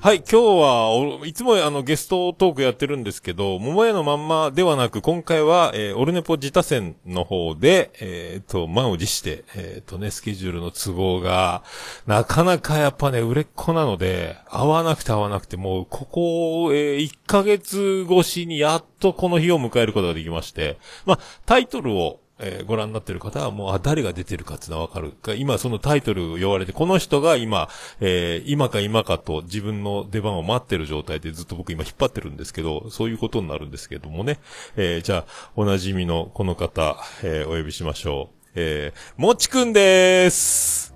はい、今日は、いつもあのゲストトークやってるんですけど、桃屋のまんまではなく、今回は、えー、オルネポ自他戦の方で、えっ、と、満を持して、えっ、とね、スケジュールの都合が、なかなかやっぱね、売れっ子なので、合わなくて合わなくて、もう、ここ、えー、1ヶ月越しにやっとこの日を迎えることができまして、まあ、タイトルを、えー、ご覧になってる方はもう、あ、誰が出てるかっていうのはわかるか。今そのタイトルを言われて、この人が今、えー、今か今かと自分の出番を待ってる状態でずっと僕今引っ張ってるんですけど、そういうことになるんですけどもね。えー、じゃあ、おなじみのこの方、えー、お呼びしましょう。えー、もちくんでーす。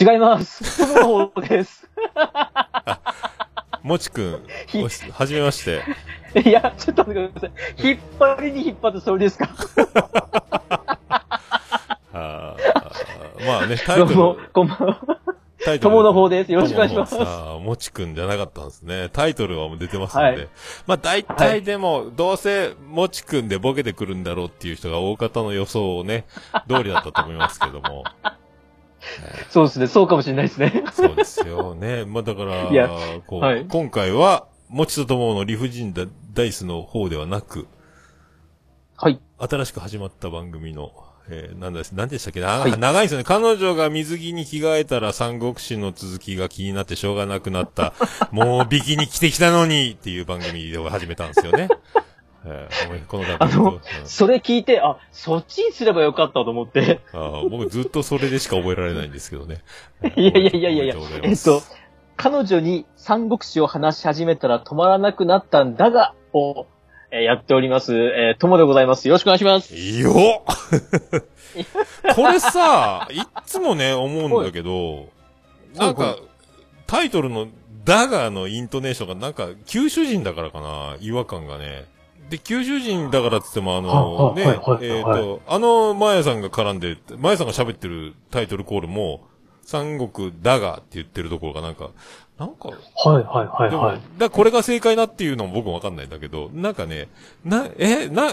違います。その方です。もちくん、はじめまして。いや、ちょっと待ってください。引っ張りに引っ張ってそれですか？あまあね、タイトル。どうも、こんばんは。タイトル。友の方です。よろしくお願いします。ああ、もちくんじゃなかったんですね。タイトルはもう出てますので。はい、まあ大体でも、はい、どうせ、もちくんでボケてくるんだろうっていう人が大方の予想をね、通りだったと思いますけども。そうですね、そうかもしれないですね。そうですよね。まあだから、いやこう、はい、今回は、もちとともの理不尽ダイスの方ではなく、はい。新しく始まった番組の、えー、なんだ、なんでしたっけな、はい、長いですよね。彼女が水着に着替えたら三国志の続きが気になってしょうがなくなった。もうビキに着てきたのにっていう番組で始めたんですよね。えー、このあの、うん、それ聞いて、あ、そっちにすればよかったと思って。あ僕ずっとそれでしか覚えられないんですけどね。いやいやいやいやいや、えっと、彼女に三国志を話し始めたら止まらなくなったんだが、を、えー、やっております、えー、ともでございます。よろしくお願いします。よこれさ、いっつもね、思うんだけど、なんか、タイトルのダガのイントネーションがなんか、九州人だからかな、違和感がね。で、九州人だからってっても、あの、ね、えっ、ー、と、あの、マヤさんが絡んで、マヤさんが喋ってるタイトルコールも、三国だがって言ってるところがなんか、なんか、はいはいはいはい。だこれが正解だっていうのも僕もわかんないんだけど、なんかね、な、え、な、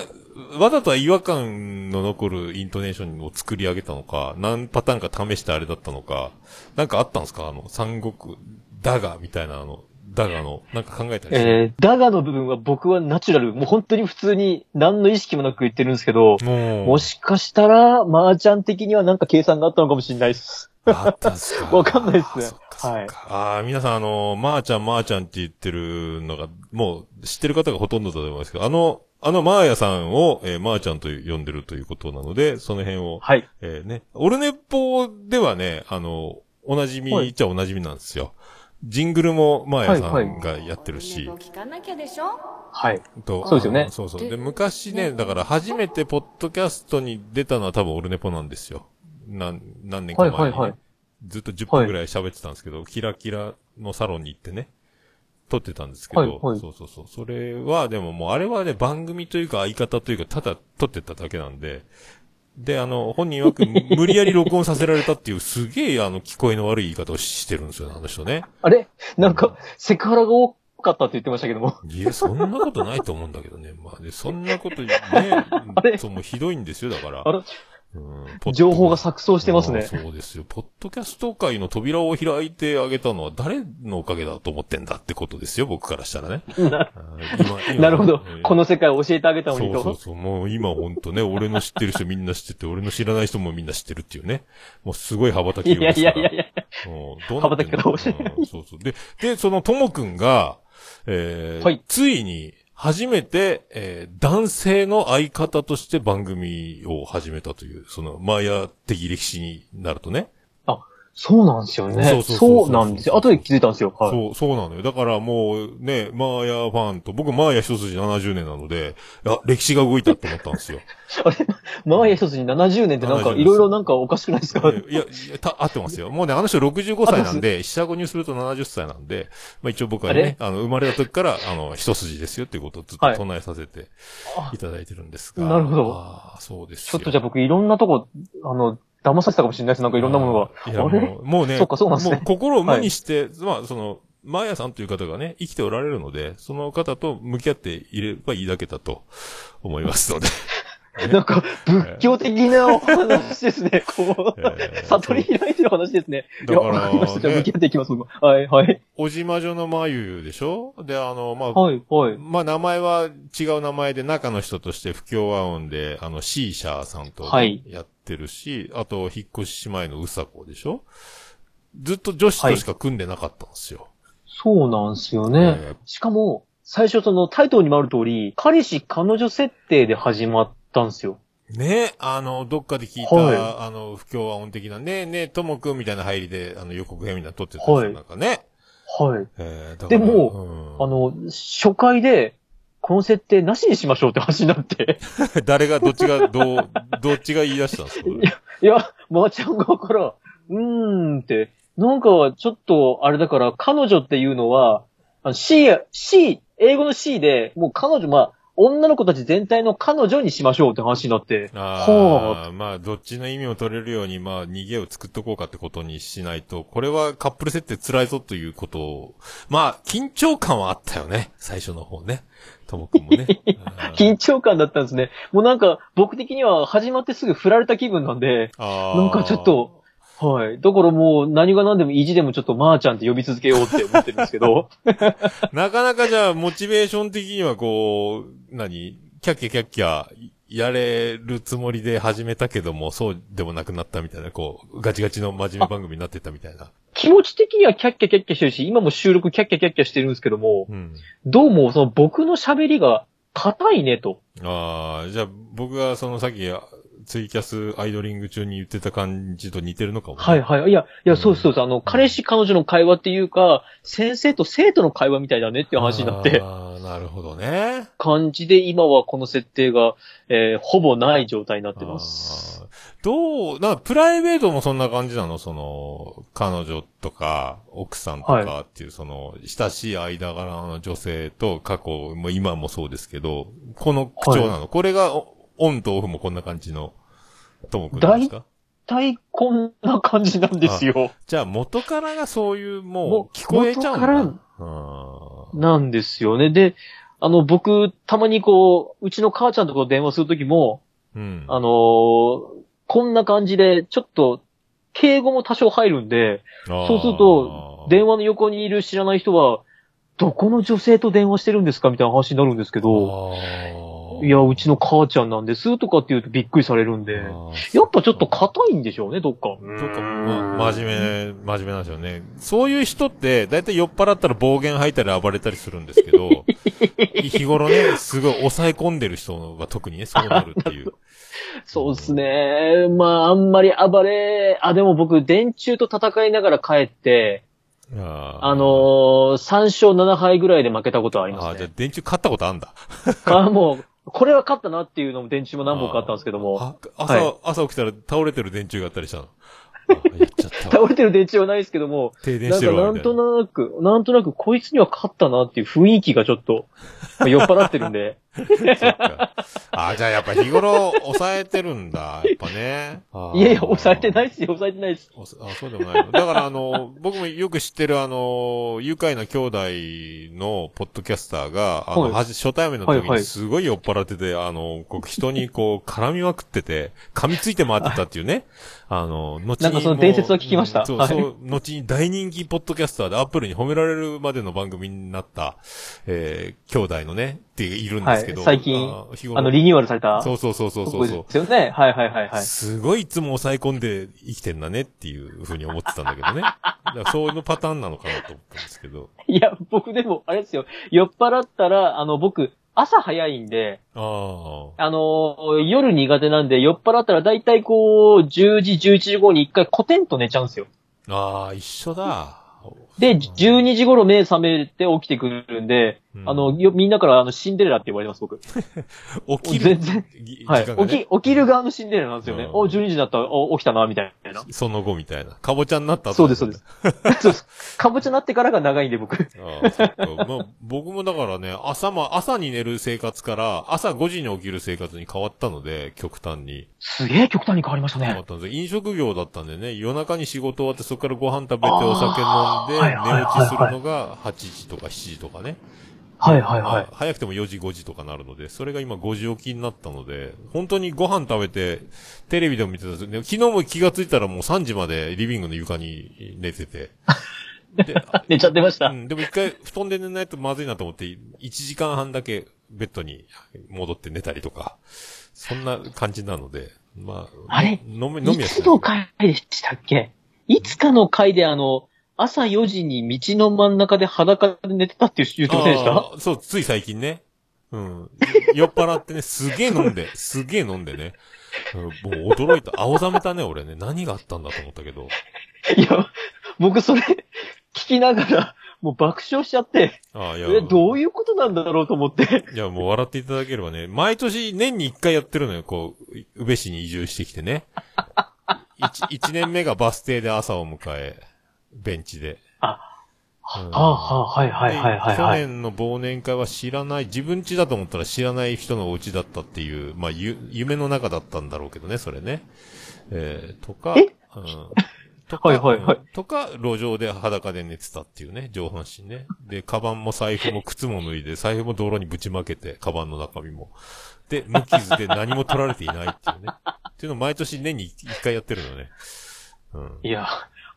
わざとは違和感の残るイントネーションを作り上げたのか、何パターンか試してあれだったのか、なんかあったんですか？あの、三国だがみたいなあの、ダガの、なんか考えたりえー、ダガの部分は僕はナチュラル、もう本当に普通に何の意識もなく言ってるんですけど、もしかしたら、麻雀的にはなんか計算があったのかもしれないです。あったんすか わかんないですね。はい。ああ、皆さんあの、まー、ちゃんまー、ちゃんって言ってるのが、もう知ってる方がほとんどだと思いますけど、あの、あのマーヤさんを、えー、まーちゃんと呼んでるということなので、その辺を。はい。えー、ね。オルネポではね、あの、おなじみ、っちゃおなじみなんですよ。ジングルも、まあやさんがやってるし。聞かなきゃでしょ？はい。と、そうですよね。そうそう。で、昔ね、だから初めてポッドキャストに出たのは多分オルネポなんですよ。何、何年か前に、ね。はいはいはい。ずっと10分くらい喋ってたんですけど、はい、キラキラのサロンに行ってね、撮ってたんですけど、はいはい、そうそうそう。それは、でももうあれはね、番組というか相方というか、ただ撮ってただけなんで、で、あの、本人曰く無理やり録音させられたっていう、すげえ、あの、聞こえの悪い言い方をしてるんですよ、あの人ね。あれ？なんか、セクハラが多かったって言ってましたけども。いや、そんなことないと思うんだけどね。まあね、そんなことね、あれ？そう、もうひどいんですよ、だから。あれ情報が錯綜してますね。そうですよ。ポッドキャスト界の扉を開いてあげたのは誰のおかげだと思ってんだってことですよ、僕からしたらね。ななるほど、えー、この世界を教えてあげたのにと。そうそうそう。もう今ほんとね、俺の知ってる人みんな知ってて、俺の知らない人もみんな知ってるっていうね。もうすごい羽ばたきいやいやいやいや。どう羽ばたき方教えない。そうそう。で、で、そのともくんが、えー、はい、ついに、初めて、えー、男性の相方として番組を始めたという、その、マヤ的歴史になるとね。そうなんですよね。そうなんですよ。後で気づいたんですよ。はい。そう、そうなのよ。だからもうね、マーヤファンと、僕マーヤ一筋70年なので、あ、歴史が動いたって思ったんですよ。あれ？マーヤ一筋70年ってなんかいろいろなんかおかしくないですか？いや、いや、た、合ってますよ。もうね、あの人65歳なんで、下五にすると70歳なんで、まあ一応僕はね、あの、生まれた時から、あの、一筋ですよっていうことをずっと唱えさせていただいてるんですが。なるほど。ああ、そうですちょっとじゃあ僕いろんなとこ、あの、騙させたかもしれないです。なんかいろんなものが。あれ？もうね、そうか、そうなんですね。もう心を無にして、はい、まあ、その、マーヤさんという方がね、生きておられるので、その方と向き合っていればいいだけだと思いますので。なんか、仏教的なお話ですね。こう、えー悟り開いてる話ですね。いや、だからわかりました。じゃあ、ね向き合っていきます。僕はい、はい。おじまじょのまゆでしょ？で、あの、まあ、はい、はい。まあ、名前は違う名前で中の人として不協和音で、あの、シーシャーさんとはいやってるし、あと、引っ越し前のうさこでしょ？ずっと女子としか組んでなかったんですよ。そうなんですよね。えしかも、最初そのタイトルにもある通り、彼氏彼女設定で始まったんですよ。ねあの、どっかで聞いた、はあの、不協和音的な、ねえねえ、ともくんみたいな入りで、あの、予告編みたいなの撮ってたんですよ、はいなんかね。はい。えー、だでもうんあの、初回で、この設定なしにしましょうって話になって。誰が、どっちが、どう、どっちが言い出したんですか？いや、まーちゃん側から、うーんって、なんかちょっと、あれだから、彼女っていうのは、あの C、C、英語の C で、もう彼女、まあ、女の子たち全体の彼女にしましょうって話になって、ああ、まあ、どっちの意味を取れるように、まあ、逃げを作っとこうかってことにしないと、これはカップル設定辛いぞということを、まあ、緊張感はあったよね。最初の方ね。ともくんもね。緊張感だったんですね。もうなんか、僕的には始まってすぐ振られた気分なんで、なんかちょっと、はい。だからもう何が何でも意地でもちょっとまーちゃんって呼び続けようって思ってるんですけど。なかなかじゃあ、モチベーション的にはこう、何？キャッキャキャッキャ、やれるつもりで始めたけども、そうでもなくなったみたいな、こう、ガチガチの真面目番組になってたみたいな。気持ち的にはキャッキャキャッキャしてるし、今も収録キャッキャキャッキャしてるんですけども、うん。どうもその僕の喋りが硬いねと。ああ、じゃあ、僕がそのさっき、ツイキャスアイドリング中に言ってた感じと似てるのかもね。はいはい。いや、いや、うんそうですそうです。あの、彼氏彼女の会話っていうか、先生と生徒の会話みたいだねっていう話になって、ああ、なるほどね。感じで今はこの設定が、えーほぼない状態になってます。どう、なプライベートもそんな感じなの？その、彼女とか、奥さんとかっていう、その、親しい間柄の女性と過去、もう今もそうですけど、この口調なの、これが、おオンとオフもこんな感じの、ともくんですか？大体こんな感じなんですよ。じゃあ元からがそういう、ももう、聞こえちゃうんだ。元あーなんですよね。で、あの、僕、たまにこう、うちの母ちゃんとこ電話するときも、うん。あのーこんな感じで、ちょっと、敬語も多少入るんで、そうすると、電話話の横にいる知らない人は、どこの女性と電話してるんですか？みたいな話になるんですけど、いや、うちの母ちゃんなんですとかって言うとびっくりされるんで、やっぱちょっと硬いんでしょうね、どっか。どっか、ま、真面目、真面目なんですよね。そういう人って、だいたい酔っ払ったら暴言吐いたり暴れたりするんですけど、日頃ね、すごい抑え込んでる人が特にね、そうなるっていう。そうですね。まあ、あんまり暴れ、あ、でも僕、電柱と戦いながら帰って、ああのー、3勝7敗ぐらいで負けたことはありますね。じゃあ電柱買ったことあんだ。あもう、これは勝ったなっていうのも電柱も何本かあったんですけども、あ朝、はい朝起きたら倒れてる電柱があったりしたの？あやっちゃった。倒れてる電柱はないですけども、停電なんかしてるわ、なんとな。なく、なんとなくこいつには勝ったなっていう雰囲気がちょっと、まあ酔っ払ってるんで、あ、じゃあやっぱ日頃抑えてるんだ。やっぱね。いやいや、抑えてないっすよ、抑えてないっす。おあ、そうでもないの。だからあの、僕もよく知ってるあの、愉快な兄弟のポッドキャスターが、あの、はい初対面の時はいはいにすごい酔っ払ってて、あの、こう人にこう絡みまくってて、噛みついて回ってたっていうね。あの、後にも。なんかその伝説は聞きましたうんそう、はいそう、後に大人気ポッドキャスターでアップルに褒められるまでの番組になった、えー、兄弟のね、っているんですけど。はい最近あの、リニューアルされた。そうそうそうそうそうですよね。はいはいはいはい。すごいいつも抑え込んで生きてんだねっていうふうに思ってたんだけどね。だそういうパターンなのかなと思ったんですけど。いや、僕でも、あれですよ、酔っ払ったら、あの、僕、朝早いんで、ああのー夜苦手なんで、酔っ払ったら大体こう、10時、11時後に一回コテンと寝ちゃうんですよ。あ。ああ、一緒だ。で、12時頃目覚めて起きてくるんで、うんあの、よみんなからあの、シンデレラって言われます、僕。起きる。全然ぎはい。起き、起きる側のシンデレラなんですよね。うんお、12時になった、お、起きたな、みたいな。その後みたいな。かぼちゃになった後そうです、そうです。そうです。かぼちゃなってからが長いんで、僕。ああ、そっか。まあ、僕もだからね、朝ま、朝に寝る生活から、朝5時に起きる生活に変わったので、極端に。すげえ極端に変わりましたね変わっ。たんですよ。飲食業だったんでね、夜中に仕事終わってそこからご飯食べてお酒飲んで、はいはいはいはい寝落ちするのが8時とか7時とかね。はいはいはい。まあ早くても4時5時とかなるので、それが今5時起きになったので、本当にご飯食べて、テレビでも見てたんですけど昨日も気がついたらもう3時までリビングの床に寝てて。で、寝ちゃってました。うん、でも一回布団で寝ないとまずいなと思って、1時間半だけベッドに戻って寝たりとか、そんな感じなので、まあ、あれ飲み、飲みいやすつの回でしたっけ？いつかの回であの、朝4時に道の真ん中で裸で寝てたって言ってませんでした？そう、つい最近ね。うん。酔っ払ってね、すげえ飲んで、すげえ飲んでね。うんもう驚いた。青ざめたね、俺ね。何があったんだと思ったけど。いや、僕それ、聞きながら、もう爆笑しちゃって、ああ、いや。え、どういうことなんだろうと思って。いや、もう笑っていただければね。毎年年に一回やってるのよ、こう、宇部市に移住してきてね。一、一年目がバス停で朝を迎え、ベンチで。うんはあ、はあ、はいはいはいはい、ではい。去年の忘年会は知らない、自分家だと思ったら知らない人のお家だったっていう、まあ、ゆ、夢の中だったんだろうけどね、それね。えー、とか、え？うん。とか、はいはいはいうんとか、路上で裸で寝てたっていうね、上半身ね。で、カバンも財布も靴も脱いで、財布も道路にぶちまけて、カバンの中身も。で、無傷で何も取られていないっていうね。っていうのを毎年年に一回やってるのね。うん。いや、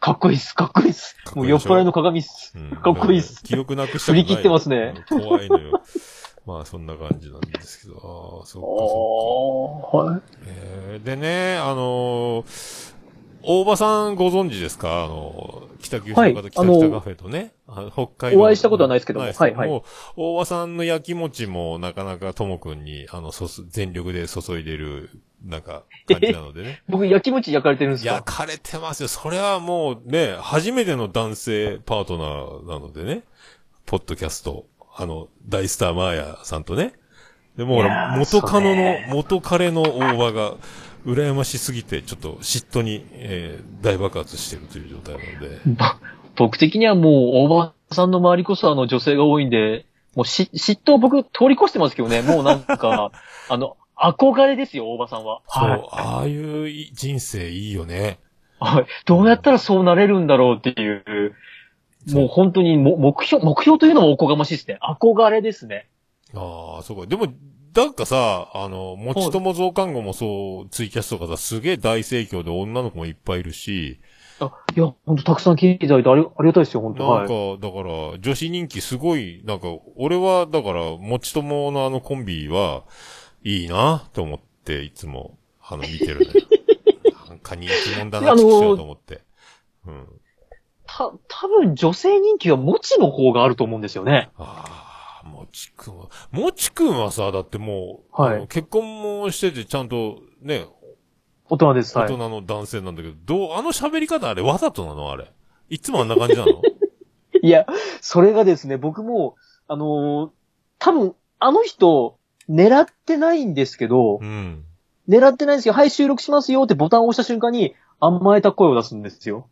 かっこいいっす、かっこいいっす。もう酔っ払いの鏡っす。うんかっこいいっす。記憶なくしたくない振り切ってますね。うん怖いのよ。まあ、そんな感じなんですけど。ああ、そっかそっか。はい。えーでね、あのー大場さんご存知ですか？あの、北九州の方、はい北北カフェとね、あの北海道。お会いしたことはないですけどもないはいもう大場さんの焼き餅もなかなかともくんに、あの、そす、全力で注いでる、なんか、感じなのでね。僕、焼き餅焼かれてるんですか？焼かれてますよ。それはもうね、初めての男性パートナーなのでね。ポッドキャスト。あの、大スターマーヤさんとね。でも、元カノの元彼の大場が、羨ましすぎて、ちょっと嫉妬に、えー大爆発してるという状態なので。僕的にはもう、大場さんの周りこそあの女性が多いんで、もうし、嫉妬を僕通り越してますけどね、もうなんか、あの、憧れですよ、大場さんは。そう、はい。ああいうい人生いいよね。はい。どうやったらそうなれるんだろうっていう、もう本当にも目標、目標というのもおこがましいですね。憧れですね。ああ、そうか。でも、なんかさ、あの、もちとも増刊号もそう、ツイキャスとかさ、すげえ大盛況で女の子もいっぱいいるし、あ、いや、本当たくさん聞いていただいてありありがたいですよ、本当なんか、はい。だから、女子人気すごい、なんか、俺は、だから、もちとものあのコンビは、いいな、と思って、いつも、あの、見てるね。なんか人気者だな、あのーちくしょうと思って。うん。た、多分女性人気はもちの方があると思うんですよね。ああ、もちくんは、もちくんはさ、だってもう、はい結婚もしてて、ちゃんと、ね、大人です。はい。大人の男性なんだけど、どう、あの喋り方あれ、わざとなの？あれ。いつもあんな感じなの？いや、それがですね、僕も、あのー多分、あの人、狙ってないんですけどう、ん。狙ってないんですよ。はい、収録しますよってボタンを押した瞬間に、甘えた声を出すんですよ。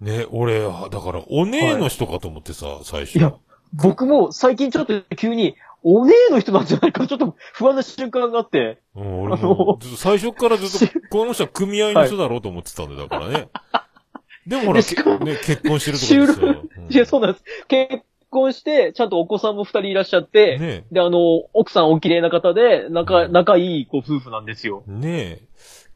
ね、俺、あだから、お姉の人かと思ってさ、最初。いや僕も最近ちょっと急に、お姉の人なんじゃないか、ちょっと不安な瞬間があって、うん、俺あも最初からずっと、この人は組合の人だろうと思ってたんだよ、だからね。でもほら、ね、結婚してるとか収ですよ録、いや、そうなんです。結婚して、ちゃんとお子さんも二人いらっしゃって、ねで、あの、奥さんお綺麗な方で、仲、うん仲いいご夫婦なんですよ。え。ねえ。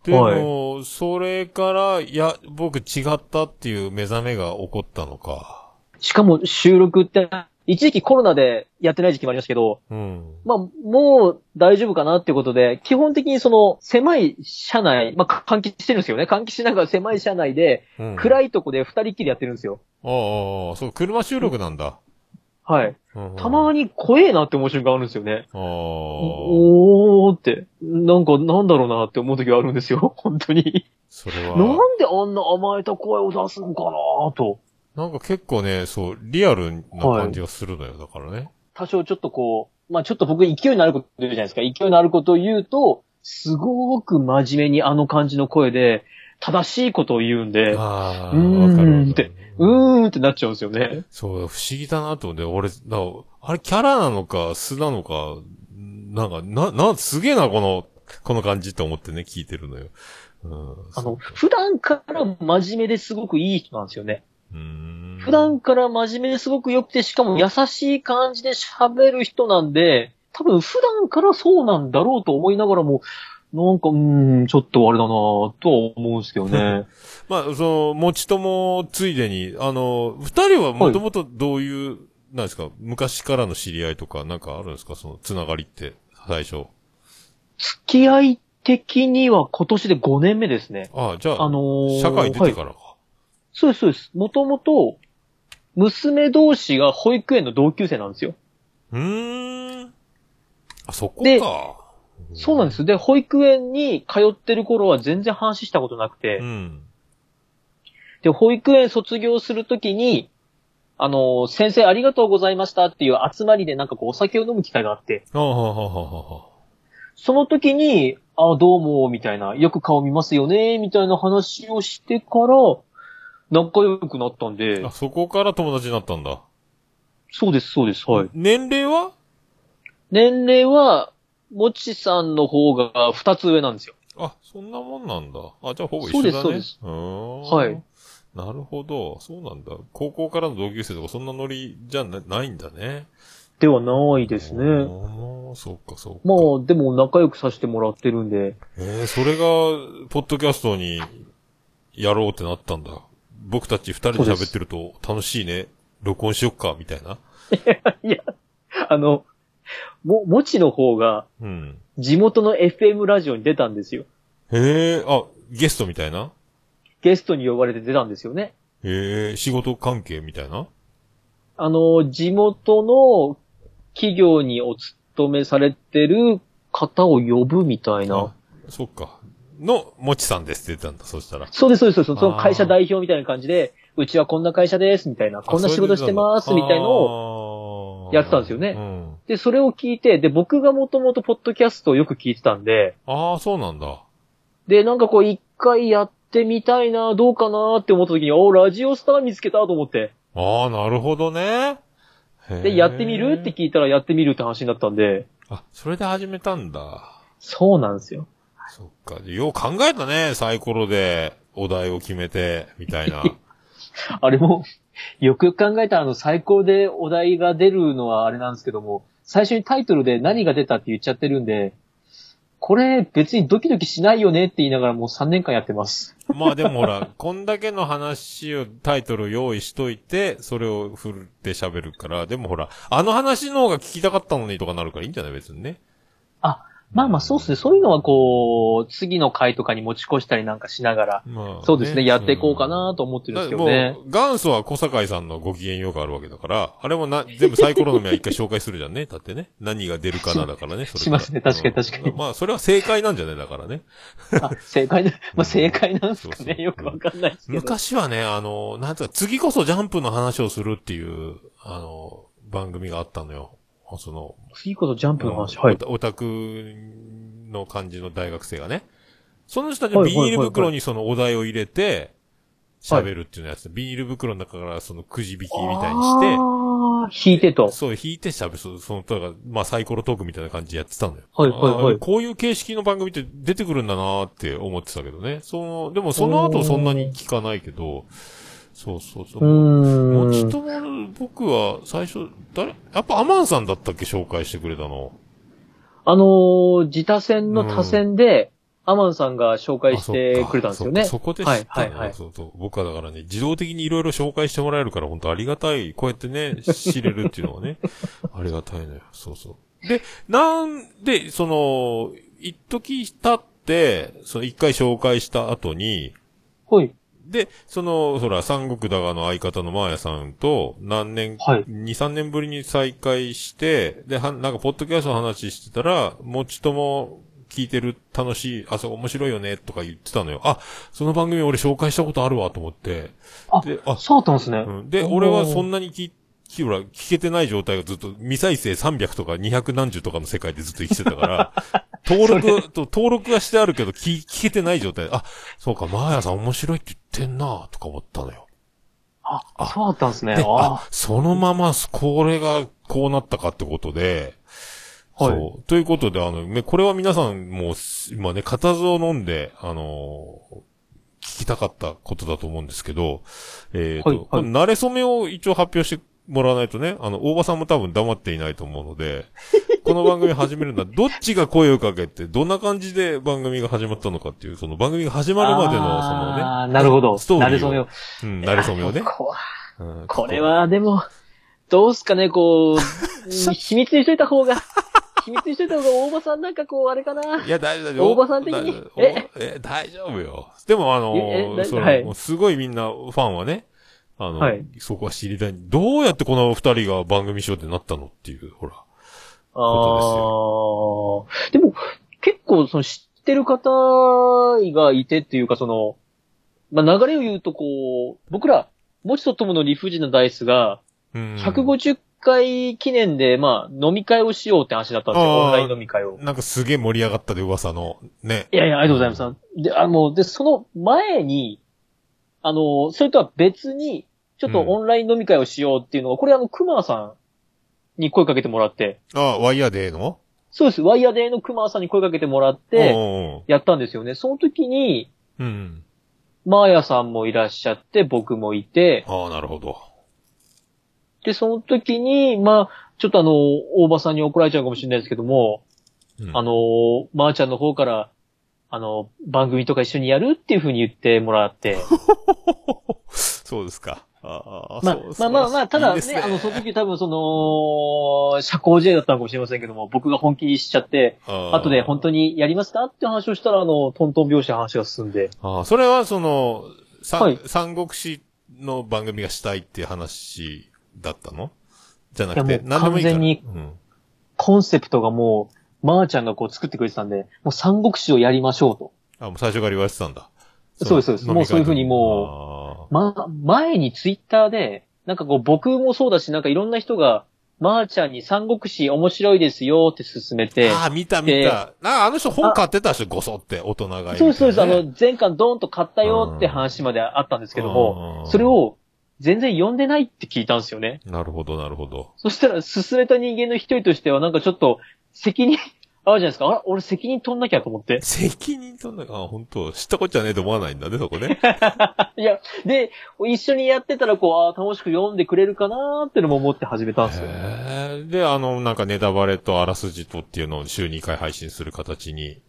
でも、それから、いや、僕違ったっていう目覚めが起こったのか。しかも収録って、一時期コロナでやってない時期もありましたけど、うん。まあ、もう大丈夫かなっていうことで、基本的にその狭い車内、まあ、換気してるんですよね。換気しながら狭い車内で、うん、暗いとこで二人っきりやってるんですよ。ああああ、そう、車収録なんだ。はい。うんたまに怖えなって思う瞬間あるんですよね。おーって、なんかなんだろうなって思う時があるんですよ。本当に。それは。なんであんな甘えた声を出すのかなと。なんか結構ね、そう、リアルな感じがするのよ、だからね。多少ちょっとこう、まあちょっと僕勢いのあること言うじゃないですか。勢いのあることを言うと、すごく真面目にあの感じの声で、正しいことを言うんで、ああ、わかるってうーんってなっちゃうんですよね。そう、不思議だなと思って、俺、なあれキャラなのか、素なのか、なんか、な、な、すげえな、この、この感じって思ってね、聞いてるのよ。うん。あの、普段から真面目ですごくいい人なんですよね。うーん。普段から真面目ですごく良くて、しかも優しい感じで喋る人なんで、多分普段からそうなんだろうと思いながらも、なんか、うーん、ちょっとあれだなぁとは思うんですけどね。まあ、その、持ちともついでに、あの、二人はもともとどういう、なんですか、昔からの知り合いとか、なんかあるんですか？その、つながりって、最初。付き合い的には今年で5年目ですね。ああ、じゃあ、あのー、社会出はいてからか。そうです、そうです。もともと、娘同士が保育園の同級生なんですよ。うーん。あ、そこでか。そうなんです。で、保育園に通ってる頃は全然話したことなくて、うん。で、保育園卒業するときに、あの、先生ありがとうございましたっていう集まりでなんかこうお酒を飲む機会があって、その時に、あ、どうも、みたいな、よく顔見ますよね、みたいな話をしてから、仲良くなったんであ。あ、、そこから友達になったんだ。そうです、そうです、はい。年齢は？年齢は、もちさんの方が2つ上なんですよ。あ、そんなもんなんだ。あ、じゃあほぼ一緒だね。そうですうーん。はい。なるほど。そうなんだ。高校からの同級生とかそんなノリじゃなないんだね。ではないですね。おーそうか、そうか。まあ、でも仲良くさせてもらってるんで、えー、それが、ポッドキャストに、やろうってなったんだ。僕たち二人で喋ってると楽しいね。録音しよっか、みたいな。いや、あの、も、もちの方が、うん。地元の FM ラジオに出たんですよ。へえ、あ、ゲストみたいな？ゲストに呼ばれて出たんですよね。へえ、仕事関係みたいな？あの、地元の企業にお勤めされてる方を呼ぶみたいなあ。そっか。の、もちさんですって言ったんだ、そしたら。そうです、そうです。そのあー会社代表みたいな感じで、うちはこんな会社です、みたいな、こんな仕事してます、みたいのを、をやってたんですよねうん。で、それを聞いて、で、僕がもともとポッドキャストをよく聞いてたんで、ああ、そうなんだ。で、なんかこう一回やってみたいな、どうかなって思った時に、おラジオスター見つけたと思って。ああ、なるほどね。へーで、やってみるって聞いたらやってみるって話になったんで、あ、それで始めたんだ。そうなんですよ。そっか。よう考えたね、サイコロでお題を決めて、みたいな。あれも、よくよく考えたらあの最高でお題が出るのはあれなんですけども、最初にタイトルで何が出たって言っちゃってるんで、これ別にドキドキしないよねって言いながらもう3年間やってます。まあでもほら、こんだけの話を、タイトル用意しといて、それを振って喋るから、でもほら、あの話の方が聞きたかったのにとかなるからいいんじゃない？別にね。まあまあそうですね。そういうのはこう、次の回とかに持ち越したりなんかしながら、まあ、そうですね、やっていこうかなと思ってるんですけどね。もう、元祖は小坂井さんのご機嫌ようがあるわけだから、あれもな、全部サイコロの目は一回紹介するじゃんね。だってね。何が出るかなだからね。しますね確かに確かにうんまあ、それは正解なんじゃないだからね。あ正解な、まあ正解なんですかね。そうそうよくわかんないですけど。昔はね、あの、なんつうか、次こそジャンプの話をするっていう、あの、番組があったのよ。その、次こそジャンプの話。はい。オタクの感じの大学生がね。その人たちはいはいはいはいビニール袋にそのお題を入れて、喋るっていうのやつ、ビニール袋の中からそのくじ引きみたいにして、引いてと。そう、引いて喋る、そその、だから、まあ、サイコロトークみたいな感じでやってたのよ。はいはいはいあこういう形式の番組って出てくるんだなーって思ってたけどね。その、でもその後そんなに聞かないけど、そうそうそうう。もち。とも、僕は最初、誰？やっぱアマンさんだったっけ紹介してくれたの。あのー、自他戦の他戦で、アマンさんが紹介してくれたんですよねあ。そこで知ったの、はいはいはいそうそう。僕はだからね、自動的にいろいろ紹介してもらえるから本当ありがたい。こうやってね、知れるっていうのはね、ありがたいのよ。そうそう。で、なんで、その、一時経って、その一回紹介した後に、はい。で、その、ほら、三国だがの相方のマーヤさんと、何年、はい2、3年ぶりに再会して、で、は、なんか、ポッドキャストの話してたら、もちとも聞いてる、楽しい、あ、そう、面白いよね、とか言ってたのよ。あ、その番組俺紹介したことあるわ、と思って。あで、あ、そうだったんですね。うん。で、俺はそんなに聞、聞ほら、聞けてない状態がずっと、未再生300とか200何十とかの世界でずっと生きてたから、登録、と登録はしてあるけど、聞、聞けてない状態。あ、そうか、マーヤさん面白いって言ってんなとか思ったのよ。ああ、そうだったんですね。で、ああ、そのまま、これが、こうなったかってことで、はいそう。ということで、あの、ね、これは皆さんもう、今ね、固唾を飲んで、あのー聞きたかったことだと思うんですけど、えっ、と、はいはい慣れ初めを一応発表してもらわないとね、あの、大場さんも多分黙っていないと思うので、この番組始めるのは、どっちが声をかけて、どんな感じで番組が始まったのかっていう、その番組が始まるまでの、そのね、あーなるほど。ストーリーをなれそめを。うん、慣れ初めをね。こうんこれ、は、でも、どうすかね、こう、うん秘密にしといた方が、秘密にしといた方が大場さんなんかこう、あれかな。いや、大丈夫、大大場さん的にえ？ええ、大丈夫よ。でも、あのええだそのはいもうすごいみんな、ファンはね、あの、はいそこは知りたい。どうやってこの二人が番組しようってなったのっていう、ほら。ああ。でも、結構、その、知ってる方がいてっていうか、その、まあ、流れを言うと、こう、僕ら、もちとともの理不尽なダイスが、うん。150回記念で、まあ、飲み会をしようって話だったんですよ。オンライン飲み会を。なんかすげえ盛り上がったで噂の、ね。いやいや、ありがとうございます。で、あの、で、その前に、あの、それとは別に、ちょっとオンライン飲み会をしようっていうのが、これあの、熊さんに声かけてもらって、あ、ワイヤーデーの？そうです。ワイヤーデーの熊さんに声かけてもらって、やったんですよね。その時に、おううん。マーヤさんもいらっしゃって、僕もいて、ああ、なるほど。で、その時に、まあ、ちょっとあの、大場さんに怒られちゃうかもしれないですけども、うんあの、まー、ちゃんの方から、あの、番組とか一緒にやるっていう風に言ってもらって、そうですか。ああ、まあまあまあまあ、ただねいいですあの、その時多分その、社交辞令だったのかもしれませんけども、僕が本気にしちゃって、後で本当にやりますかって話をしたら、あの、トントン拍子で話が進んで、ああ、それはその、さはい。三国志の番組がしたいっていう話だったの？じゃなくて。完全にうん。コンセプトがもう、まーちゃんがこう作ってくれてたんで、もう三国志をやりましょうと。あ、もう最初から言われてたんだ。そうですそうですのもうそういうふうにもま、前にツイッターで、なんかこう僕もそうだし、なんかいろんな人が、まーちゃんに三国志面白いですよって勧めて、ああ、見た見でた。ああ、あの人本買ってた人、ごそって、大人がいる、そうですそうです、あねの、前巻ドーンと買ったよって話まであったんですけども、それ、を全然読んでないって聞いたんですよね。うんなるほど、なるほど。そしたら、進めた人間の一人としては、なんかちょっと、責任、あるじゃないですか。あら、俺責任取んなきゃと思って。責任取んなきゃ、あ、本当知ったこっちゃねえと思わないんだね、そこね。いや、で、一緒にやってたら、こう、ああ、楽しく読んでくれるかなーってのも思って始めたんですよ。へえ。で、あの、なんかネタバレとあらすじとっていうのを週2回配信する形に、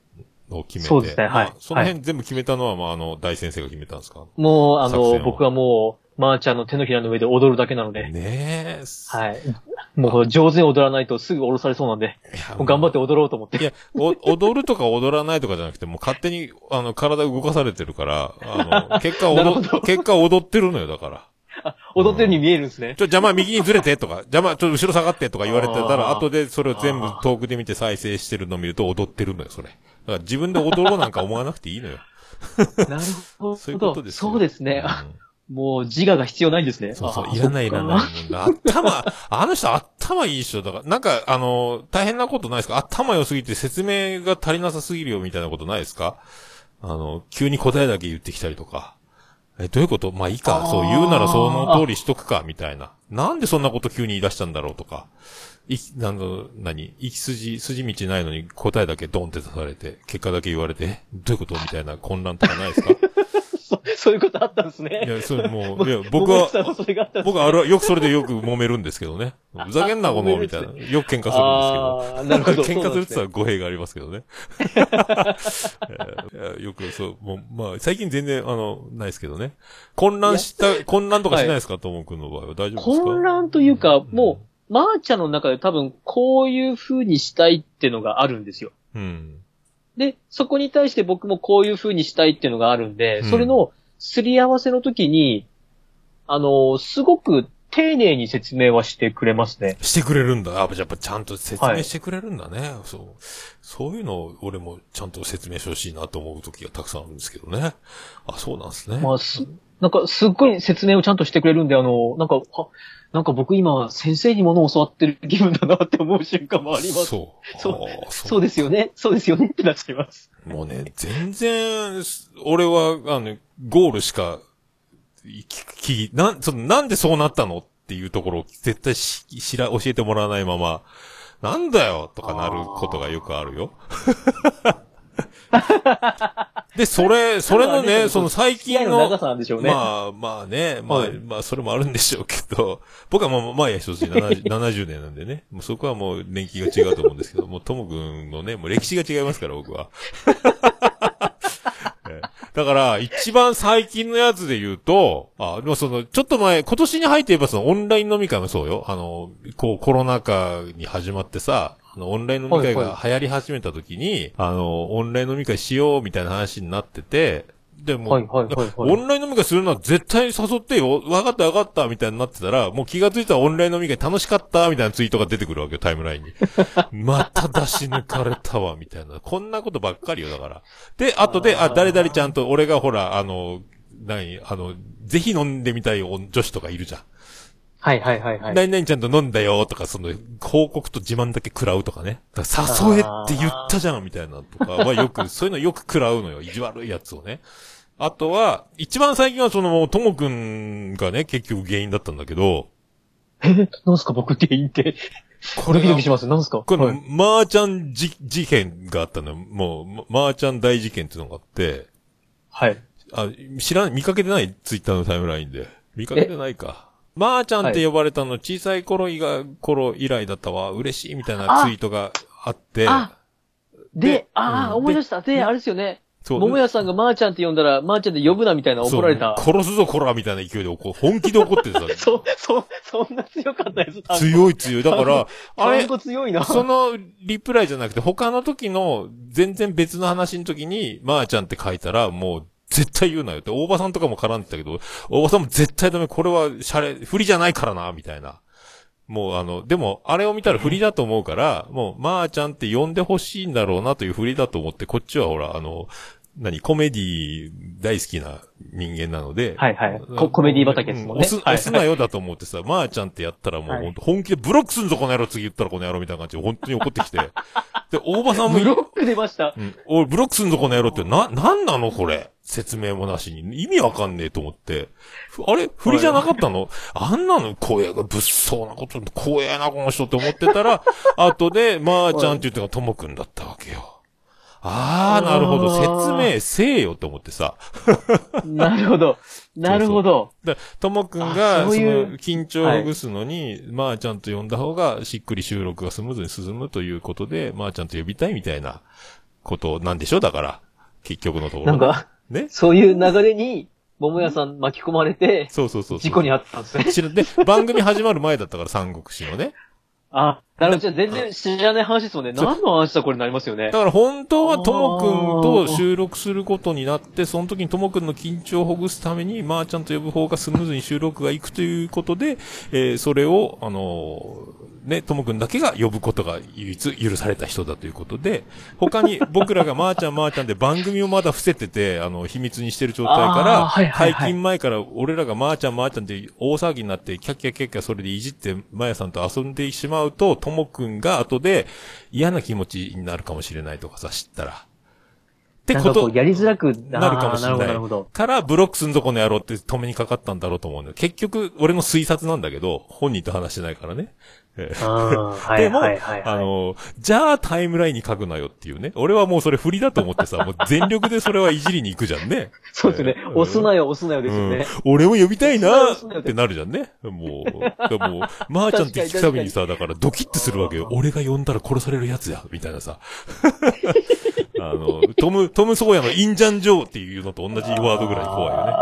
を決めて。そうですねはいまあその辺全部決めたのは、まあ、あの、大先生が決めたんですか？もう、あの、作戦を僕はもう、まーちゃんの手のひらの上で踊るだけなので、ねえ。はい。もう上手に踊らないとすぐ降ろされそうなんで、頑張って踊ろうと思って。いや、お踊るとか踊らないとかじゃなくて、もう勝手に、あの、体動かされてるから、あの、結果踊 結果踊ってるのよ、だから。踊ってるように見えるんですね。ちょ、邪魔右にずれてとか、邪魔、ちょ、後ろ下がってとか言われてたら、後でそれを全部遠くで見て再生してるのを見ると踊ってるのよ、それ。だから自分で踊ろうなんか思わなくていいのよ。なるほ そういうことど。ですよそうですね。あうんもう自我が必要ないんですね。そうそうあ、いらないいらない。頭、あの人頭いい人だから、なんか、あの、大変なことないですか？頭良すぎて説明が足りなさすぎるよみたいなことないですか？あの、急に答えだけ言ってきたりとか。え、どういうこと？まあいいか。そう言うならその通りしとくか、みたいな。なんでそんなこと急に言い出したんだろうとか。い、なんの、何？行き筋、筋道ないのに答えだけドンって出されて、結果だけ言われて、えどういうこと？みたいな混乱とかないですか？そそういうことあったんですいね。や、それもう、いや、僕は、僕はある、よくそれでよく揉めるんですけどね。ふざけんな、この、みたいな。よく喧嘩するんですけど。ああ、なるほど。喧嘩するって言ったら語弊がありますけどね。よくそう、もう、まあ、最近全然、あの、ないですけどね。混乱した、混乱とかしないですか、ともくんの場合は？大丈夫ですか？混乱というか、もう、まーちゃんの中で多分、こういう風にしたいってのがあるんですよ。うん。うん。で、そこに対して僕もこういう風にしたいっていうのがあるんで、うんそれのすり合わせの時に、あの、すごく丁寧に説明はしてくれますね。してくれるんだ。あ、やっぱちゃんと説明してくれるんだね。そう。そういうのを俺もちゃんと説明してほしいなと思う時がたくさんあるんですけどね。あ、そうなんですね。まあ、す、なんかすっごい説明をちゃんとしてくれるんで、あの、なんか、はなんか僕今先生に物を教わってる気分だなって思う瞬間もあります。そう。そうそうですよね。そうですよねってなっちゃいます。もうね、全然、俺は、あの、ゴールしか、き、き、なん、その、なんでそうなったのっていうところを絶対し、知ら、教えてもらわないまま、なんだよとかなることがよくあるよ。で、それ、それのね、その最近の、の長さなんでしょうね。まあ、まあね、まあ、はいまあ、それもあるんでしょうけど、僕はもう、まあや一つ70 70年なんでね、もうそこはもう年季が違うと思うんですけど、もうともくんのね、もう歴史が違いますから、僕は。ええだから、一番最近のやつで言うと、あ、でもその、ちょっと前、今年に入って言えばそのオンライン飲み会もそうよ。あの、こうコロナ禍に始まってさ、あの、オンライン飲み会はいが流行り始めた時に、あの、オンライン飲み会しようみたいな話になってて、でも、はいはいはいはいオンライン飲み会するのは絶対に誘ってよ。わかったわかったみたいになってたら、もう気がついたらオンライン飲み会楽しかったみたいなツイートが出てくるわけよ、タイムラインに。また出し抜かれたわ、みたいな。こんなことばっかりよ、だから。で、後で、あ、誰々ちゃんと、俺がほら、あの、何、あの、ぜひ飲んでみたい女子とかいるじゃん。はいはいはいはい。何々ちゃんと飲んだよとか、その、報告と自慢だけ食らうとかね。だから誘えって言ったじゃんみたいなとかはよく、そういうのよく食らうのよ。意地悪いやつをね。あとは、一番最近はその、ともくんがね、結局原因だったんだけど、え、なんすか僕って言って。これがドキドキします。なんすか？この、はいマーちゃんじ事件があったのよ。もう、まマーちゃん大事件っていうのがあって、はい。あ、知らん、見かけてない？ツイッターのタイムラインで。見かけてないか。マーちゃんって呼ばれたの小さい頃以が、頃以来だったわ。嬉しいみたいなツイートがあって。あでで、ああ、うん思い出した。で、あれですよね。そう桃屋さんがまーちゃんって呼んだら、まーちゃんで呼ぶなみたいな怒られた。殺すぞ、こらみたいな勢いで怒本気で怒っててさ。そう、そう、そんな強かったです。強い強い。だから、あれ強いな。そのリプライじゃなくて、他の時の全然別の話の時に、まーちゃんって書いたら、もう絶対言うなよって、大場さんとかも絡んでたけど、大場さんも絶対ダメ、これはシャレ、振りじゃないからな、みたいな。もうあの、でも、あれを見たら振りだと思うから、もう、まーちゃんって呼んでほしいんだろうなという振りだと思って、こっちはほら、あの、何、コメディ大好きな人間なので。はいはいココメディ畑ですもんねう押す、はい押すなよだと思ってさ、まーちゃんってやったらもうはい本気でブロックすんぞこの野郎次言ったらこの野郎みたいな感じで本当に怒ってきて。で、大場さんもブロック出ました。うん。おい、ブロックすんぞこの野郎って、な、なんなのこれ。説明もなしに。意味わかんねえと思って。ふあれ？振りじゃなかったの？あんなの？怖えが、物騒なこと、怖えな、この人って思ってたら、後で、まーちゃんって言ってのがともくんだったわけよ。あー、なるほど。説明せえよと思ってさ。なるほど。なるほど。で、ともくんあが、その、緊張をほぐすのに、まーちゃんと呼んだ方が、しっくり収録がスムーズに進むということで、まーちゃんと呼びたいみたいなことなんでしょ？だから。結局のところ。なんか、ねそういう流れに、桃屋さん巻き込まれて、そうそうそうそう。事故に遭ったんですね。知らで、番組始まる前だったから、三国志のね。あ、なるほど。じゃあ全然知らない話ですもんね。何の話だこれなりますよねだ。から本当はともくんと収録することになって、その時にともくんの緊張をほぐすために、まーちゃんと呼ぶ方がスムーズに収録がいくということで、えーそれを、あのーね、ともくんだけが呼ぶことが唯一許された人だということで、他に僕らがまーちゃんまーちゃんで番組をまだ伏せてて、あの、秘密にしてる状態から、はいはいはい解禁前から俺らがまーちゃんまーちゃんで大騒ぎになって、キャッキャッキャッキャそれでいじって、まやさんと遊んでしまうと、ともくんが後で嫌な気持ちになるかもしれないとかさ、知ったら。ってことやりづらくなるかもしれないるほど。。から、ブロックすんぞこの野郎って止めにかかったんだろうと思うんだよ。結局、俺の推察なんだけど、本人と話してないからね。でも。あの、じゃあタイムラインに書くなよっていうね。俺はもうそれ振りだと思ってさ、もう全力でそれはいじりに行くじゃんね。そうですね。うん押すなよ、押すなよですよね。うん、俺も呼びたいなってなるじゃんね。もう、もう、まーちゃんって聞くたびにさ、だからドキッとするわけよ。俺が呼んだら殺されるやつや、みたいなさ。あの、トム、トム・ソーヤのインジャン・ジョーっていうのと同じワードぐらい怖いよね。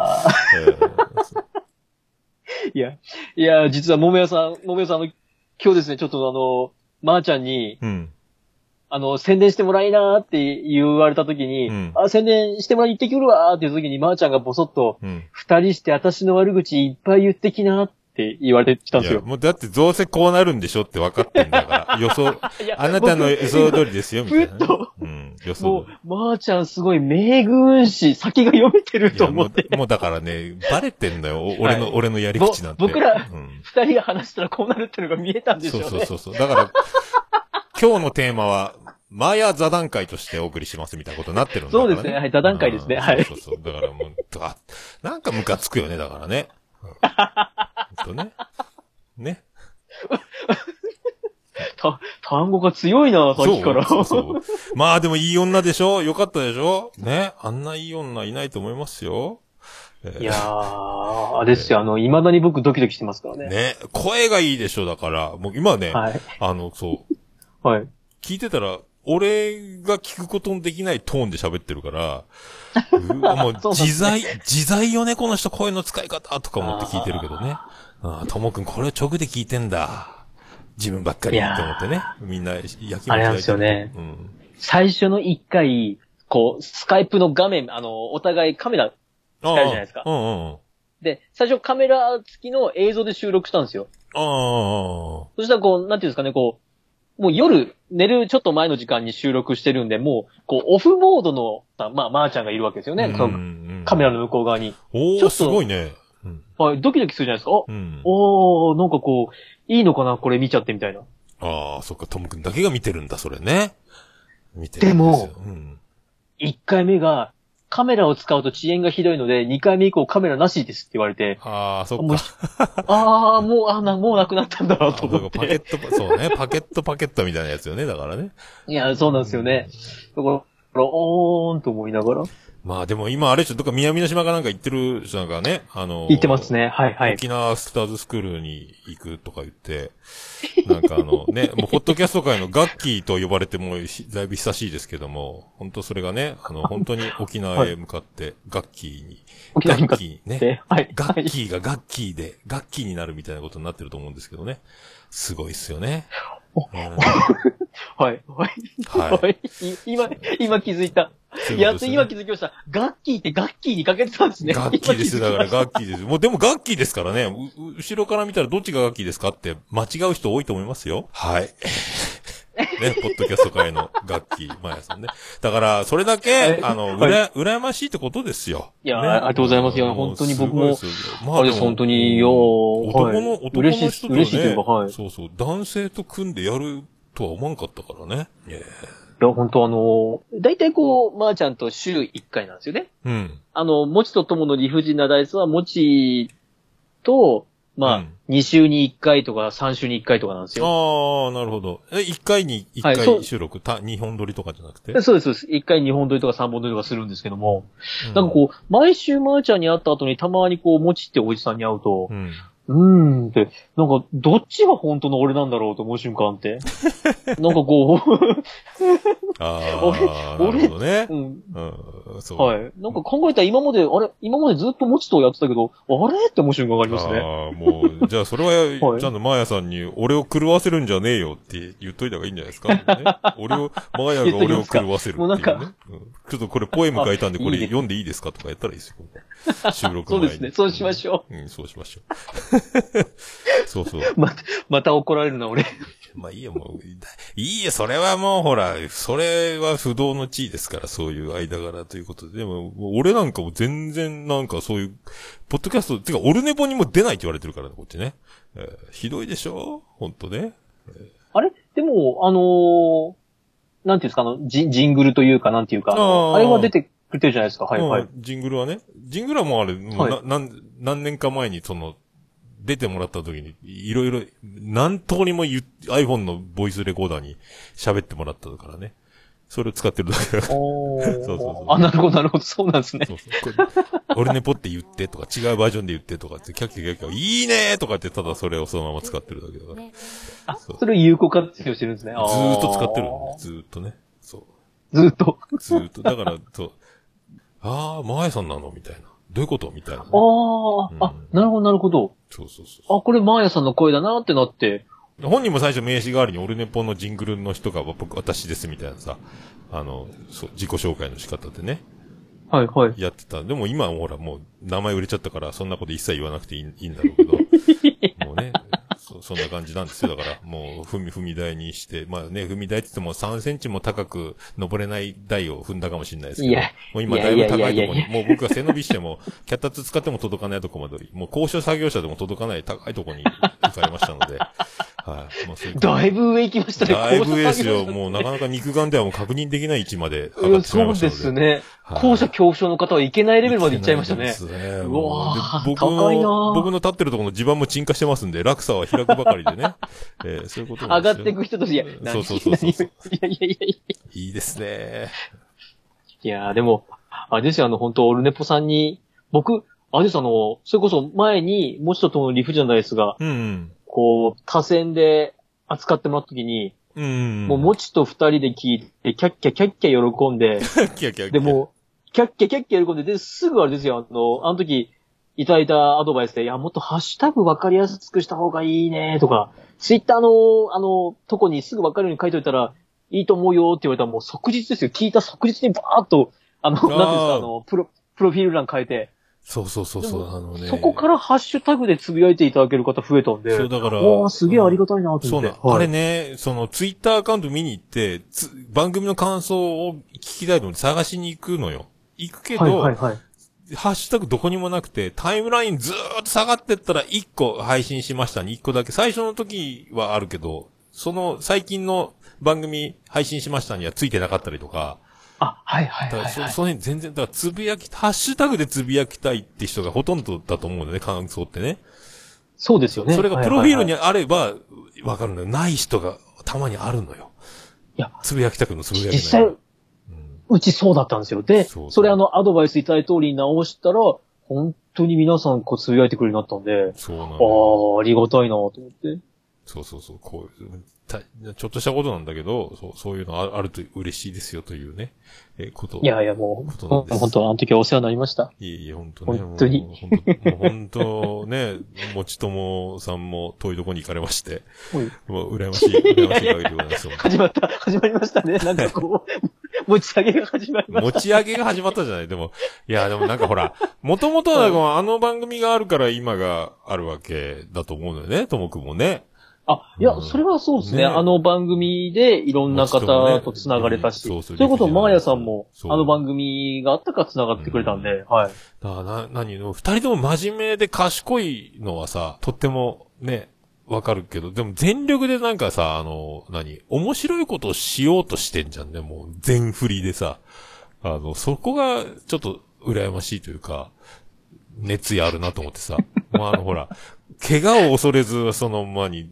えいや、いや、実は桃屋さん、桃屋さん、あの、今日ですね、ちょっとあの、まーちゃんに、えうん。あの、宣伝してもらいなーって言われた時に、うんあ、宣伝してもらいに行ってくるわーっていう時に、まーちゃんがボソッと、うん。二人して私の悪口いっぱい言ってきなって言われてきたんですよ。もうだってどうせこうなるんでしょって分かってんだから。予想、あなたの予想通りですよ、みたいなね、ふっとうん。予も想う、まーちゃんすごい名軍師、先が読めてると思って。う、もうだからね、バレてんだよ。お俺の、はい俺のやり口なんて。ぼ僕らうん。二人が話したらこうなるっていうのが見えたんでしょそううね。そうそうそう。だから、今日のテーマは、マヤ座談会としてお送りしますみたいなことになってるんだから、ね。そうですねはい座談会ですねうんはいそうそうそう。だからもう、あなんかムカつくよね、だからね。とね。ね。た、単語が強いな、さっきから。そうそうまあでもいい女でしょ？よかったでしょ？ねあんないい女いないと思いますよ。えーいやー、あれですよ、あの、未だに僕ドキドキしてますからね。ね声がいいでしょだから、もう今ね、はい。あの、そう、はい。聞いてたら、俺が聞くことのできないトーンで喋ってるから、うわもう自在、自在よね、この人声の使い方とか思って聞いてるけどね。ああ、ともくんこれを直で聞いてんだ。自分ばっかりって思ってね。みんな焼きあれなんですよねうん。最初の一回、こう、スカイプの画面、あの、お互いカメラ、ああ使えるじゃないですかうんうんうん。で、最初カメラ付きの映像で収録したんですよ。ああ、そしたらこう、なんていうんですかね、こう、もう夜、寝るちょっと前の時間に収録してるんで、もう、こう、オフモードの、まあ、まー、ちゃんがいるわけですよね。うんうんうんカメラの向こう側に。おー、すごいね。うん。はい、ドキドキするじゃないですか。うん。おー、なんかこう、いいのかなこれ見ちゃってみたいな。ああ、そっか、ともくんだけが見てるんだ、それね。見てるんでもすようん。1回目が、カメラを使うと遅延がひどいので、2回目以降カメラなしですって言われて、ああ、そっか。あー、もう、あな、もうなくなったんだあと思っそうかパケッて。ト、そうね、パケットパケットみたいなやつよね、だからね。いや、そうなんですよね。だから、おーんと思いながら。まあでも今あれでしょ、どっか南の島かなんか行ってる人なんかね、あの、言ってますね。はいはい。沖縄スターズスクールに行くとか言って、なんかあの ね、もうポッドキャスト界のガッキーと呼ばれてもだいぶ久しいですけども、本当それがね、あの、本当に沖縄へ向かって、ガッキーに、沖縄に向かっガッキーね、て。はい。ガはいッキーがガッキーで、ガッキーになるみたいなことになってると思うんですけどね。すごいっすよね。うんはい。はい。ははい。い今、今気づいた。そういうねやっと今気づきました。ガッキーってガッキーにかけてたんですね。ガッキーですよ。だからガッキーです。もうでもガッキーですからね。後ろから見たらどっちがガッキーですかって間違う人多いと思いますよ。はい。ね、ポッドキャスト界のガッキー、マヤさんね。だから、それだけ、はいあの、うはいら、羨ましいってことですよ。いやねありがとうございますいや本当に僕もまあれです、本当に、よー男の、はい男の嬉しい人とね、嬉しいというか、はい。いそうそう、男性と組んでやるとは思わんかったからね。いやや、本当あのー、大体こう、まー、ちゃんと週1回なんですよね。うん。あの、もちとともの理不尽なダイスは、もちと、まあ、うん2週に1回とか3週に1回とかなんですよ。ああ、なるほど。え、一回に一はいそう回収録、た、二本撮りとかじゃなくて？でそうです、そうです。1回2本撮りとか3本撮りとかするんですけども、うなんかこう、毎週まーちゃんに会った後にたまにこう、もちっておじさんに会うと、うん。うーんって、なんか、どっちが本当の俺なんだろうと思う瞬間あって。なんかこあ 俺あ、なるほどねう、。うん、うん、そう。はい。なんか考えたら今まで、あれ今までずっともちとやってたけど、あれって思う瞬間がありますね。ああ、もう、じゃあそれは、はいちゃんとマーヤさんに、俺を狂わせるんじゃねえよって言っといた方がいいんじゃないですか、ね、俺を、マーヤが俺を狂わせるっていうね。もうなんかうんちょっとこれポエム書いたんで、これ読んでいいですか？とかやったらいいですよ。収録前に。そうですね。そうしましょうん、そうしましょう。そうそう。う。ま、また怒られるな、俺。まあいいよ、もう。いいよ、それはもうほら、それは不動の地位ですから、そういう間柄ということで。でも、俺なんかも全然なんかそういう、ポッドキャスト、てか、オルネポにも出ないって言われてるからね、こっちね。えーひどいでしょ？ほんとね。あれ？でも、あのーなんていうんですか、あの、ジンジングルというか、なんていうか、ああれは出てくれてるじゃないですか。はいはい。うんジングルはね。ジングルはもうあれ、もうな、はいなん、何年か前にその、出てもらった時に、いろいろ、何通りも iPhone のボイスレコーダーに喋ってもらったからね。それを使ってるだけだから。そうそうそうあ、なるほど、なるほど。そうなんですね。そうそう。俺ネポって言ってとか、違うバージョンで言ってとかって、キャッキャキャッキャ、いいねーとかって、ただそれをそのまま使ってるだけだから。あ、それを有効活用してるんですね。ずーっと使ってるね。ずーっとね。そう。ーずーっと。ずーっと。だから、そう。あー、マーヤさんなの？みたいな。どういうこと？みたいなね、ああ、あ、なるほど、なるほど。そうそうそう。あ、これマーヤさんの声だなってなって。本人も最初名刺代わりにオルネポのジングルの人が僕、私ですみたいなさ、あの、そう、自己紹介の仕方でね、はいはい。やってた。でも今はほらもう名前売れちゃったから、そんなこと一切言わなくていいいいんだろうけど、もうね、そ、そんな感じなんですよ。だから、もう、踏み、踏み台にして、まあね、踏み台って言っても3センチも高く登れない台を踏んだかもしれないですけどもう今だいぶ高いとこいやいやいやいに、もう僕が背伸びしても、脚立使っても届かないとこまで、もう高所作業車でも届かない高いとこに行かれましたので、はい。もうそういうだいぶ上行きましたね。だいぶ上ですよ。もうなかなか肉眼ではもう確認できない位置まで上がってしまいそうましたので。ですね。はい高所恐怖症の方はいけないレベルまで行っちゃいましたねいけ。ないですね。うわ僕の、ー僕の立ってるところの地盤も沈下してますんで、落差は開くばかりでね。えーそういうこと上がっていく人として、いや、そうそうそうそう何？いやいやいやいや。いいですね。いやーでも、あれですよ、あの、本当オルネポさんに、僕、あれです、あの、それこそ前に、もちととのリフじゃないですが、うんうん。こう、多選で扱ってもらった時に、うんうん。もう、もちと二人で聞いて、キャッキャキャッキャ喜んで、キャッキャキャッキャで、もう、キャッキャキャッキャ喜んで、で、すぐあれですよ、あの、あの時、いただいたアドバイスで、いや、もっとハッシュタグ分かりやすくした方がいいね、とか、ツイッターの、あの、とこにすぐ分かるように書いといたら、いいと思うよって言われたら、もう即日ですよ。聞いた即日にバーッと、あの、なんですか、あの、プロ、プロフィール欄変えて、そうそうそうそう、あのね。そこからハッシュタグでつぶやいていただける方増えたんで、そう、だから。おー、すげえありがたいなとそうな思って。。はいあれね、その、ツイッターアカウント見に行って、つ番組の感想を聞きたいと思って探しに行くのよ。行くけど、はいはいはい。ハッシュタグどこにもなくて、タイムラインずーっと下がってったら1個配信しましたに1個だけ。最初の時はあるけど、その最近の番組配信しましたにはついてなかったりとか、あ、はいはいはい、はい。その辺全然、だからつぶやき、ハッシュタグでつぶやきたいって人がほとんどだと思うんだよね、感想ってね。そうですよね。それがプロフィールにはいあれば、わかるんだよ。ない人がたまにあるのよ。いや、つぶやきたくのつぶやきない。実際、うちそうだったんですよ。で、それあの、アドバイスいただいた通りに直したら、本当に皆さんこうつぶやいてくれるようになったんで、そうなあの。あ、ありがたいなと思って。そうそうそう、こういう、たちょっとしたことなんだけど、そう、そういうのああると嬉しいですよというね、えーこと。いやいや、もう、ことなんです本当あの時はお世話になりました。いえいえ、本当ね。本当に本当ね、もちともさんも遠いとこに行かれまして、もう羨ましい、羨ましい限りでございます。始まった、始まりましたね。なんかこう、持ち上げが始まりました。持ち上げが始まったじゃないでも、いや、でもなんかほら、もともとはあの番組があるから今があるわけだと思うのよね、ともくんもね。あ、いや、うんそれはそうですね。ねあの番組でいろんな方と繋がれたし、そうそうそれこそマーヤさんも、あの番組があったから繋がってくれたんで、はい。だからな、何の、二人とも真面目で賢いのはさ、とってもね、わかるけど、でも全力でなんかさ、あの、何、面白いことをしようとしてんじゃんね、もう全振りでさ。あの、そこがちょっと羨ましいというか、熱意あるなと思ってさ。まあ、あの、ほら、怪我を恐れず、その、まあに、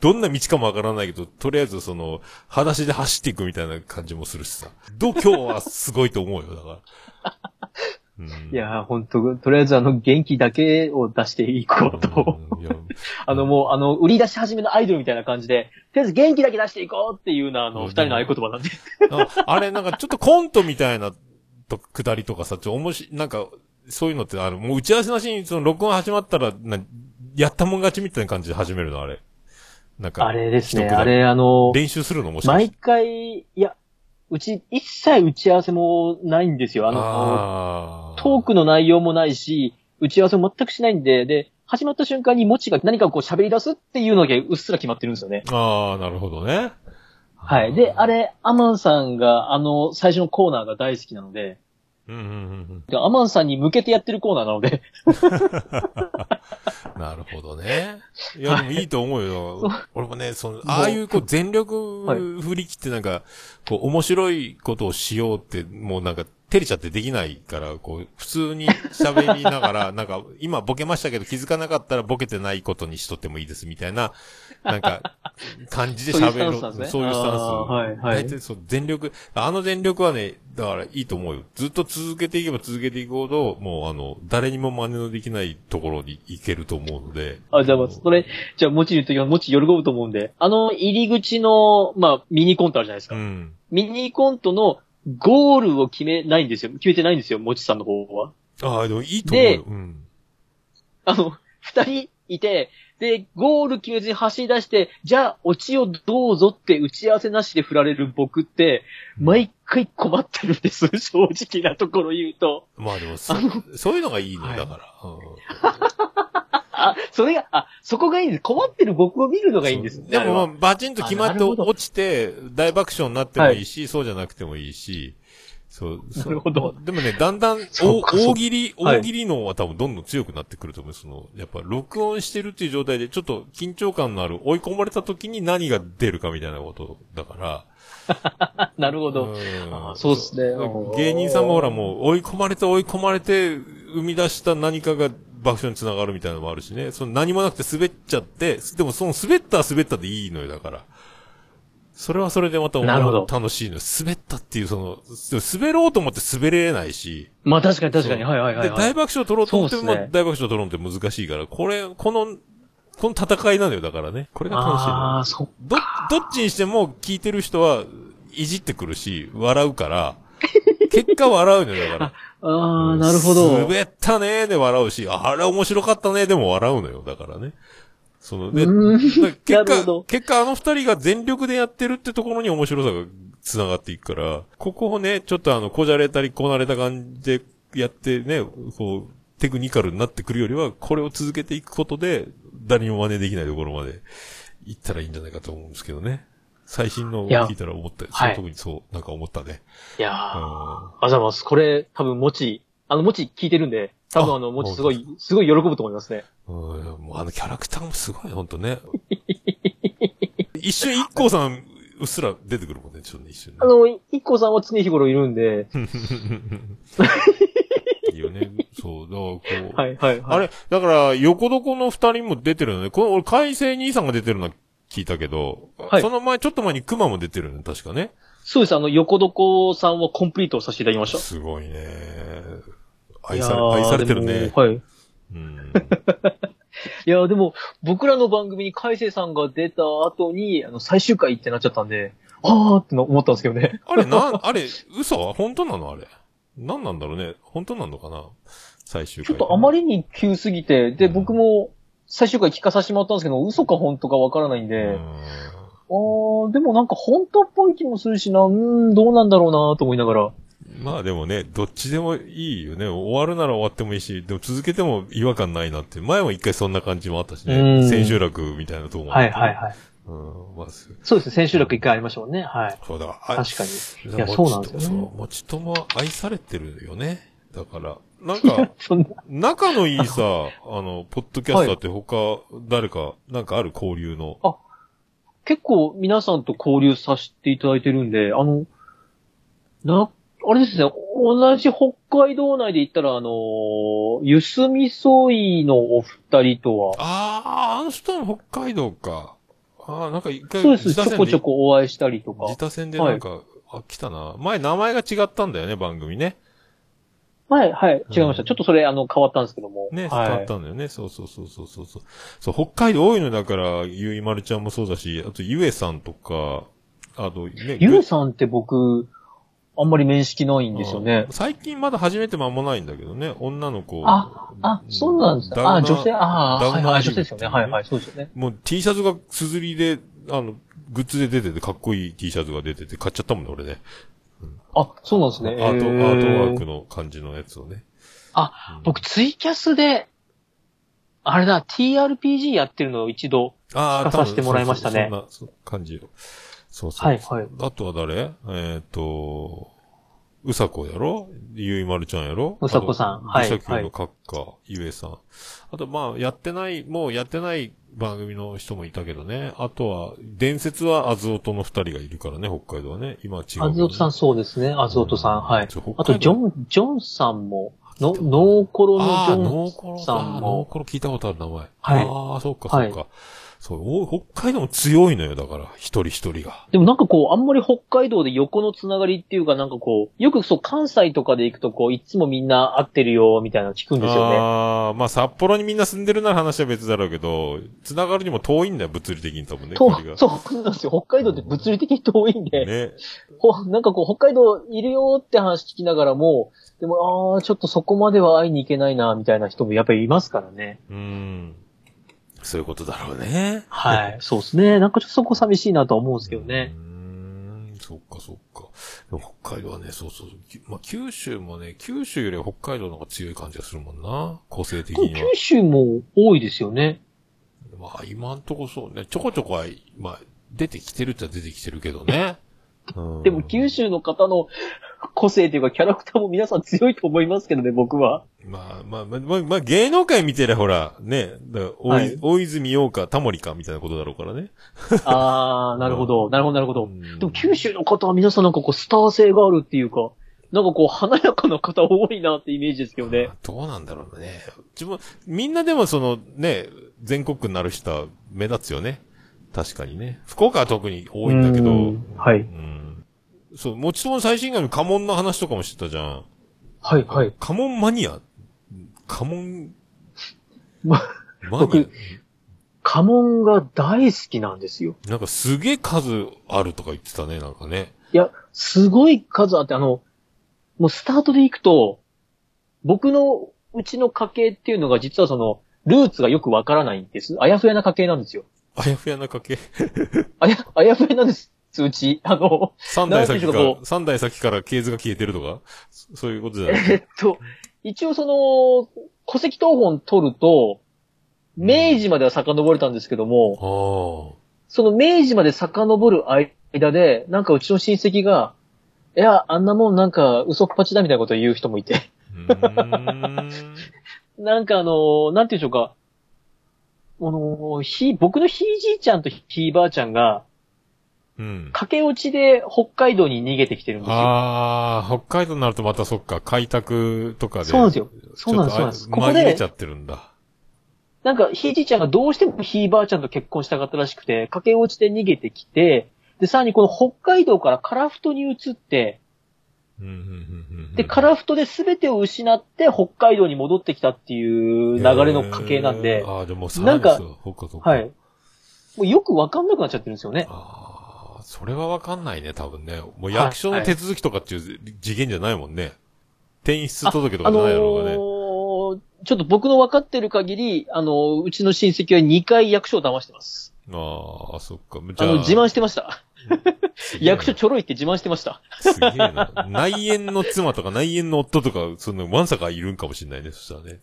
どんな道かもわからないけど、とりあえずその、裸足で走っていくみたいな感じもするしさ。どう今日はすごいと思うよ、だから。うんいやー、ほんと、とりあえずあの、元気だけを出していこうと。あの、もう、あの、売り出し始めのアイドルみたいな感じで、とりあえず元気だけ出していこうっていうような、あの、うん二人の合言葉なんで。ああれ、なんかちょっとコントみたいな、と、くだりとかさ、ちょ、おもし、なんか、そういうのってある？もう打ち合わせなしに、その、録音始まったら、な、やったもん勝ちみたいな感じで始めるの、あれ。なんか。あれですね、あれ、あの、練習するのもしかし毎て。回、いや、うち、一切打ち合わせもないんですよ。あの、あートークの内容もないし、打ち合わせも全くしないんで、で、始まった瞬間にもちが何かこう喋り出すっていうのがうっすら決まってるんですよね。ああ、なるほどね。はい。で、あれ、アマンさんが、あの、最初のコーナーが大好きなので、うんうんうんでアマンさんに向けてやってるコーナーなので、うん。なるほどね。いや、でもいいと思うよ。俺もね、その、ああいう、こう、全力はい振り切ってなんか、こう、面白いことをしようって、もうなんか、照れちゃってできないから、こう、普通に喋りながら、なんか、今ボケましたけど気づかなかったらボケてないことにしとってもいいです、みたいな、なんか、感じで喋る。そういうスタンスねそういうスタンス。はいはい大体そう、全力、あの全力はね、だからいいと思うよ。ずっと続けていけば続けていくほど、もうあの、誰にも真似のできないところに行けると思うので。あ、じゃあ、まあそれ、じゃあ、もち言うときは、もち喜ぶと思うんで、あの、入り口の、まあ、ミニコントあるじゃないですか。うん。ミニコントのゴールを決めないんですよ。決めてないんですよ、もちさんの方は。ああ、でもいいと思うよ。でうん。あの、二人いて、で、ゴール決めずに走り出して、じゃあ、オチをどうぞって打ち合わせなしで振られる僕って、毎回困ってるんです。正直なところ言うと。まあでもそ、そういうのがいいのよ、だから。あ、それが、あ、そこがいいんです。困ってる僕を見るのがいいんです。でもまあ、バチンと決まって落ちて、大爆笑になってもいいし、そうじゃなくてもいいし、そう、なるほど。でもね、だんだん、お大喜利、はい。大喜利のは多分どんどん強くなってくると思う。その、やっぱ録音してるっていう状態で、ちょっと緊張感のある、追い込まれた時に何が出るかみたいなことだから、なるほど。ん。あそうっすね。芸人さんもほらもう追い込まれて追い込まれて生み出した何かが爆笑につながるみたいなのもあるしね。その何もなくて滑っちゃって、でもその滑ったら滑ったでいいのよ、だから。それはそれでまたなるほど楽しいのよ。滑ったっていうその、滑ろうと思って滑れないし。まあ確かに確かに。はいはいはい、で、はい。大爆笑取ろうと思ってね大爆笑取ろうって難しいから、これ、この、この戦いなのよ、だからね。これが楽しい。ああ、そっど、どっちにしても聞いてる人はいじってくるし、笑うから、結果笑うのよ、だから。ああ、なるほど。滑ったねーで笑うし、あれ面白かったねーでも笑うのよ、だからね。その、で、結果、ど結果あの二人が全力でやってるってところに面白さが繋がっていくから、ここをね、ちょっとあの、こじゃれたりこなれた感じでやってね、こう、テクニカルになってくるよりは、これを続けていくことで、誰にも真似できないところまで行ったらいいんじゃないかと思うんですけどね。最新のを聞いたら思った、はいそう特にそう、なんか思ったね。いやー、うんありがとうございます。これ、多分、もち、あの、もち聞いてるんで、多分あの、あもちすごい、すごい喜ぶと思いますね。うん、もうあのキャラクターもすごい、ほんとね。一瞬、一光さん、うっすら出てくるもんね、ちょっとね、一瞬ねあ。の、いっこさんは常日頃いるんで、いいよね。そう、だからこう。はいはいはい。あれ、だから、横床の二人も出てるよね。この、俺、海星兄さんが出てるのは聞いたけど、はいその前、ちょっと前に熊も出てるよね、確かね。そうです、あの、横床さんはコンプリートさせていただきました。すごいね。愛され、愛されてるでね。もはい。うん。いやーでも、僕らの番組に海星さんが出た後に、あの、最終回ってなっちゃったんで、あーっての思ったんですけどね。あれ、なん、あれ、嘘？本当なの？あれ。何なんだろうね？本当なのかな？最終回。ちょっとあまりに急すぎて、で、うん僕も最終回聞かさせてもらったんですけど、嘘か本当かわからないんで、うんあー、でもなんか本当っぽい気もするしな、うーん、どうなんだろうなと思いながら。まあでもね、どっちでもいいよね。終わるなら終わってもいいし、でも続けても違和感ないなって。前も一回そんな感じもあったしうね。ん千秋楽みたいなとこもあはいってはいはい。うん、まあ、すそうですね、千秋楽一回ありましたもんね。はい。そうだ。あ確かに。いやもそうなんですよねもちとも愛されてるよね。だから、なんか、仲のいいさ、あの、ポッドキャスターって他、誰か、なんかある交流の。結構皆さんと交流させていただいてるんで、あの、な、あれですね、同じ北海道内で言ったら、あのー、ゆすみそいのお二人とは、ああ、あの人の北海道か。ああ、なんか一回、そうです、ちょこちょこお会いしたりとか。自他戦でなんか、あ、来たな。前名前が違ったんだよね、番組ね。はい、はい、違いました。うんちょっとそれ、あの、変わったんですけども。ね、はい。変わったんだよね。そうそうそうそうそうそう。そう、北海道多いのだから、ゆいまるちゃんもそうだし、あとゆえさんとか、あとね、ゆうさんって僕、あんまり面識ないんですよねあ。最近まだ始めて間もないんだけどね、女の子。あ、あ、そうなんですね。あ、女性、あダウナーはいはい、女性ですよね。はいはい、そうですよね。もう T シャツがすずりで、あの、グッズで出てて、かっこいい T シャツが出てて、買っちゃったもんね、俺ね。あ、そうなんですね。アート、アートワークの感じのやつをね。あうん、僕ツイキャスで、あれだ、TRPG やってるのを一度、あ聞かさせてもらいましたねそんな感じよ。そうそう。はいはい。あとは誰？えっ、と、うさこやろ？ゆいまるちゃんやろ？うさこさんはいうさきの閣下、ゆえさん。あと、まあ、やってない、もうやってない番組の人もいたけどね。あとは、伝説はあずおとの二人がいるからね、北海道はね。今は違うね、あずおとさんそうですね、あずおとさん。はい。あと、ジョン、ジョンさんも、の、ノーコロのジョンさんあーノーも、コロ聞いたことある名前。はいああ、そうか、そうか。そう、お北海道も強いのよ、だから、一人一人が。でもなんかこう、あんまり北海道で横のつながりっていうかなんかこう、よくそう、関西とかで行くとこう、いつもみんな会ってるよ、みたいなの聞くんですよね。ああ、まあ札幌にみんな住んでるなら話は別だろうけど、つながるにも遠いんだよ、物理的に多分ね。と距離がそうなんですよ。北海道って物理的に遠いんで、ね。ほなんかこう、北海道いるよって話聞きながらも、でも、ああ、ちょっとそこまでは会いに行けないな、みたいな人もやっぱりいますからね。うん。そういうことだろうね。はい。そうですね。なんかちょっとそこ寂しいなとは思うんですけどねう。ーん、そっかそっか。でも北海道はね、そうそう。きまあ九州もね、九州よりは北海道の方が強い感じがするもんな。個性的には。九州も多いですよね。まあ今んとこそうね、ちょこちょこは、まあ出てきてるっちゃ出てきてるけどね。うんでも九州の方の個性というかキャラクターも皆さん強いと思いますけどね、僕は。まあまあまあ、まあ、まあ、芸能界見てりゃほら、ね、大,、はい大泉洋かタモリかみたいなことだろうからね。ああ、なるほど。なるほど、なるほど。うんでも九州の方は皆さんなんかこう、スター性があるっていうか、なんかこう、華やかな方多いなってイメージですけどね。どうなんだろうね。自分、みんなでもそのね、全国区になる人は目立つよね。確かにね。福岡は特に多いんだけど。うんはい。うん。そう、もちろん最新回の家紋の話とかもしてたじゃん。はい、はい。家紋マニア？家紋、ま、マニ僕家紋が大好きなんですよ。アなんかすげえ数あるとか言ってたね、なんかね。いや、すごい数あって、あの、もうスタートで行くと、僕のうちの家系っていうのが実はその、ルーツがよくわからないんです。あやふやな家系なんですよ。あやふやな家系？あや、あやふやなんです、うち。あの、三代先かなんていうかこ、三代先から系図が消えてるとか？そそういうことじゃない？えっと、一応その、戸籍謄本取ると、明治までは遡れたんですけども、あその明治まで遡る間で、なんかうちの親戚が、いや、あんなもんなんか嘘っぱちだみたいなことを言う人もいて。なんかあの、なんていうんでしょうか。あの、ひ、僕のひいじいちゃんとひいばあちゃんが、うん。駆け落ちで北海道に逃げてきてるんですよ。ああ、北海道になるとまたそっか、開拓とかで。そうなんですよ。そうなんです、そうなんです。ここでれちゃ、ってるんだ。なんかひいじいちゃんがどうしてもひいばあちゃんと結婚したかったらしくて、駆け落ちで逃げてきて、で、さらにこの北海道からカラフトに移って、うんうんうんうんで、カラフトで全てを失って北海道に戻ってきたっていう流れの家系なんでへ、ーああ、でもさなんか。はい。。もうよくわかんなくなっちゃってるんですよね。ああ、それはわかんないね、多分ね。もう役所の手続きとかっていう次元じゃないもんね。転出届とかないだろうがね。ーちょっと僕の分かってる限り、あのーうちの親戚は2回役所を騙してます。ああ、そっか。じゃあ、あの、自慢してました。役所ちょろいって自慢してました。すげえな。内縁の妻とか内縁の夫とか、その、わんさかいるんかもしれないね、そしたらね。の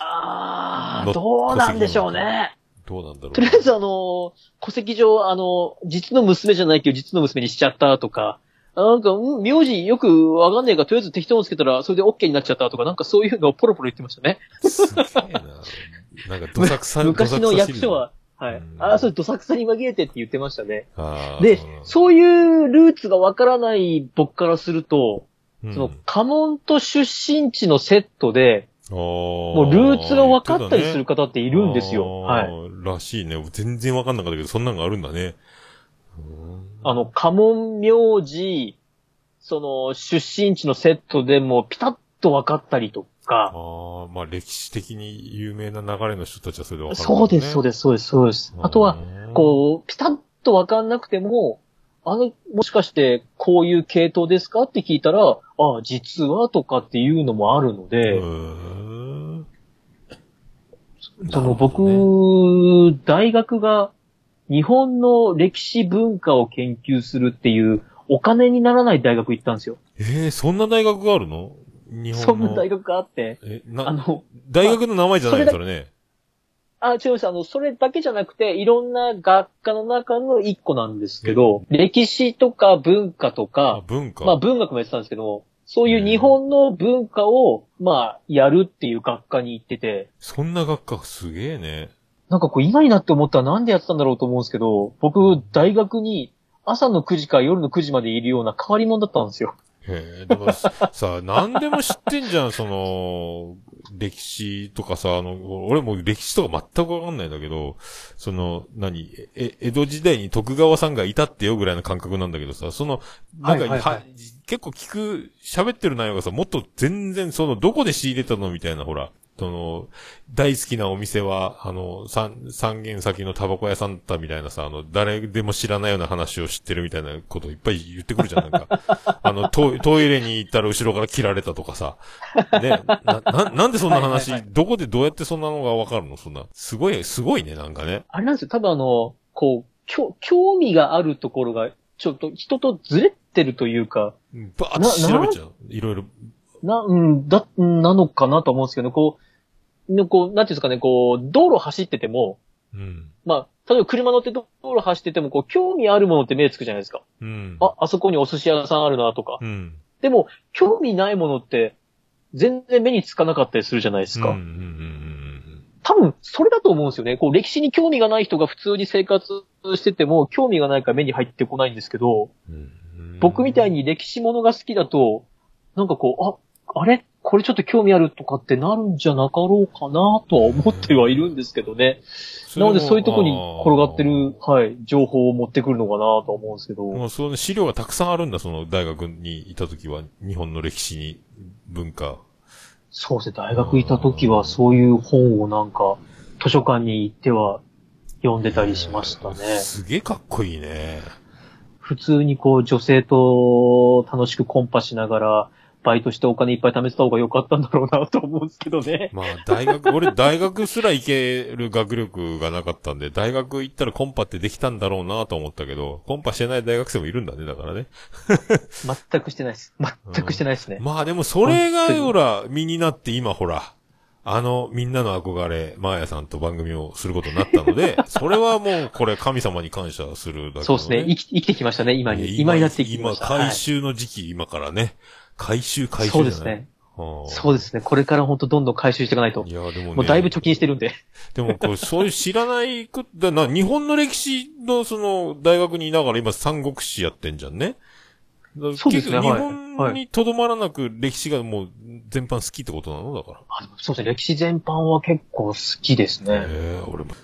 あー、どうなんでしょうね。どうなんだろう。とりあえずあのー戸籍上、あのー実の娘じゃないけど実の娘にしちゃったとか、あなんか、うん、名字よくわかんねえから、とりあえず適当につけたら、それで OK になっちゃったとか、なんかそういうのをポロポロ言ってましたね。すげえな。なんか、どさくさ、昔の役所は。は、はいうん。あー、それどさくさに紛れてって言ってましたね。で、そういうルーツがわからない僕からすると、うんその、家紋と出身地のセットで、ももうルーツが分かったりする方っているんですよ。はい。い。らしいね。全然わかんなかったけど、そんなのがあるんだね。あの、家紋名字、その、出身地のセットでもピタッと分かったりとか、ああ、まあ歴史的に有名な流れの人たちはそれでわかる、そうです、そうでです、そうです、そうです。あとは、こう、ピタッと分かんなくても、あの、もしかして、こういう系統ですか？って聞いたら、ああ、実はとかっていうのもあるのうで。その僕、大学が日本の歴史文化を研究するっていうお金にならない大学行ったんですよ。ええそんな大学があるの？日本の。そんな大学があって、え、あな、の、大学の名前じゃないのそそれね。あ、違います。あの、それだけじゃなくて、いろんな学科の中の一個なんですけど、歴史とか文化とあか、、文化。まあ文学もやってたんですけど、そういう日本の文化を、まあ、やるっていう学科に行ってて、そんな学科すげえね。なんかこう今になって思ったらなんでやってたんだろうと思うんですけど、僕、大学に朝の9時から夜の9時までいるような変わり者だったんですよ。へえ、でもさ、さ何でも知ってんじゃん、その、歴史とかさ、あの、俺もう歴史とか全くわかんないんだけど、その、何、え、江戸時代に徳川さんがいたってよぐらいの感覚なんだけどさ、その、なんか、はいはいはい。は結構聞く、喋ってる内容がさ、もっと全然その、どこで仕入れたのみたいな、ほら、その、大好きなお店は、あの、三、三軒先のタバコ屋さんだったみたいなさ、あの、誰でも知らないような話を知ってるみたいなこといっぱい言ってくるじゃん、なんか。あの、トトイレに行ったら後ろから切られたとかさ。ね、な、な、なんでそんな話、はいはいはいどこでどうやってそんなのがわかるの？そんな。すごい、すごいね、なんかね。あれなんですよ。多分あの、こう、きょ興味があるところが、ちょっと人とずれてるというか、バーッと調べちゃう。いろいろ。な、うん、だ、うんなのかなと思うんですけど、こう、のこう、なんていうんですかね、こう、道路走ってても、うん。まあ、例えば車乗って道路走ってても、こう、興味あるものって目つくじゃないですか。うん。あ、あそこにお寿司屋さんあるなとか。うん。でも、興味ないものって、全然目につかなかったりするじゃないですか。うんうんうん多分、それだと思うんですよね。こう、歴史に興味がない人が普通に生活してても、興味がないから目に入ってこないんですけど、うんうん。僕みたいに歴史ものが好きだと、なんかこう、あ、あれ？これちょっと興味あるとかってなるんじゃなかろうかなとは思ってはいるんですけどね。なのでそういうとこに転がってる、はい、情報を持ってくるのかなと思うんですけど。もうその資料がたくさんあるんだ、その大学にいた時は、日本の歴史に、文化。そうですね、大学いた時はそういう本をなんか、図書館に行っては読んでたりしましたね。すげえかっこいいね。普通にこう女性と楽しくコンパしながら、バイトしてお金いっぱい貯めてた方が良かったんだろうなと思うんですけどね。まあ、大学、俺大学すら行ける学力がなかったんで、大学行ったらコンパってできたんだろうなと思ったけど、コンパしてない大学生もいるんだね、だからね。全くしてないです。全くしてないですね。まあでもそれが、ほら、身になって今ほら、あの、みんなの憧れ、マーヤさんと番組をすることになったので、それはもう、これ神様に感謝するだけ、ね、そうですね。生き、生きてきましたね、今に。今になってきました。今、回収の時期、はい、今からね。回収、回収そうですね。そうですね。これから本当どんどん回収していかないと。いや、でもね。もうだいぶ貯金してるんで。でも、これ、そういう知らないく、だな、日本の歴史のその、大学にいながら今三国志やってんじゃんね。そうですね。日本にとどまらなく歴史がもう全般好きってことなの？だから。あそうですね。歴史全般は結構好きですね。ええ俺も、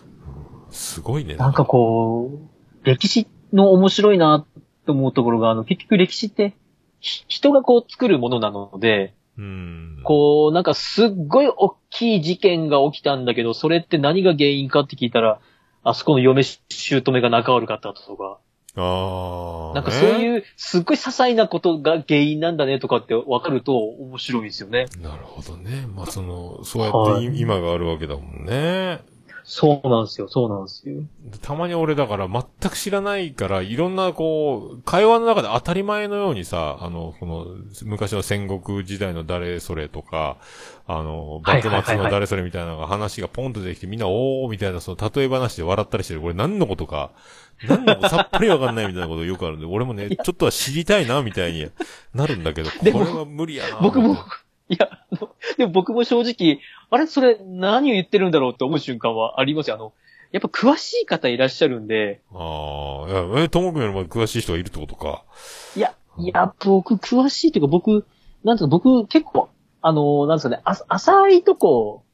すごいね。なんかこう、歴史の面白いなと思うところが、あの、結局歴史って、人がこう作るものなので、うん、こう、なんかすっごい大きい事件が起きたんだけど、それって何が原因かって聞いたら、あそこの嫁姑が仲悪かったとか、ああ。なんかそういう、すっごい些細なことが原因なんだねとかって分かると面白いですよね。なるほどね。まあその、そうやって今があるわけだもんね。そうなんですよ、そうなんですよ。たまに俺だから全く知らないから、いろんなこう、会話の中で当たり前のようにさ、あの、この、昔の戦国時代の誰それとか、あの、幕末の誰それみたいなのが話がポンと出てきて、みんなおーみたいなその例え話で笑ったりしてる。これ何のことか、何のさっぱりわかんないみたいなことよくあるんで、俺もね、ちょっとは知りたいな、みたいになるんだけど、これは無理やな。僕も、いや、でも僕も正直、あれ？それ何を言ってるんだろうって思う瞬間はありますよ。あの、やっぱ詳しい方いらっしゃるんで。ああ、いや、え、ともくんよりも詳しい人がいるってことか。いや、いや、僕詳しいっていうか僕、なんですか、僕結構、あの、なんですかね、あ浅いとこ、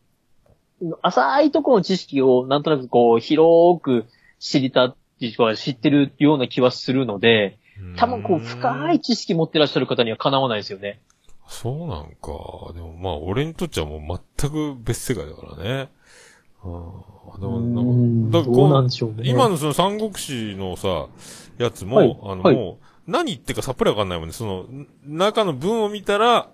浅いとこの知識をなんとなくこう、広く知りたっていう人は知ってるような気はするので、多分こう、深い知識持ってらっしゃる方にはかなわないですよね。そうなんか。でもまあ、俺にとっちゃもう全く別世界だからね。あでも、なんか、ね。今のその三国志のさ、やつも、はい、あの、はい、もう、何言ってかさっぱりわかんないもんね。その、中の文を見たら、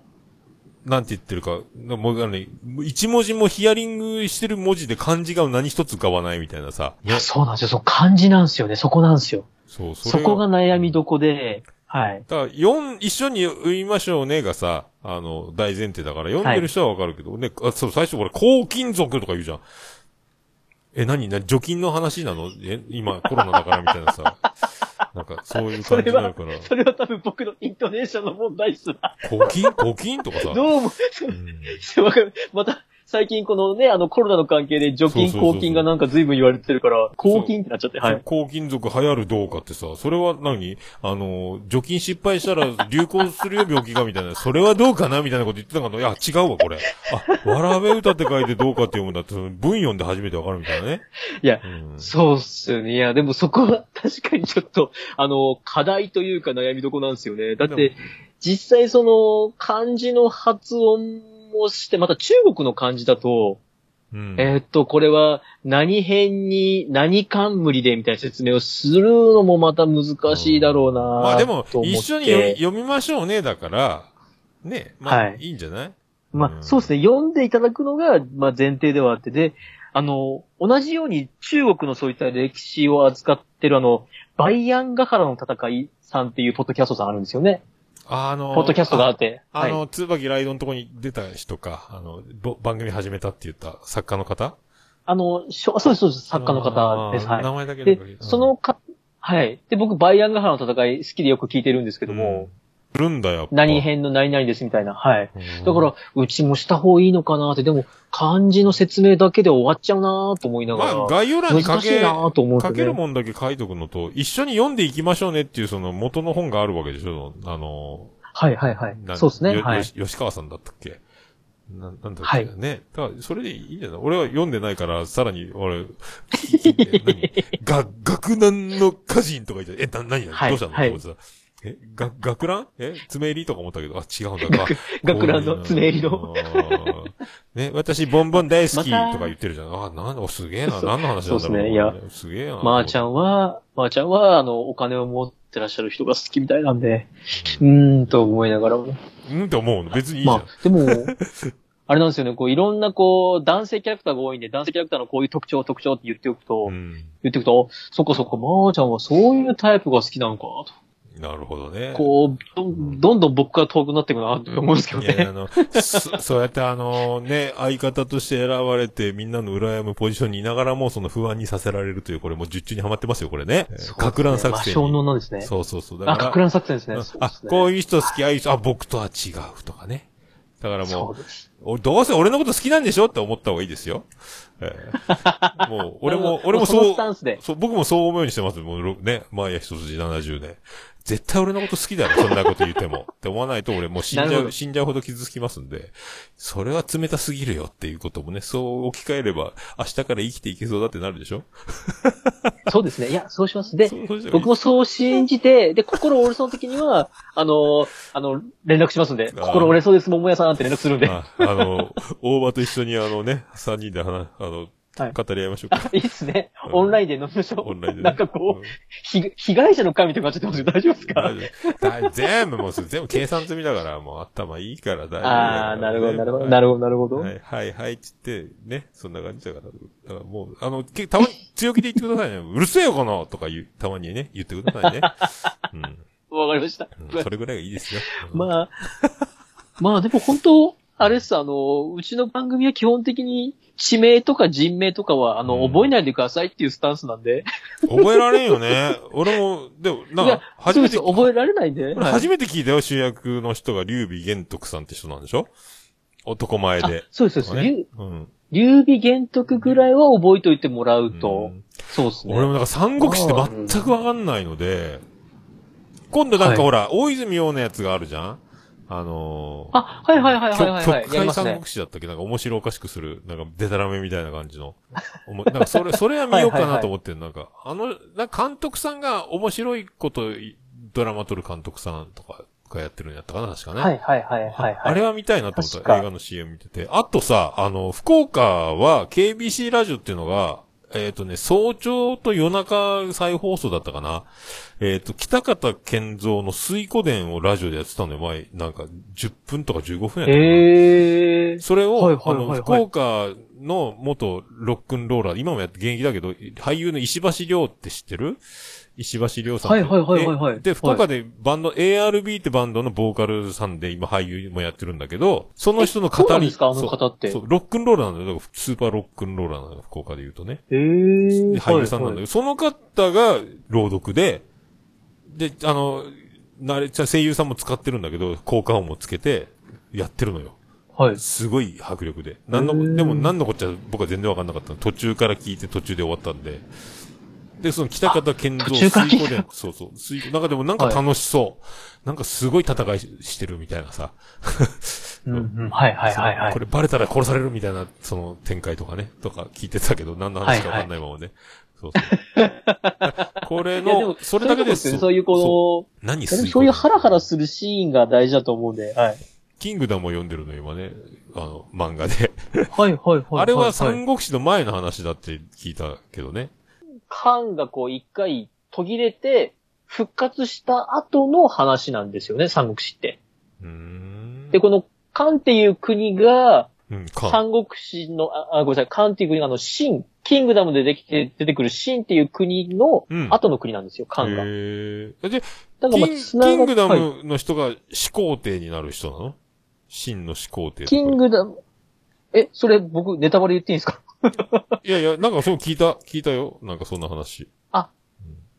なんて言ってるか、もう、あの、ね、一文字もヒアリングしてる文字で漢字が何一つ浮かばないみたいなさ。いや、そうなんですよ。そう、漢字なんですよね。そこなんですよ。そう、そそこが悩みどこで、はい。だから、四、一緒に言いましょうねがさ、あの、大前提だから、読んでる人はわかるけど、はい、ね、あ、そう、最初これ、高金属とか言うじゃん。え、何な、除菌の話なの？え、今、コロナだからみたいなさ。なんか、そういう感じになるから。それは多分僕のイントネーションの問題っすわ。抗菌抗菌とかさ。どうも、うん、わかる。また、最近このね、あのコロナの関係で除菌、抗菌がなんか随分言われてるから、抗菌ってなっちゃって、はい。抗菌族流行るどうかってさ、それは何？あの、除菌失敗したら流行するよ病気がみたいな、それはどうかなみたいなこと言ってたから、いや、違うわ、これ。あ、わらべ歌って書いてどうかって読むんだって、その文読んで初めてわかるみたいなね。いや、うん、そうっすよね。いや、でもそこは確かにちょっと、あの、課題というか悩みどこなんですよね。だって、実際その、漢字の発音もして、また中国の漢字だと、うん、えー、っと、これは何編に何冠でみたいな説明をするのもまた難しいだろうな、うん、まあでも、一緒に読みましょうね、だから、ね、まあ、はい、いいんじゃない？まあ、うん、そうですね。読んでいただくのが、まあ前提ではあって、で、あの、同じように中国のそういった歴史を扱ってるあの、バイアンガハラの戦いさんっていうポッドキャストさんあるんですよね。あの、ポッドキャストがあって。あの、つばきライドのとこに出た人か、あの、番組始めたって言った作家の方？あの、しょそうです、そうです、作家の方です。はい。名前だけで、そのか、はい。で、僕、バイアンガハラの戦い好きでよく聞いてるんですけども、るんだよ。何編の何々ですみたいな。はい。だから、うちもした方がいいのかなって、でも、漢字の説明だけで終わっちゃうなと思いながら。まあ、概要欄に書け、ね、書けるもんだけ書いとくのと、一緒に読んでいきましょうねっていうその元の本があるわけでしょ。あの、はいはいはい。な。そうですね。よはい。吉川さんだったっけ？ななんだっけ、はい。ね。だから、それでいいんじゃな。い俺は読んでないから、さらに、俺、何？が、学難の歌人とか言って、え、な、何はい。どうしたの、はい。こいつはえ、が、学ラン？え爪入りとか思ったけど、あ、違うんだか。学ランの爪入りの。ね、私、ボンボン大好きとか言ってるじゃん。あ、なんだ、すげえな。何の話なんだろう。そうですねいや、すげえな。まーちゃんは、まーちゃんは、あの、お金を持ってらっしゃる人が好きみたいなんで、うーんと思いながらも。うんって思うの。別にいいじゃん。まあ、でも、あれなんですよね、こう、いろんなこう、男性キャラクターが多いんで、男性キャラクターのこういう特徴、特徴って言っておくと、うん。言っておくと、そっかそっか、まーちゃんはそういうタイプが好きなのか、と。なるほどね。こう、どんどん僕から遠くなっていくな、って思うんですけどいやいや、あね。の、そ そうやってあの、ね、相方として選ばれて、みんなの羨むポジションにいながらも、その不安にさせられるという、これもう術中にはまってますよ、これね。格乱作戦魔性に。のなんですね。そうそうそう。だあ、から格乱作戦ですね。うんあこういう人好き、ああいう人、あ、僕とは違うとかね。だからもそううどうせ俺のこと好きなんでしょ？って思った方がいいですよ。ええ もう、俺も、俺もそうそう、僕もそう思うようにしてます。もうろ、ね、マーヤ一筋70年。絶対俺のこと好きだろ、そんなこと言っても。って思わないと俺もう死んじゃう、死んじゃうほど傷つきますんで、それは冷たすぎるよっていうこともね、そう置き換えれば、明日から生きていけそうだってなるでしょ？そうですね。いや、そうします。で僕もそう信じて、で、心折れそうな時には、あの、あの、連絡しますんで、心折れそうです、桃屋さんって連絡するんで。ああの、大場と一緒にあのね、三人で話、あの、はい語り合いましょうか。いいっすね。うんオンラインで飲みましょう。オンラインでね。なんかこう、んひ被害者の神とかちょっと待って大丈夫ですか？大丈夫大全部もうす、全部計算済みだから、もう頭いいから大丈夫だからね。ああ、なるほど、なるほど、なるほど、なるほど。はい、はい、はい、って言って、ね、そんな感じだから。だからもう、あの、けたまに強気で言ってくださいね。うるせえよ、このとか言う、たまにね、言ってくださいね。うん。わかりました。うんそれぐらいがいいですよ。うんまあ、まあでも本当、あれっす、あの、うちの番組は基本的に地名とか人名とかは、あの、うん覚えないでくださいっていうスタンスなんで。覚えられんよね。俺も、でも、ないんやか、、初めて、そうです覚えられないんで。俺はい初めて聞いたよ、主役の人が、劉備玄徳さんって人なんでしょ？男前で。そうです、そうです。ね劉うん。劉備玄徳ぐらいは覚えておいてもらうと、うんそうですね。俺もなんか三国志って全くわかんないので、今度なんかはいほら、大泉洋のやつがあるじゃん？あのー、あ、はいはいはいはいはい、はい。曲界やりますね三国。志だったっけなんか面白おかしくする、なんかデタラメみたいな感じの。なんかそれ、それは見ようかなと思ってんなんか、あの、なんか監督さんが面白いことい、ドラマ撮る監督さんとかがやってるんやったかな確かね。はいはいはいはい、はい。あれは見たいなと思った映画の CM 見てて。あとさ、あの、福岡は KBC ラジオっていうのが、えっ、とね、早朝と夜中再放送だったかな。えっ、と、北方健三の水湖伝をラジオでやってたのよ、前、なんか10分とか15分やったかな。ええー。それを、はいはいあの、福岡の元ロックンローラー、今もやって現役だけど、俳優の石橋亮って知ってる？石橋亮さん。はいはいはいはいはいえで、福岡でバンド、ARB ってバンドのボーカルさんで今俳優もやってるんだけど、その人の語り。そうですか？あの方ってそうロックンローラーなんだよ。スーパーロックンローラーなんだよ、福岡で言うとね。ええー。で俳優さんなんだけど、はいその方が朗読で、で、あの、なれ、声優さんも使ってるんだけど、効果音もつけて、やってるのよ。はい。すごい迫力で。なんの、でも何のこっちゃ僕は全然わかんなかったの途中から聞いて途中で終わったんで。で、その北方健三途中から聞いた水湖で、そうそう、水湖、なんかでもなんか楽しそう。なんかすごい戦いしてるみたいなさ。うんうん。はいはいはいはいこ。れバレたら殺されるみたいな、その展開とかね、とか聞いてたけど、何の話かわかんないままね。そうそう。これの、それだけですそういうこの、何でも水そういうハラハラするシーンが大事だと思うんで、はい。キングダムを読んでるの今ね、あの、漫画で。はいはいはい。あれはさ三国志の前の話だって聞いたけどね。カンがこう一回途切れて、復活した後の話なんですよね、三国志って。で、このカンっていう国が。三国志の、あ、あごめんなさい、カンっていう国があの、シン、キングダムでできて、出てくるシンっていう国のうん後の国なんですよ、カンが。へーで、だからまあキン、キングダはいムの人が始皇帝になる人なの？真の始皇帝。キングダム、え、それ僕ネタバレ言っていいんですか？いやいや、なんかそう聞いた、聞いたよ。なんかそんな話。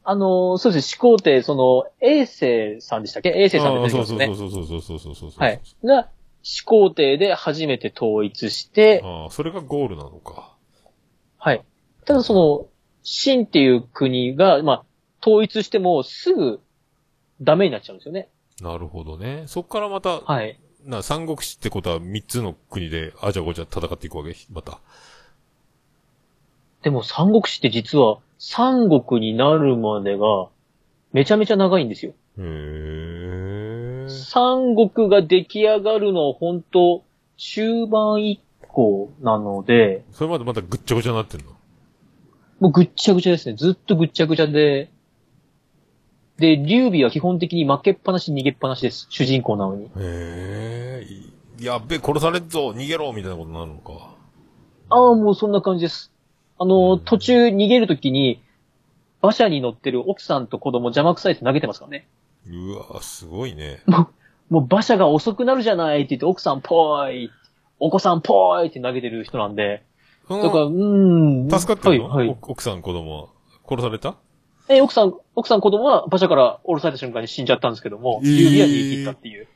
あのーそうです、始皇帝、その、衛星さんでしたっけ？衛星さんああで出てきそうますね。そうそうそうそうそうそうそう。はい。が、始皇帝で初めて統一して、ああ、それがゴールなのか。はい。ただその、秦っていう国が、まあ、統一してもすぐダメになっちゃうんですよね。なるほどね。そっからまた、はい。な、三国志ってことは三つの国であじゃごじゃ戦っていくわけまた。でも三国志って実は三国になるまでがめちゃめちゃ長いんですよ。三国が出来上がるのは本当中盤以降なので、それまでまたぐっちゃぐちゃになってんの？もうぐっちゃぐちゃですね。ずっとぐっちゃぐちゃで、で、劉備は基本的に負けっぱなし逃げっぱなしです。主人公なのに。へえ、いやっべ、殺されんぞ、逃げろみたいなことになるのか。ああ、もうそんな感じです。あの、途中逃げるときに、馬車に乗ってる奥さんと子供邪魔くさいって投げてますからね。うわすごいね。もう馬車が遅くなるじゃないって言って、奥さんぽーい、お子さんぽーいって投げてる人なんで、そだから、うーん。助かってるの、はい、はい。お奥さん、子供は。殺された？え、奥さん、奥さん子供は馬車から降ろされた瞬間に死んじゃったんですけども、えー指は逃げ切ったっていう。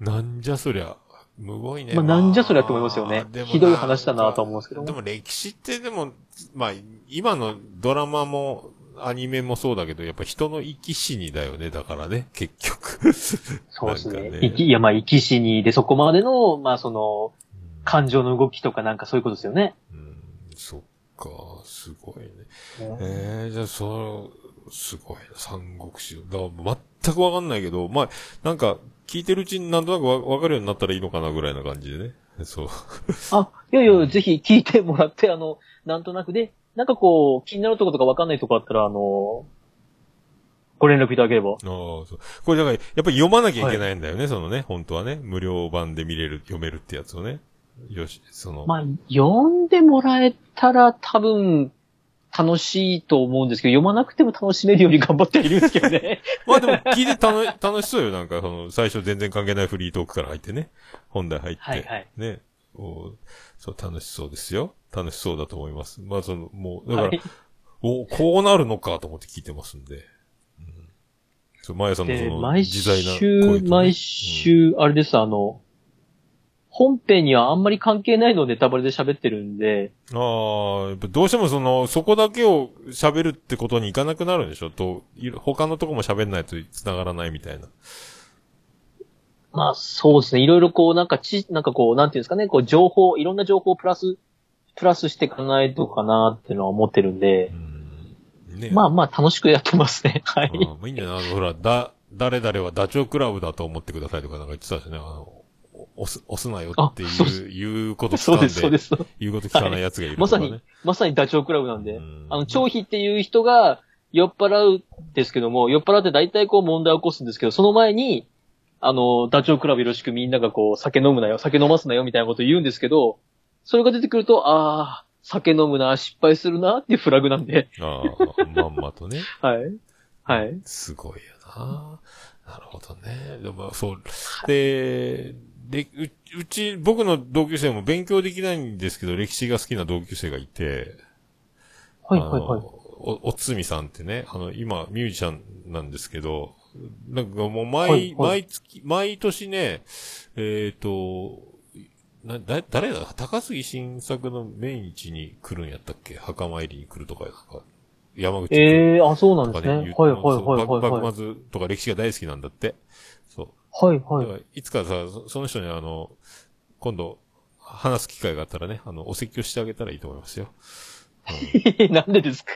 なんじゃそりゃ。むごいね。まあなんじゃそりゃって思いますよねひどい話だなとは思うんですけどでも歴史ってでも、まあ、今のドラマも、アニメもそうだけど、やっぱ人の生き死にだよね。だからね、結局。そうですね。生き、いや、まあ、生き死にで、そこまでの、まあ、その、感情の動きとかなんかそういうことですよね。うん、そっか、すごいね。ええー、じゃあ、そう、すごいな、三国志。だから全くわかんないけど、まあ、なんか、聞いてるうちになんとなくわわかるようになったらいいのかなぐらいな感じでね。そう。あ、いやいや、ぜひ聞いてもらって、あの、なんとなくで、なんかこう、気になるところとかわかんないとこあったら、あの、ご連絡いただければ。ああ、そう。これだから、やっぱり読まなきゃいけないんだよね、そのね、本当はね。無料版で見れる、読めるってやつをね。よし、その。まあ、読んでもらえたら多分、楽しいと思うんですけど、読まなくても楽しめるように頑張ってはいるんですけどね。まあでも、聞いて楽楽しそうよ。なんか、その、最初全然関係ないフリートークから入ってね。本題入って。はいはいね。おそう、楽しそうですよ。楽しそうだと思います。まあその、もう、だから、はいおこうなるのかと思って聞いてますんで。うん。そう、まやさんのそで、の、毎自在な声週、とね毎週、あれです、あの、本編にはあんまり関係ないのをネタバレで喋ってるんで、ああ、やっぱどうしてもその、そこだけを喋るってことにいかなくなるんでしょ？と、他のとこも喋んないと繋がらないみたいな。まあそうですね、いろいろこう、なんかち、なんかこう、なんていうんですかね、こう、情報、いろんな情報をプラス、プラスしていかないとかなっていうのは思ってるんでう、ん。ねまあまあ楽しくやってますね。はい。まあいいんじゃなほら、だ、誰々はダチョウ倶楽部だと思ってくださいとかなんか言ってたしね。あの、押す、押すなよっていうう、言うこと聞かんそうです、そうでで、す。言うこと聞かない奴がいるね。まさに、まさにダチョウ倶楽部なんでう、んあの、張飛っていう人が酔っ払うんですけども、酔っ払って大体こう問題を起こすんですけど、その前に、あの、ダチョウ倶楽部よろしくみんながこう、酒飲むなよ、酒飲ますなよ、みたいなことを言うんですけど、それが出てくると、ああ、酒飲むな、失敗するな、っていうフラグなんで、ああ、まんまとね。はい。はい。すごいよな。なるほどね。でも、そう。で、で、ううち、僕の同級生も勉強できないんですけど、歴史が好きな同級生がいて、はい、はい、はい。お、おつみさんってね、あの、今、ミュージシャンなんですけど、なんかもう毎、はいはい毎月、毎年ね、えっ、と、な、だ、誰だ？高杉新作の命日に来るんやったっけ？墓参りに来るとか、なんか、山口ええー、あ、そうなんですね。はい、はい、はい、はい。はい、幕末とか歴史が大好きなんだって。はい、はいいつかさ、そその人にあの、今度、話す機会があったらね、あの、お説教してあげたらいいと思いますよ。なんでですか？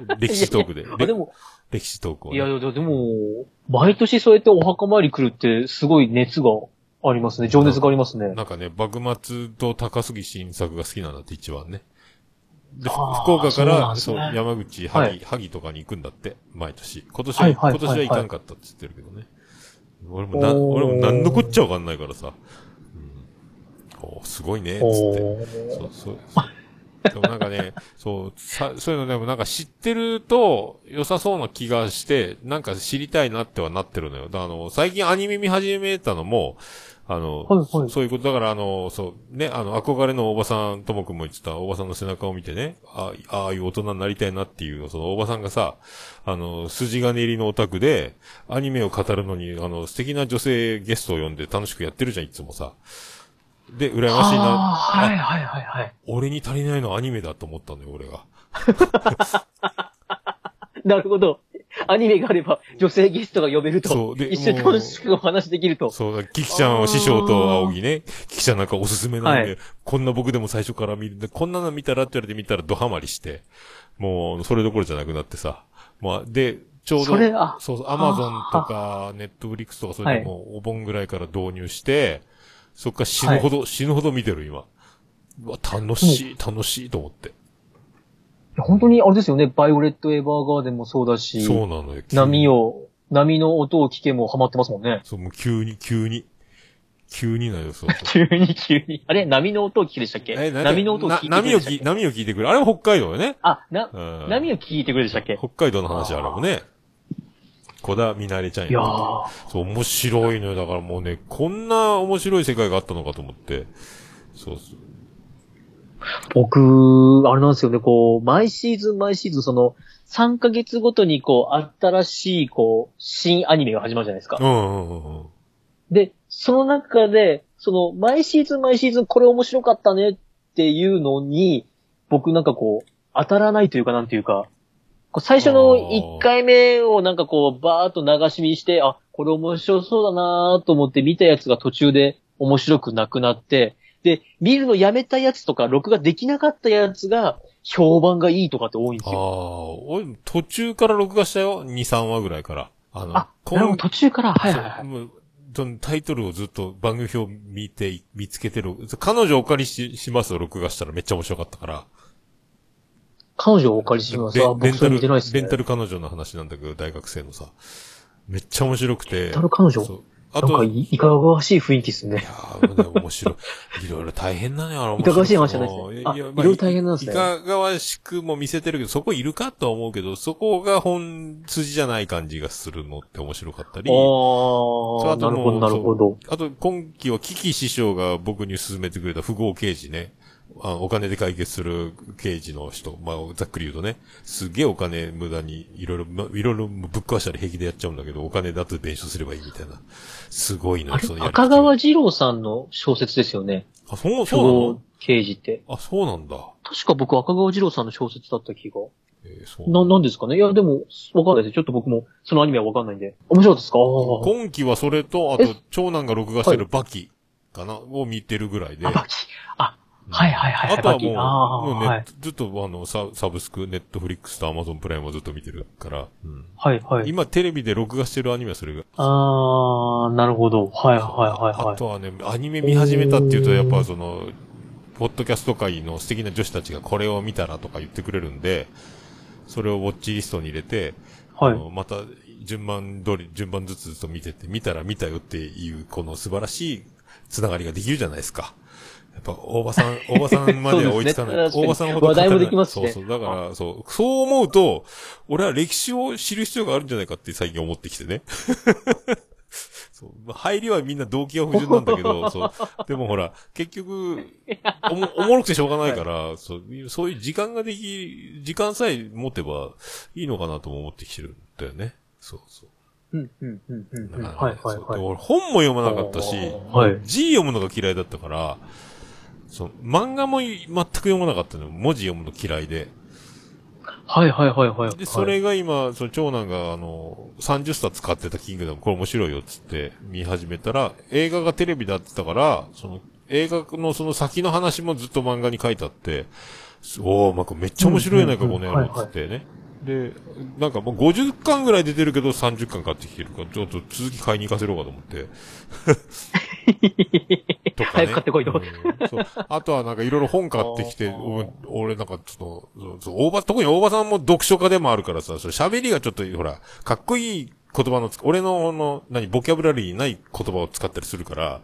う ん歴史トークで。あ、でも、歴史トークを、ね。いや、ででも、毎年そうやってお墓参り来るって、すごい熱がありますね。情熱がありますね。なんかね、幕末と高杉晋作が好きなんだって一番ね。で、福岡から、そう、ね山口、はい萩、萩とかに行くんだって、毎年。今年は、はいはい今年は行かんかったって言ってるけどね。俺もな、俺も何のこっちゃわかんないからさ。うん、おーすごいね、つって。おそーう、そう。でもなんかね、そう、さ、そういうのでもなんか知ってると良さそうな気がして、なんか知りたいなってはなってるのよ。だからあの、最近アニメ見始めたのも、あの、はいはいそそういうこと、だからあの、そう、ね、あの、憧れのおばさん、ともくんも言ってた、おばさんの背中を見てね、あああいう大人になりたいなっていう、そのおばさんがさ、あの、筋金入りのオタクで、アニメを語るのに、あの、素敵な女性ゲストを呼んで楽しくやってるじゃん、いつもさ。で、羨ましいな。はい、はい、はい、はい。俺に足りないのはアニメだと思ったのよ、俺が。なるほど。アニメがあれば、女性ゲストが呼べると。そうで一緒に楽しくお話できると。そうだ、キキちゃんは師匠と青木ね。キキちゃんなんかおすすめなんで、はいこんな僕でも最初から見るんで、こんなの見たらって言われて見たらドハマりして、もう、それどころじゃなくなってさ。まあ、で、ちょうど、それあそうそう、アマゾンとか、ネットフリックスとか、それでもうお盆ぐらいから導入して、そっから死ぬほど、死ぬほど見てる、今。うわ、楽しい、楽しいと思って。本当にあれですよね、バイオレット・エヴァーガーデンもそうだし、そうなのよ。波。を、波の音を聞けもハマってますもんね。そう、もう急に、急に。急になるよ、そう。急に急に。あれ？波の音を聞けでしたっけ？え、なん波の音を聞いてくれな波を聞い、でしたっけ？波を聞いてくれ。あれは北海道よね。あ、な、うん波を聞いてくれでしたっけ？北海道の話あるもんね。小田みなれちゃんいやー、そう、面白いのよ。だからもうね、こんな面白い世界があったのかと思って。そうそう。僕、あれなんですよね、こう、毎シーズン毎シーズン、その、3ヶ月ごとに、こう、新しい、こう、新アニメが始まるじゃないですかう。んうんうんうん。で、その中で、その、毎シーズン毎シーズンこれ面白かったねっていうのに、僕なんかこう、当たらないというかなんていうか、最初の1回目をなんかこう、バーっと流し見して、あ、これ面白そうだなと思って見たやつが途中で面白くなくなって、で、見るのやめたやつとか、録画できなかったやつが、評判がいいとかって多いんですああ、よ。俺、途中から録画したよ？2、3話ぐらいから。あの、あ、なるほど、途中から、はいはいはい。タイトルをずっと番組表見て、見つけてる。彼女お借りししますを録画したらめっちゃ面白かったから。彼女をお借りします。あ、レレンタル。レンタル彼女の話なんだけど、大学生のさ。めっちゃ面白くて。レンタル彼女？あと、なんかい、いいかがわしい雰囲気ですね。や。ー、ね面白い。いろいろ大変なのよ、いかがわしい話じゃないですねあいやいろいろ大変なんですねいかがわしくも見せてるけど、そこいるかとは思うけど、そこが本筋じゃない感じがするのって面白かったり。ああ、なるほど、なるほど。あと、今期はキキ師匠が僕に勧めてくれた富豪刑事ね。あお金で解決する刑事の人。まあ、ざっくり言うとね。すげえお金無駄に、いろいろ、まいろいろぶっ壊したら平気でやっちゃうんだけど、お金だと弁償すればいいみたいな。すごいのよ、あれそのや赤川二郎さんの小説ですよね。あ、そう、不そうなの？合刑事って。あ、そうなんだ。確か僕赤川二郎さんの小説だった気が。えーそうな、なんですかね？いや、でも、わかんないです。ちょっと僕も、そのアニメはわかんないんで。面白いですか？今期はそれと、あとえ、長男が録画してるバキかな、を見てるぐらいで。あ、バキ。あ、はいはいはいはい。あとは。もう、もうね、はい。ずっとあの、ササブスク、ネットフリックスとアマゾンプライムをずっと見てるから、うんはいはい。今テレビで録画してるアニメはそれが。あー、なるほど。はいはいはいはい。あとはね、アニメ見始めたっていうと、やっぱその、ポッドキャスト界の素敵な女子たちがこれを見たらとか言ってくれるんで、それをウォッチリストに入れて、はいまた順番通り、順番ずつずつと見てて、見たら見たよっていう、この素晴らしいつながりができるじゃないですか。やっぱ、大場さん、大場さんまでは追いつかない。ね大場さんほど話題も語れないできますしねそうそう。だから、そう、そう思うと、俺は歴史を知る必要があるんじゃないかって最近思ってきてね。そう。まあ入りはみんな動機が不純なんだけど、そう。でもほら、結局、おも、おもろくてしょうがないから、そう、そういう時間ができ、時間さえ持てばいいのかなとも思ってきてるんだよね。そうそう。うん、うん、うん、うんはいはいはい。俺本も読まなかったし、はい字読むのが嫌いだったから、そう、漫画も全く読まなかったの。文字読むの嫌いで。はいはいはいはい。で、それが今、その長男があの、30冊買ってたキングダム、これ面白いよっつって見始めたら、映画がテレビだってたから、その、映画のその先の話もずっと漫画に書いてあって、すおー、まあ、これめっちゃ面白いやなこの野郎っつってね。で、なんかもう50巻ぐらい出てるけど30巻買ってきてるから、ちょっと続き買いに行かせろうかと思って。とかね。早く買ってこいとうんそう。あとはなんかいろいろ本買ってきて、俺なんかちょっと、大場、特に大場さんも読書家でもあるからさ、喋りがちょっと、ほら、かっこいい言葉のつ、俺の、あの、何、ボキャブラリーにない言葉を使ったりするから、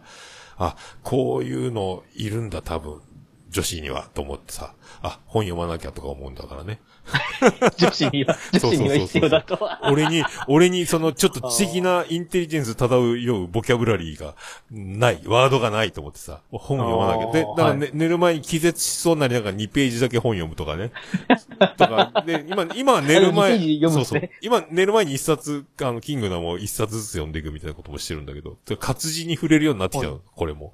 あ、こういうのいるんだ、多分。女子には、と思ってさ、あ、本読まなきゃとか思うんだからね。女子には、女子には必要だとは。俺に、俺にそのちょっと知的なインテリジェンス漂うボキャブラリーがない、ワードがないと思ってさ、本読まなきゃ。で、だから、ね寝る前に気絶しそうになりながら2ページだけ本読むとかね。とか、で、今、今は寝るあ前、の2ページ読むんそうそう。今寝る前に一冊、あの、キングダムを一冊ずつ読んでいくみたいなこともしてるんだけど、活字に触れるようになってきたの、これも。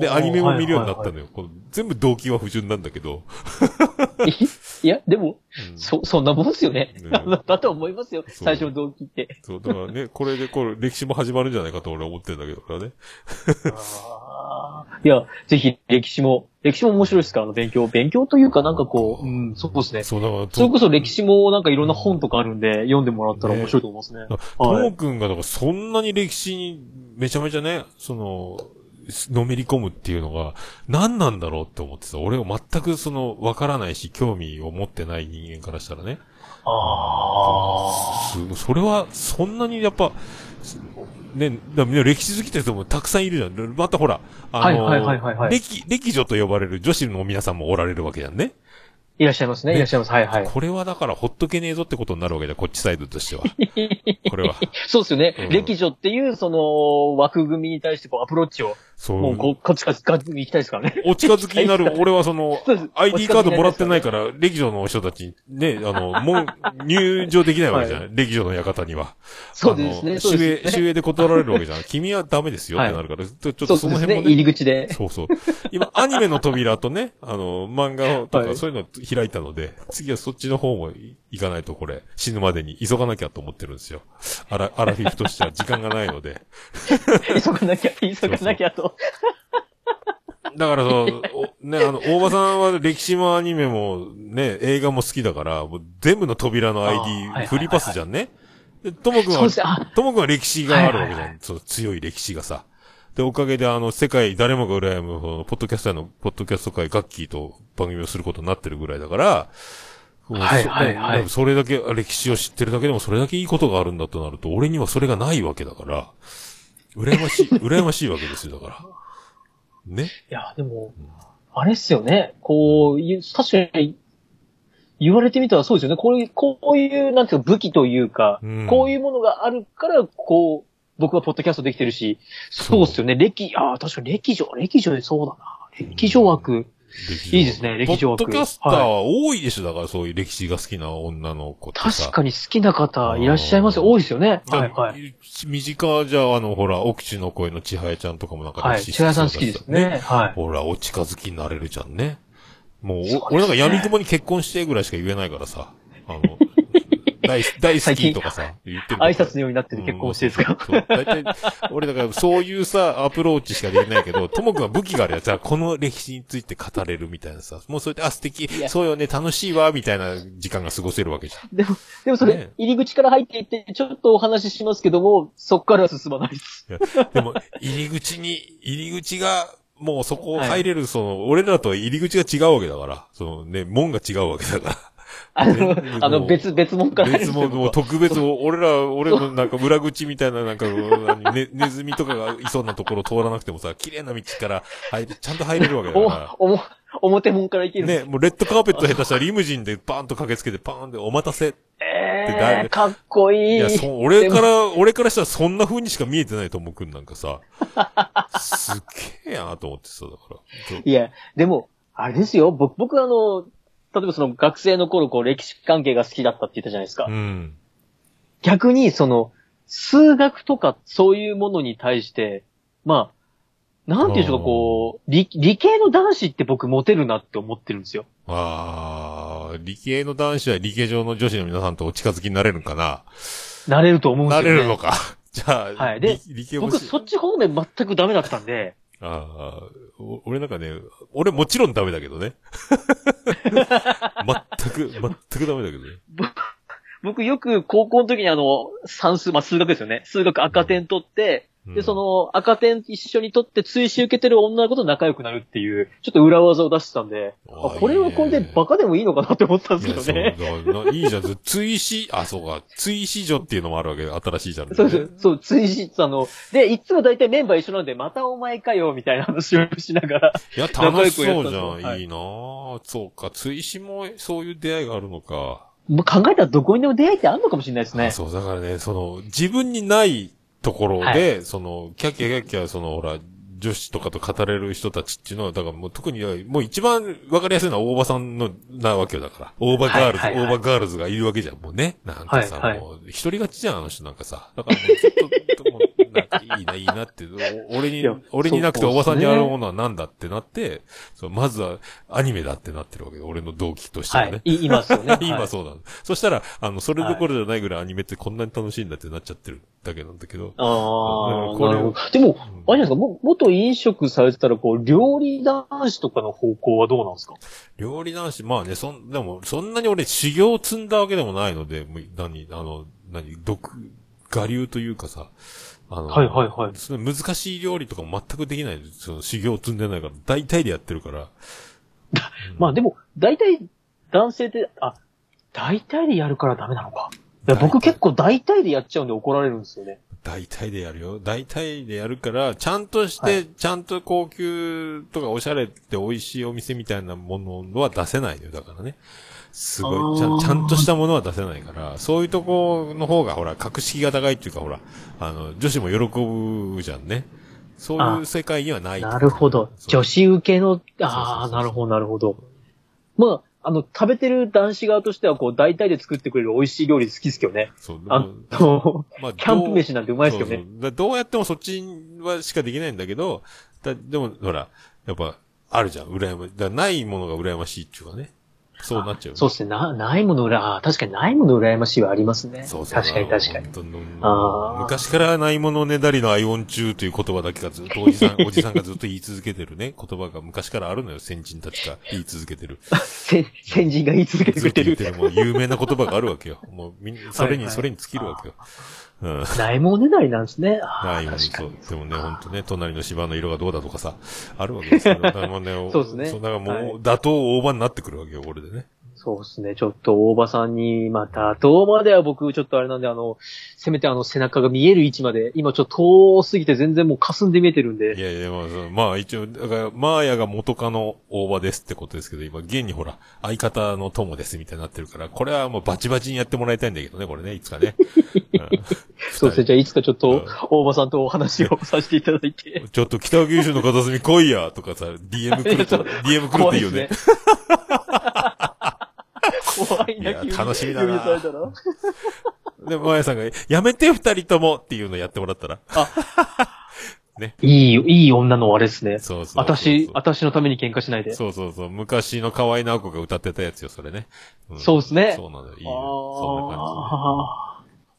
で、アニメも見るようになったはいのよ。この全部動機は不純なんだけど。はいはいいや、でも、うんそ、そんなもんですよね。ねだと思いますよ。最初の動機って。そう、だからね、これでこれ歴史も始まるんじゃないかと俺は思ってるんだけどね。いや、ぜひ歴史も、歴史も面白いですか？ら、勉強。勉強というかなんかこう、うん、そうですね。そう、だから、それこそ歴史もなんかいろんな本とかあるんで、読んでもらったら面白いと思いますね。とはいもくんが、だからそんなに歴史にめちゃめちゃね、その、のめり込むっていうのが何なんだろうって思ってさ、俺は全くその、わからないし、興味を持ってない人間からしたらね。あすそれは、そんなにやっぱ、ね、だね歴史好きって人もたくさんいるじゃん。またほら、あの、はいはいはいはいはい歴、歴女と呼ばれる女子の皆さんもおられるわけじゃんね。いらっしゃいますね。ねいらっしゃいます。はいはい。これはだからほっとけねえぞってことになるわけだ、こっちサイドとしては。これは。そうですよね。うん歴女っていう、その、枠組みに対してこう、アプローチを、そう。もう、こう、こっちからガッ行きたいですからね。お近づきになる、俺はその ID カードもらってないから、歴女の人たち、ね、あの、もう、入場できないわけじゃない、歴女の館には。そうですね。あのそう守衛、で断られるわけじゃん。君はダメですよってなるから、ちょっとその辺もね。入り口で。そうそう。今、アニメの扉とね、あの、漫画とはいかそういうの開いたので、次はそっちの方も行かないとこれ、死ぬまでに急がなきゃと思ってるんですよ。アラ、アラフィフとしては時間がないので。急がなきゃ、急がなきゃと。だからそう、おね、あの、大場さんは歴史もアニメもね、映画も好きだから、もう全部の扉の ID 振りパスじゃんね。で、ともくんはともくんは歴史があるわけじゃん。はいはいそう、強い歴史がさ。で、おかげであの、世界誰もが羨む、そのポッドキャスターの、ポッドキャスト界ガッキーと番組をすることになってるぐらいだから、はいはいはいそそれだけ、歴史を知ってるだけでもそれだけいいことがあるんだとなると、俺にはそれがないわけだから、羨ましい、羨ましいわけですよ、だから。ね。いや、でも、あれっすよね。こう確かに、言われてみたらそうですよね。こういう、こういう、なんていうか武器というか、うんこういうものがあるから、こう、僕はポッドキャストできてるし、そうっすよね。歴、ああ、確かに歴女、歴女でそうだな。歴女枠。歴いいですね歴史枠ポッドキャスターは多いでしょ、だからそういう歴史が好きな女の子ってさ。確かに好きな方いらっしゃいますよ。多いですよね。だはいはい。身近じゃ、あの、ほら、奥地の声の千早ちゃんとかもなんかはい。千早さん好きです。ね。はい。ほら、お近づきになれるじゃんね。もう、そうねお俺なんか闇雲に結婚してぐらいしか言えないからさ。あの、大大好きとかさ、言ってる挨拶のようになってる結婚してですか、うんそう。大体、俺だからそういうさ、アプローチしかできないけど、ともくんは武器があるやつ。は、この歴史について語れるみたいなさ、もうそれで、あ、素敵。そうよね、楽しいわ、みたいな時間が過ごせるわけじゃん。でも、でもそれ、ね入り口から入っていって、ちょっとお話ししますけども、そっからは進まないです。でも、入り口に、入り口が、もうそこ入れる、その、俺らとは入り口が違うわけだから、そのね、門が違うわけだから。あのね、あの、別、別物から別も、んですよもう特別、俺ら、俺のなんか裏口みたいな、なんか、何ね、ネズミとかがいそうなところ通らなくてもさ、綺麗な道から入れ、ちゃんと入れるわけだかお、おも、表門から行けら。るね、もうレッドカーペット下手したらリムジンでバーンと駆けつけて、パーンでお待たせ。えー、かっこいい。いや、そ、俺から、俺からしたらそんな風にしか見えてないと思うくんなんかさ、すっげえなと思ってさ、だから。いや、でも、あれですよ。僕、僕あの、例えばその学生の頃、こう、歴史関係が好きだったって言ったじゃないですか。うん。逆に、その、数学とかそういうものに対して、まあ、なんていうんでしょうか、こう、理、理系の男子って僕モテるなって思ってるんですよ。あー、理系の男子は理系上の女子の皆さんとお近づきになれるんかな？なれると思うんですなよ、ね。れるのか。じゃあ、はいで僕、しそっち方面全くダメだったんで、ああ、俺なんかね、俺もちろんダメだけどね。全く、全くダメだけどね。僕よく高校の時にあの、算数、まあ数学ですよね。数学赤点取って、で、そ、の赤点一緒に取って追試受けてる女の子と仲良くなるっていう、ちょっと裏技を出してたんで、ああこれはこれでバカでもいいのかなって思ったんいや、ですけどね。だな、いいじゃん。追試、あ、そうか。追試女っていうのもあるわけ新しいじゃん、ね。そうそう、そう、追試、あの、で、いつも大体メンバー一緒なんで、またお前かよ、みたいな話をしながら、いや、楽しそうじゃんですよん。いいなぁ。そうか。追試もそういう出会いがあるのか。もう考えたらどこにでも出会いってあるのかもしれないですね。あそう、だからね、その、自分にないところで、はその、キャッキャキャッキャ、その、ほら、女子とかと語れる人たちっていうのは、だからもう特に、もう一番わかりやすいのは大場さんの、なわけよだから。大場ガールズ、はいはいはい大場ガールズがいるわけじゃん、もうね。なんかさ、はいはいもう、一人勝ちじゃん、あの人なんかさ。だからもうずっと、もうなんかいいな、いいなって、お俺に俺になくてそう大場さんにあるものは何だってなって、そう、まずはアニメだってなってるわけよ、俺の動機としてはね。はい。い、いますよね。今そうなの。そしたら、あの、それどころじゃないぐらいアニメってこんなに楽しいんだってなっちゃってるだけなんだけど。ああ、これ。でも、あれじゃないですか、も、元飲食されてたら、こう、料理男子とかの方向はどうなんですか？料理男子、まあね、そん、でも、そんなに俺修行を積んだわけでもないので、もう何、あの、何、毒、我流というかさ、あの、はいはいはいその難しい料理とかも全くできない。その修行を積んでないから、大体でやってるから。まあでも、大体、男性って、あ、大体でやるからダメなのか。いや、僕結構大体でやっちゃうんで怒られるんですよね。大体でやるよ。大体でやるから、ちゃんとして、はいちゃんと高級とかおしゃれって美味しいお店みたいなものは出せないのよ。だからね。すごい、ちゃちゃんとしたものは出せないから、そういうとこの方がほら、格式が高いっていうかほら、あの、女子も喜ぶじゃんね。そういう世界にはない。なるほど。女子受けの、ああ、なるほど、なるほど。まあ、あの、食べてる男子側としては、こう、大体で作ってくれる美味しい料理好きですけどね。そう、であもの、まあキャンプ飯なんてうまいですよね。そうそうだどうやってもそっちはしかできないんだけど、だでも、ほら、やっぱ、あるじゃん、羨ま、だないものが羨ましいっていうかね。そうなっちゃう、そうですね。な、ないものうら、あー確かにないもの羨ましいはありますね。そうそう確かに確かに。昔からないものねだりのアイオン中という言葉だけがずっとおじさん、おじさんがずっと言い続けてるね、言葉が昔からあるのよ、先人たちが言い続けてる。先先人が言い続けてくずっとれてる。言ってるもう有名な言葉があるわけよ。もうみんな、それに、それに尽きるわけよ。うん。ないものねだりなんですね。ないもの、確かに。。そうでもね、ほんとね、隣の芝の色がどうだとかさ、あるわけですよ。だからねそうですねそう、だからもう、はい打倒大場になってくるわけよ、これでね。そうですね。ちょっと大場さんに、また、どうまでは僕、ちょっとあれなんで、あの、せめてあの背中が見える位置まで、今ちょっと遠すぎて全然もう霞んで見えてるんいで。やいや、まあ、まあ一応、だから、マーヤが元カノ大場ですってことですけど、今、現にほら、相方の友ですみたいになってるから、これはもうバチバチにやってもらいたいんだけどね、これね、いつかね。う んそうですね。じゃあ、いつかちょっうんと、大場さんとお話をさせていただいて。ちょっと北九州の片隅来いやとかさ、DM 来ると、DM 来るっていいよね。怖いな、いや楽しみだなで、マーヤさんが、やめて二人ともっていうのやってもらったら？いい、いい女のあれですね。そうそう。私、私のために喧嘩しないで。そうそうそう。昔の河合直子が歌ってたやつよ、それね。んそうですねそうなのよ。いいよ。そんな感ああ。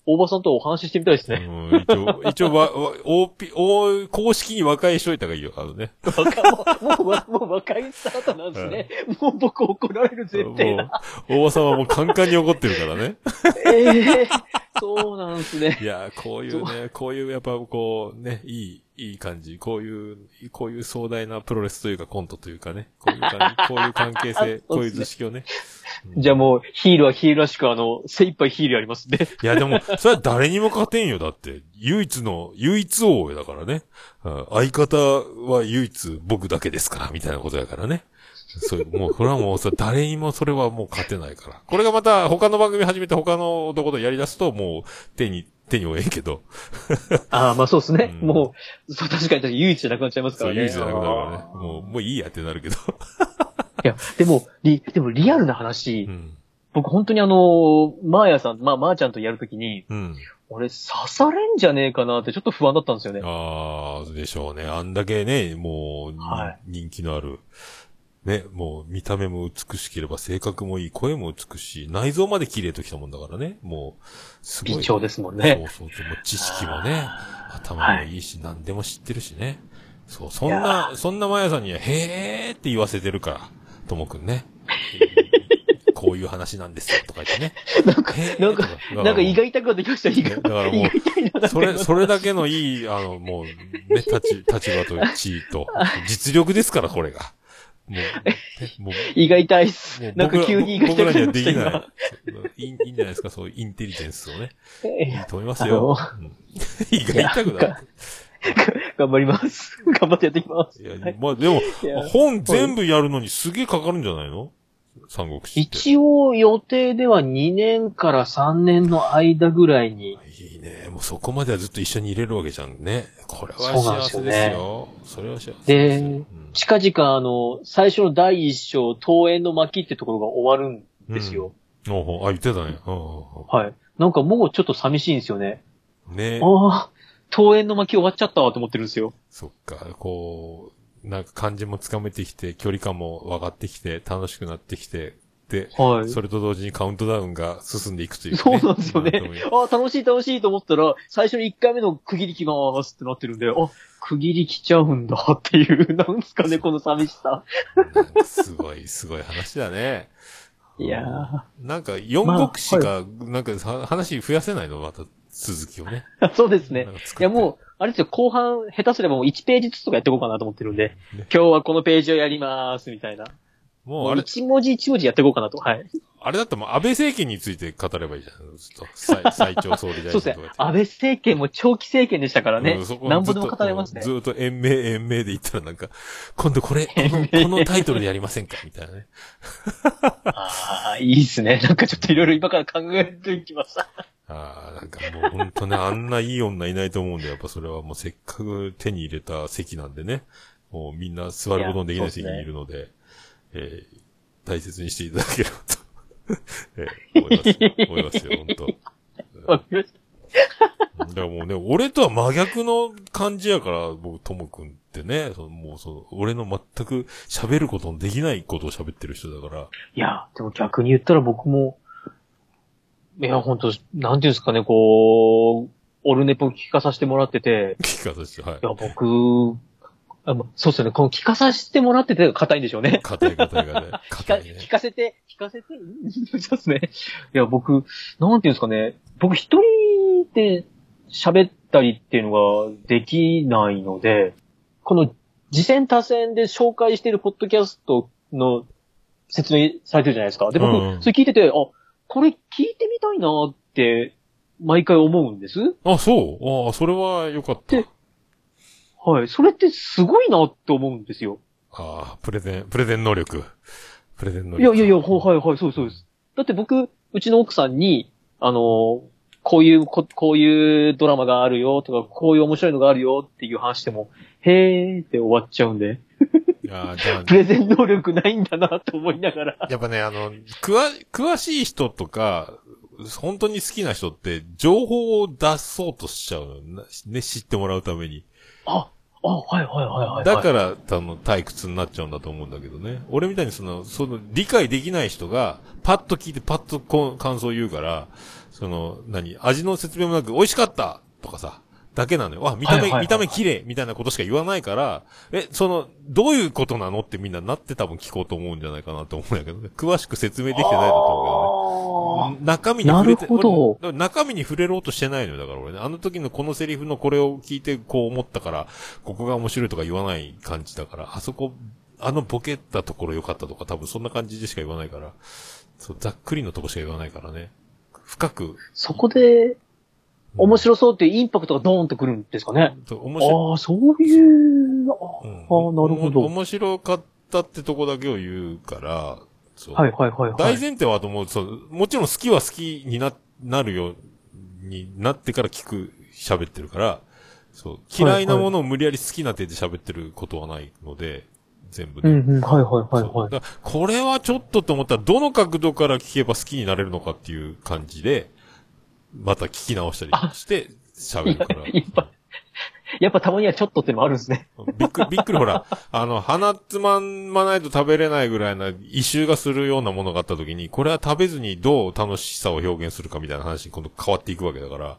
大場さんとお話ししてみたいですじ。うね。ん、一応、一応わ、わ、OP、お、公式に和解しといた方がいいよ、あのね。若もう、もう、もう若いスタートなんですね。もう僕怒られる前提だ。もう、大場さんはもうカンカンに怒ってるからね。ええそうなんですね。いや、こういうね、こういうやっぱこう、ね、いい、いい感じ。こういう、こういう壮大なプロレスというかコントというかね。こういう感じ、こういう関係性、こういう図式をね。じゃあもう、ヒールはヒールらしく、あの、精一杯ヒールやりますね。いやでも、それは誰にも勝てんよ、だって。唯一の、唯一王だからね。うん相方は唯一僕だけですから、みたいなことやからね。そういう、もう、これはもうさ、誰にもそれはもう勝てないから。これがまた他の番組始めて他の男とやり出すと、もう、手に、手に負えんけど。ああ、まあそうですね。うんもう、そう、確かに唯一じゃなくなっちゃいますかそう、らね。唯一じゃなくなるからねもう、もういいやってなるけど。いや、でも、リ、でもリアルな話、うん。僕本当にあの、マーヤさん、まあ、マーちゃんとやるときに、うん。俺刺されんじゃねえかなってちょっと不安だったんですよね。ああ、でしょうね。あんだけね、もう、はい人気のある。ね、もう見た目も美しければ性格もいい、声も美しい、内臓まで綺麗ときたもんだからね。もう、すごい。美調ですもんね。そうそうそう。もう知識もね、頭もいいし、何でも知ってるしね。そう、そんな、そんなマヤさんには、へーって言わせてるから、ともくんね。こういう話なんですよ、とか言ってね。なんか、なんかなんか胃が痛くなってきました、胃が。だからもうそれ、それだけのいい、あの、もう、ね、立ち、立場と地位と、実力ですから、これが。もう、ねもう、胃が痛いっす。なんか急に胃が痛くなりました、できない今。。いいいいんじゃないですか、そういうインテリジェンスをね。いいえと思いますよ。うん胃が痛くなる。え頑張ります。頑張ってやっていきます。いやはい、まあでも本全部やるのにすげえかかるんじゃないの？三国志って。一応予定では2年から3年の間ぐらいに、ね。もうそこまではずっと一緒にいれるわけじゃんね。これはそうなんですよね幸せですよ。それは幸せですよ。でうん近々あの、最初の第一章、桃園の巻ってところが終わるんですよ。おうほうあ、言ってたね。はい。なんかもうちょっと寂しいんですよね。んねああ、桃園の巻終わっちゃったわと思ってるんですよ。そっか、こう、なんか感じもつかめてきて、距離感も分かってきて、楽しくなってきて、で、はい。それと同時にカウントダウンが進んでいくという、ね。そうなんですよね。ああ、楽しい楽しいと思ったら、最初に1回目の区切り来ますってなってるんで、あ、区切り来ちゃうんだっていう、なんですかね、この寂しさ。すごい、すごい話だね。いやー。なんか、四国しか、なんかさ話増やせないの？また、続きをね。そうですねいやもう、あれですよ、後半、下手すればもう1ページずつとかやっていこうかなと思ってるんで、ね今日はこのページをやります、みたいな。もうあれ、1文字1文字やっていこうかなと。はい。あれだったらもう安倍政権について語ればいいじゃん。ずっと。最 最長総理大臣そうですねとか言って。。安倍政権も長期政権でしたからねうんそ。こなんぼでも語れますねず。っとずっと延命延命で言ったらなんか、今度これ、この、このタイトルでやりませんか？みたいなね。ああ、いいっすね。なんかちょっといろいろ今から考えていきました。ああ、なんかもう本当ね、あんないい女いないと思うんで、やっぱそれはもうせっかく手に入れた席なんでね、もうみんな座ることのできない席にいるので、えー大切にしていただければと、えー思います。思いますよ、本当。わかりましただからもうね、俺とは真逆の感じやから、僕、ともくんってね、そのもうその、俺の全く喋ることのできないことを喋ってる人だから、いや、でも逆に言ったら僕も、いや、本当なんていうんですかね、こう、オルネポ聞かさせてもらってて、聞かさせて、はいい。や、僕、あまそうっすよね、この聞かさせてもらってて硬いんでしょうね。硬い硬い硬いね。聞かせて、聞かせて、うんそうですね。いや、僕、なんていうんですかね、僕一人で喋ったりっていうのができないので、この次戦多戦で紹介しているポッドキャストの説明されてるじゃないですか。で、僕、うんうんそれ聞いてて、あ、これ聞いてみたいなって、毎回思うんです。あ、そうああ、それはよかったで。はい。それってすごいなって思うんですよ。ああ、プレゼン、プレゼン能力。プレゼン能力。いやいやいや、ほはいはい、そうですそうです。だって僕、うちの奥さんに、あの、こういうこ、こういうドラマがあるよとか、こういう面白いのがあるよっていう話しても、へーって終わっちゃうんで、ああ、じゃあ、プレゼン能力ないんだなと思いながら。やっぱね、あの、くわ、詳しい人とか、本当に好きな人って、情報を出そうとしちゃうのなね、知ってもらうために。あ、あ、はいはいはいはい、はい。だから、多分退屈になっちゃうんだと思うんだけどね。俺みたいにその、その、理解できない人が、パッと聞いてパッとこう感想を言うから、その、何、味の説明もなく、美味しかったとかさ、だけなのよ。あ、見た目、はいはいはい見た目綺麗みたいなことしか言わないから、え、その、どういうことなの？ってみんななって多分聞こうと思うんじゃないかなと思うんだけどね。詳しく説明できてないんだと思うけどね。あ中身に触れて、なるほど中身に触れろうとしてないのよ。だから俺ね。あの時のこのセリフのこれを聞いてこう思ったから、ここが面白いとか言わない感じだから、あそこ、あのボケたところ良かったとか多分そんな感じでしか言わないから、そう、ざっくりのとこしか言わないからね。深く、ーそこで、面い。白そうっていうインパクトがドーンとくるんですかね。そう面白ああ、そういう、ああ、うんなるほど。面白かったってとこだけを言うから、そう。はいはいはいはい。大前提はと思う、そう、もちろん好きは好きにな、なるようになってから聞く、喋ってるから、そう、嫌いなものを無理やり好きな手で喋ってることはないので、全部ね。うんうん、はいはいはいはい。だこれはちょっとと思ったら、どの角度から聞けば好きになれるのかっていう感じで、また聞き直したりして、喋るから。やっぱ、やっぱたまにはちょっとってのもあるんですね。びっくり、びっくりほら、あの、鼻つまんまないと食べれないぐらいな異臭がするようなものがあった時に、これは食べずにどう楽しさを表現するかみたいな話に今度変わっていくわけだから。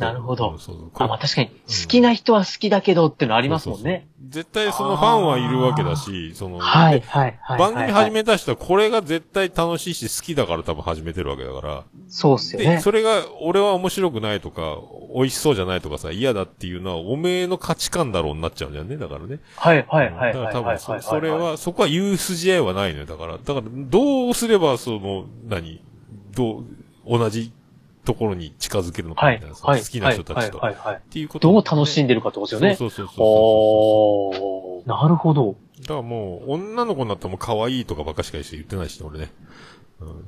なるほどそうそうあ、まあ確かに、好きな人は好きだけどってのありますもんね。そうそうそう絶対そのファンはいるわけだし、その、はいではいはい。番組始め、めた人はこれが絶対楽しいし好きだから多分始めてるわけだから。そうっすよで、ね。それが俺は面白くないとか、美味しそうじゃないとかさ、嫌だっていうのはおめえの価値観だろうになっちゃうんだよね、だからね。はいはいはいだはいはいはい。から多分そ、それ、は、そこは言う筋合いはないのよ。だから、だから、どうすれば、その、何、どう、同じところに近づけるのかはいみたいなさ、はい。好きな人たちと。はいはいはい。っていうこと、どう楽しんででるかってことですよね。そうそうそうそうなるほど。だからもう、女の子になったらもう可愛いとかばっかしか言ってないしね、俺ね。うん。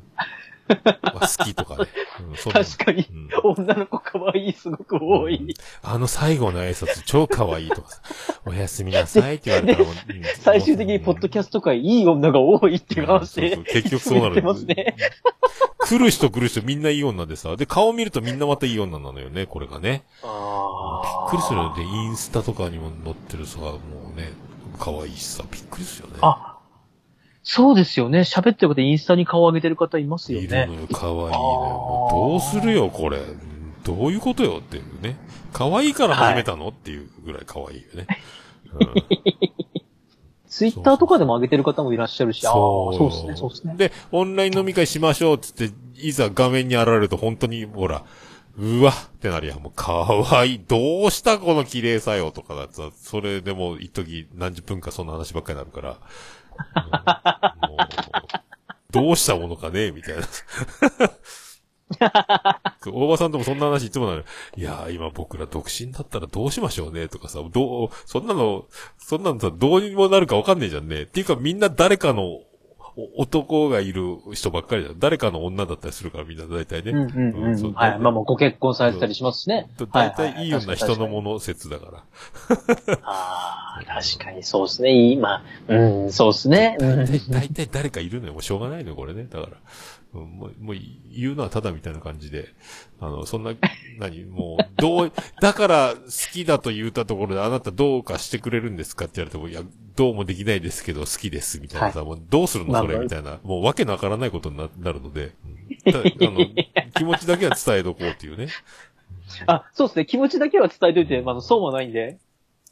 まあ好きとかね。うん、確かに、うん女の子可愛い、すごく多い。あの最後の挨拶超可愛いとかさ、おやすみなさいって言われたら最終的にポッドキャスト界いい女が多いっていう話でそうそう。結局そうなる。ますね。来る人来る人みんないい女でさ、で、顔見るとみんなまたいい女なのよね、これがね。びあっくりするよね。インスタとかにも載ってるさ、もうね、可愛いしさ、びっくりするよね。あ、そうですよね。喋ってる方でインスタに顔上げてる方いますよねいるの。よ、可愛いのよ。もうどうするよ、これ。うんどういうことよっていうね。可愛いから始めたの、っていうぐらい可愛いよね。ツイッターとかでも上げてる方もいらっしゃるし、ああ、そうそうですね、そうですね。で、オンライン飲み会しましょうっつって、いざ画面に現れると本当に、ほら、うわってなるやん。もう、かわいい。どうしたこの綺麗さよとかだってさ、それでもう一時何十分かそんな話ばっかりになるから。もうどうしたものかねみたいな。そう大場さんともそんな話いつもなる。いやー、今僕ら独身だったらどうしましょうねとかさ、どう、そんなの、そんなのさ、どうにもなるかわかんねえじゃんね。っていうかみんな誰かの男がいる人ばっかりじゃん。誰かの女だったりするからみんな大体ね。うんうんうん。そうはい。まあもうご結婚されてたりしますしね。大体いいような人のももの説だから。ああ、確かにそうですね。今、うん、そうですね。大体誰かいるのよ。もうしょうがないのよ、これね。だから。うんもう、もう言うのはただみたいな感じで。あの、そんな、何、もう、どう、だから好きだと言ったところであなたどうかしてくれるんですかって言われても、いや、どうもできないですけど好きです、みたいなさ、もうどうするのそれ、みたいな。もうわけのわからないことにななるので、うんたあの、気持ちだけは伝えとこうっていうね。あ、そうですね。気持ちだけは伝えといて、まあ、そうもないんで。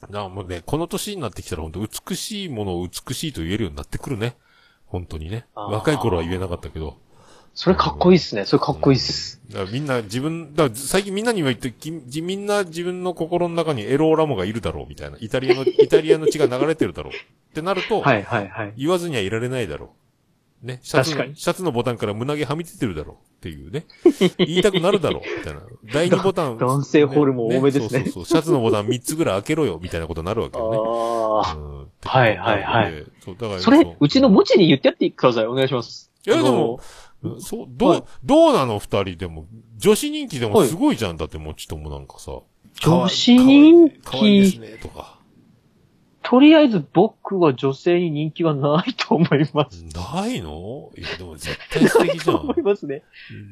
なもうね、この年になってきたら本当美しいものを美しいと言えるようになってくるね。本当にね。若い頃は言えなかったけど。それかっこいいっすね。それかっこいいっす。だからみんな自分、だから最近みんなには言って、きみんな自分の心の中にエローラモがいるだろうみたいな。イタリアの、イタリアの血が流れてるだろう。ってなると、はいはいはい。言わずにはいられないだろう。ね。シャツの、シャツのボタンから胸毛はみ出てるだろうっていうね。言いたくなるだろうみたいな。第2ボタン。男性ホルモン多めですねそうそうそう。シャツのボタン3つぐらい開けろよみたいなことになるわけよね。ああ。うんはいはいはい。そう、だから。それ、うちの持ちに言ってやってください。お願いします。いや、でも、そう、どう、はいどうなの？二人でも。女子人気でもすごいじゃん。だって、もちともなんかさ。女子人気かわいいですね、とか。とりあえず僕は女性に人気はないと思います。ないの？いや、でも絶対素敵じゃと 思いん。ますね。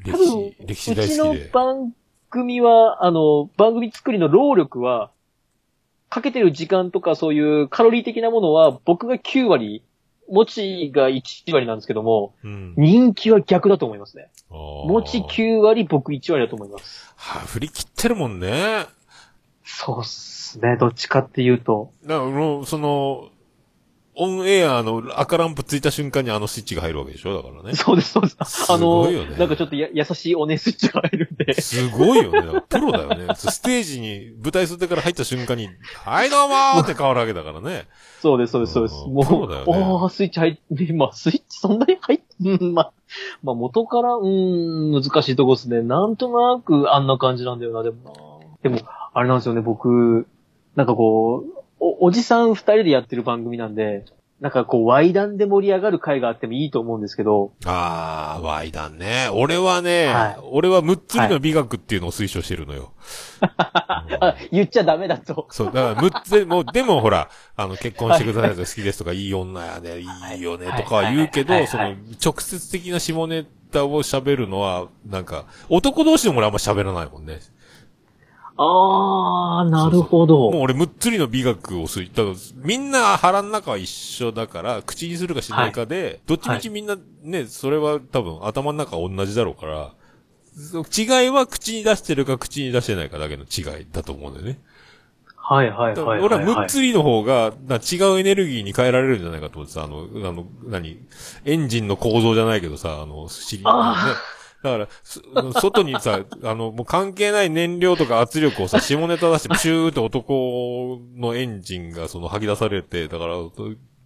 多歴分史、歴史大うちの好きで。番組は、あの、番組作りの労力は、かけてる時間とかそういうカロリー的なものは僕が9割、もちが1割なんですけども、うん。人気は逆だと思いますね。ももち9割、僕1割だと思います。は振り切ってるもんね。そうっすね。どっちかっていうと。だから、もうその、オンエアの赤ランプついた瞬間にあのスイッチが入るわけでしょ？だからね。そうです、そうです。すあの、ごいよねなんかちょっとや優しいおねスイッチが入るんで。すごいよね。プロだよね。ステージに、舞台袖から入った瞬間に、はいどうもーって変わるわけだからね。そうです、そうです、そうです。うんもう、プロだよねおー、スイッチ入って、まあ、スイッチそんなに入っ、うん、まあ、まあ、元から、うーん、難しいとこですね。なんとなく、あんな感じなんだよな、でもな。でも、あれなんですよね、僕、なんかこう、お、おじさん二人でやってる番組なんで、なんかこう、ワイダンで盛り上がる回があってもいいと思うんですけど、あー、ワイダンね。俺はね、はい俺はむっつりの美学っていうのを推奨してるのよ。あ、言っちゃダメだと。そう、だからむっつり、もう、でもほら、あの、結婚してくださいとか好きですとか、いい女やね、いいよね、とかは言うけど、はいはいその、直接的な下ネタを喋るのは、なんか、男同士でも俺あんま喋らないもんね。あー、なるほど。もう俺むっつりの美学をする。だからみんな腹の中は一緒だから、口にするかしないかで、どっちみちみんなね、それは多分頭の中は同じだろうから、そう違いは口に出してるか口に出してないかだけの違いだと思うんだよね。はいはいはいはい、はい。俺はむっつりの方が、な違うエネルギーに変えられるんじゃないかと思ってさ、あの、あの、何、エンジンの構造じゃないけどさ、あの、尻、ね。あだから、す外にさ、あの、もう関係ない燃料とか圧力をさ、下ネタ出して、プシューって男のエンジンがその吐き出されて、だから、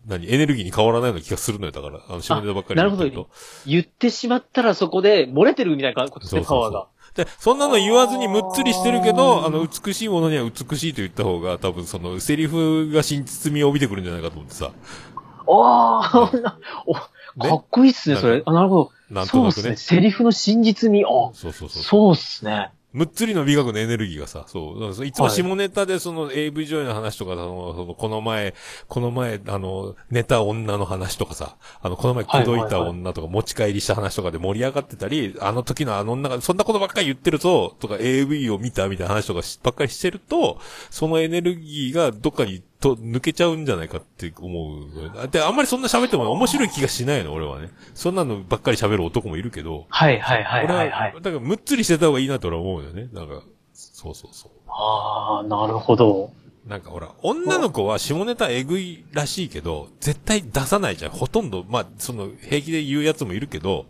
何、エネルギーに変わらないような気がするのよ、だから、あの、下ネタばっかりなるほど言ってると。言ってしまったらそこで漏れてるみたいなことですね、パワーが。で、そんなの言わずにむっつりしてるけど、あの、美しいものには美しいと言った方が、多分その、セリフが真実味を帯びてくるんじゃないかと思ってさ。ああ、おかっこいいっすね、それ。あ、なるほど。なんとなくねそうっすね。。セリフの真実味。あ、そうそうそう。そうっすね。むっつりの美学のエネルギーがさ、そう。いつも下ネタでその AV 女優の話とか、あの、その、この前、この前、あの、寝た女の話とかさ、あの、この前口説いた女とか持ち帰りした話とかで盛り上がってたり、あの時のあの女が、そんなことばっかり言ってると、とか AV を見たみたいな話とかしばっかりしてると、そのエネルギーがどっかにと抜けちゃうんじゃないかって思う。で、あんまりそんな喋っても面白い気がしないの、俺はね。そんなのばっかり喋る男もいるけど、はいはいはいはいはい。だから、むっつりしてた方がいいなと俺は思うよね。なんか、そうそうそう。ああ、なるほど。なんかほら、女の子は下ネタえぐいらしいけど、絶対出さないじゃん。ほとんど、まあ、その、平気で言うやつもいるけど、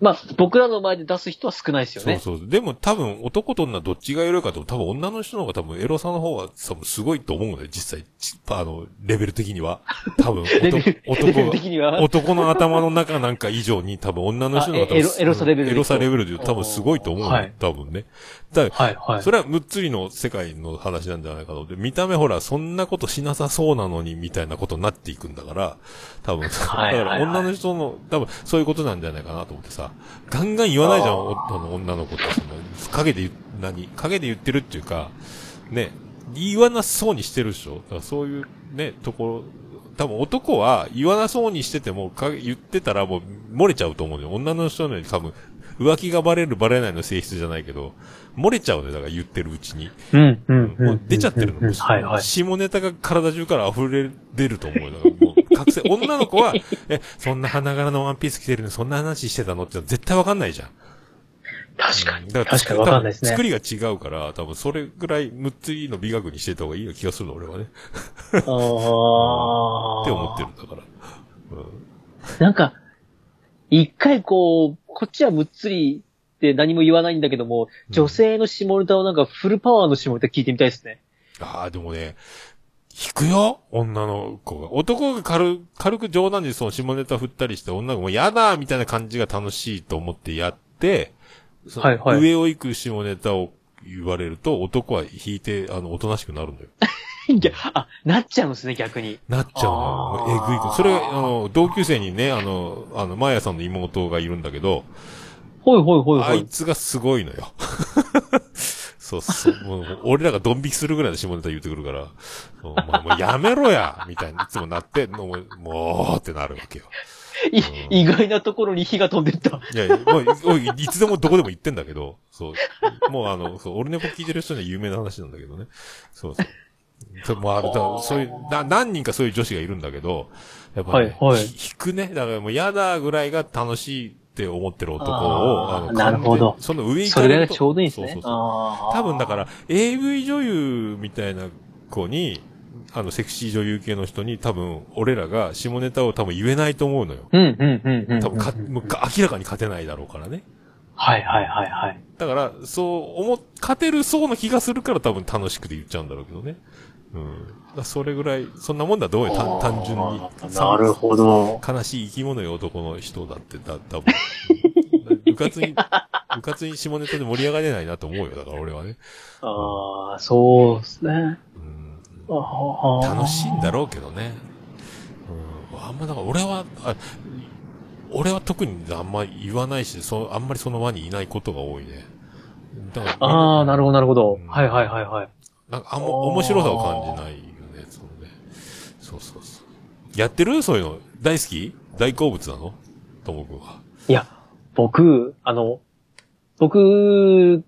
まあ、僕らの前で出す人は少ないですよね。そうそう。でも多分男と女どっちがエロいかと、多分女の人の方が多分エロさの方が多分すごいと思うのよ、実際。ちあの、レベル的には。多分、男レベル的には？男の頭の中なんか以上に多分女の人の方が多分あエロエロさレベルでエロさレベルで多分すごいと思うのよ、はい多分ね。だはいはい。それはむっつりの世界の話なんじゃないかと見た目ほら、そんなことしなさそうなのに、みたいなことになっていくんだから、多分、だから女の人の、多分、そういうことなんじゃないかなと思ってさ、ガンガン言わないじゃん、おあの女の子って、その、影で何？影で言ってるっていうか、ね、言わなそうにしてるでしょ？だからそういうね、ところ、多分男は言わなそうにしてても、か言ってたらもう漏れちゃうと思うのよ。女の人のより多分、浮気がバレるバレないの性質じゃないけど、漏れちゃうね、だから言ってるうちに。うん、うん、うん。もう出ちゃってるの。うんはいはい。下ネタが体中から溢れ出ると思うよ。だからもう、覚醒、女の子は、え、そんな花柄のワンピース着てるのにそんな話してたのって絶対わかんないじゃん。確かに。うんだから確かにわかんないですね。作りが違うから、多分それぐらい6ついの美学にしてた方がいいような気がするの、俺はね。ああ。って思ってるんだから。うんなんか、一回こう、こっちはむっつりって何も言わないんだけども、女性の下ネタをなんかフルパワーの下ネタ聞いてみたいですね。ああ、でもね、引くよ女の子が。男が軽軽く冗談でその下ネタ振ったりして、女の子もやだみたいな感じが楽しいと思ってやって、はいはい上を行く下ネタを言われると、男は引いて、あの、おとなしくなるのよ。いや、あ、なっちゃうんですね、逆に。なっちゃうのえぐい子。それ、あの、同級生にね、あの、あの、マーヤさんの妹がいるんだけど、ほいほいほいほい。あいつがすごいのよ。そうそう。もう、俺らがドン引きするぐらいの下ネタ言ってくるから、もうもうもうやめろやみたいにいつもなって、もう、もうってなるわけよ。い意外なところに火が飛んでった。いやいや、もう、おいいつでもどこでも言ってんだけど、そう。もうあの、そう、俺ネポ聞いてる人には有名な話なんだけどね。そうそう。それもうあれだ、そういう、な、何人かそういう女子がいるんだけど、やっぱね、はいはいひ引くね。だからもう嫌だぐらいが楽しいって思ってる男を、あーなるほどその上行それがかれるとちょうどいいですね。そうそうそう。多分だから、AV 女優みたいな子に、あの、セクシー女優系の人に多分、俺らが下ネタを多分言えないと思うのよ。うん、うん、うん、うん。多分か、うんも明らかに勝てないだろうからね。はいはいはいはい。だから、そう、思っ、勝てるそうな気がするから多分楽しくて言っちゃうんだろうけどね。うん。それぐらい、そんなもんだどうよ、単単純になるほど。悲しい生き物よ、男の人だって、だ、多分。部活に、部活に下ネタで盛り上がれないなと思うよ、だから俺はね。ああ、そうですね。うん。楽しいんだろうけどね。うん。あんまだから俺は、あ俺は特にあんま言わないし、そう、あんまりその輪にいないことが多いね。ああ、なるほどなるほどうん。はいはいはいはい。なんかあんま面白さを感じないよね、そのね。そうそうそう。やってる？そういうの。大好き？大好物なの？ともくんは。いや、僕、あの、僕、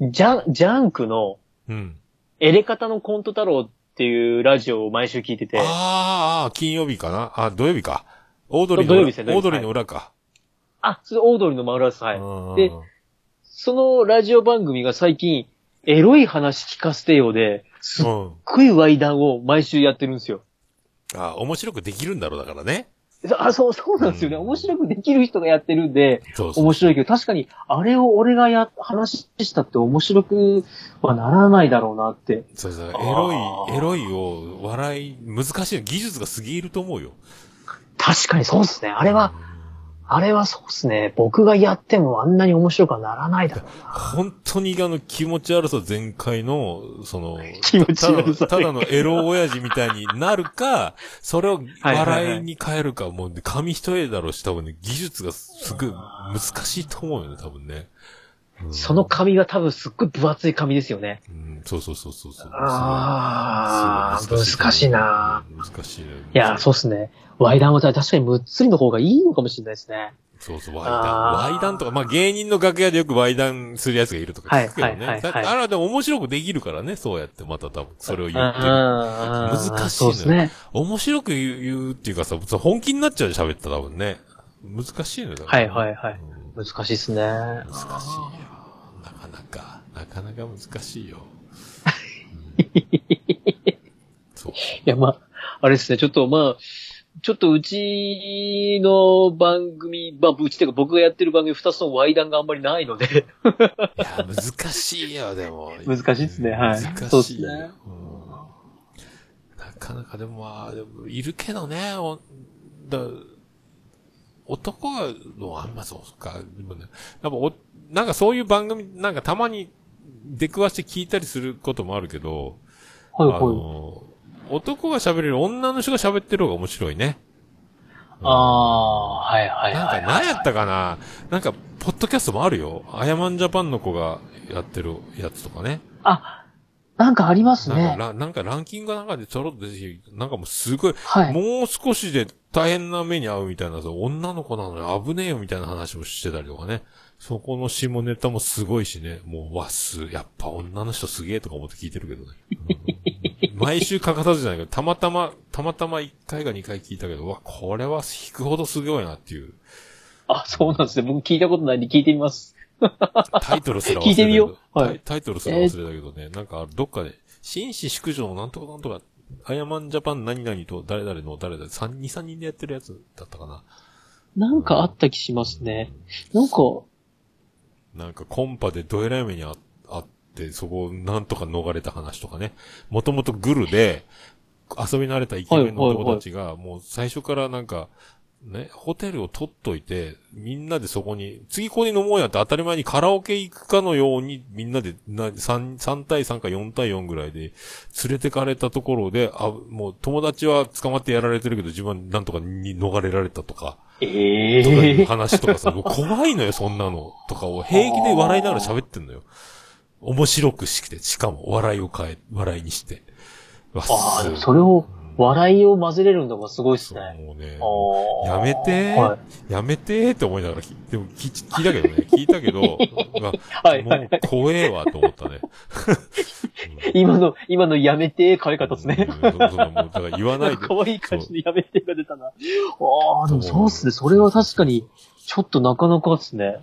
ジャン、ジャンクのうん。エレカタのコント太郎っていうラジオを毎週聞いてて、あーあー、金曜日かな？あ、土曜日か。オードリーの裏、土曜日ですねオードリーの裏か。あ、それオードリーのマウラス、はい。うんでそのラジオ番組が最近、エロい話聞かせてよで、すっうん。ごいワイダンを毎週やってるんですよ。あ面白くできるんだろう、だからね。あ、そう、そうなんですよね。うん面白くできる人がやってるんで、そうそう。面白いけど、確かに、あれを俺がや、話したって面白くはならないだろうなって。そうそう。エあローい、エロいを笑い、難しい。技術が過ぎると思うよ。確かにそうですね。あれは、あれはそうですね。僕がやってもあんなに面白くはならないだろうな。本当にあの気持ち悪さ全開の、その、気持ち悪さただのエロ親父みたいになるか、それをはいはいはい笑いに変えるか、もう紙一重だろうし、多分ね、技術がすごい難しいと思うよね、多分ね。うんその紙が多分すっごい分厚い紙ですよね。うん、そうそうそうそうそう。ああ、難しいな。うん難しいね。いや、そうっすね。ワイダンは確かにむっつりの方がいいのかもしれないですね。そうそう、ワイダン。ワイダンとか、まあ芸人の楽屋でよくワイダンするやつがいるとか聞くけどね。はいはいはいはいだあれはでも面白くできるからね、そうやってまた多分それを言ってる。難難しいそうですね。面白く言うっていうかさ、本気になっちゃうで喋ったら多分ね。難しいのよ。はいはいはいうん難しいっすね。難しいよ。なかなか、なかなか難しいよ。そう。いや、まあ、あれですね、ちょっとまあ、ちょっとうちの番組、まあ、うちっていうか僕がやってる番組二つのワイダンがあんまりないので、いや、難しいよ、でも。難しいっすねはい難そうっしいよ。すねうんなかなかでも、まあ、でもいるけどね、おだ男が、のあんまそうか、でもね、やっぱお、なんかそういう番組、なんかたまに出くわして聞いたりすることもあるけど、あはいはい。の、男が喋れる女の人が喋ってる方が面白いね。ああ、はいはいなんかはい。何やったかな？なんか、ポッドキャストもあるよ。アヤマンジャパンの子がやってるやつとかね。あ、なんかありますね。なんかラ、なんかランキングなんかでちょろっと出てきて、なんかもうすごい、はい。もう少しで大変な目に遭うみたいなさ、女の子なのに危ねえよみたいな話をしてたりとかね。そこの下ネタもすごいしね。もう、わ、す、やっぱ女の人すげえとか思って聞いてるけどね。うん 毎週欠かさずじゃないけど、たまたま、たまたま1回か2回聞いたけど、わ、これは引くほどすごいなっていう。あ、そうなんですね。僕聞いたことないんで聞いてみます。タイトルすら忘れたけど。聞いてみようはいタイトルすら忘れたけどね、なんかどっかで、紳士淑女のなんとかなんとか、アヤマンジャパン何々と誰々の誰々、3、2、3人でやってるやつだったかな。なんかあった気しますね。なんか、なんかコンパでどえらい目にああって、そこをなんとか逃れた話とかね。もともとグルで、遊び慣れたイケメンの男たちが、もう最初からなんか、ね、ホテルを取っといて、みんなでそこに、次ここに飲もうやって当たり前にカラオケ行くかのように、みんなで、な、3、3対3か4対4ぐらいで、連れてかれたところで、あ、もう友達は捕まってやられてるけど、自分はなんとかに逃れられたとか、えとかいうえ話とかさ、もう怖いのよ、そんなの。とかを平気で笑いながら喋ってんのよ。面白くして、しかも笑いを変え、笑いにして。わあそれを、笑いを混ぜれるのがすごいですね。もうね、やめてはい。やめてーって思いながら聞い、でも聞い聞いたけどね、聞いたけど、はいもう怖えわと思ったね。今の、今のやめて、可愛かったですね。うんそうそうもうだから言わないで。可愛い感じでやめてが出たな。ああ、でもそうっすね。それは確かに、ちょっとなかなかですね。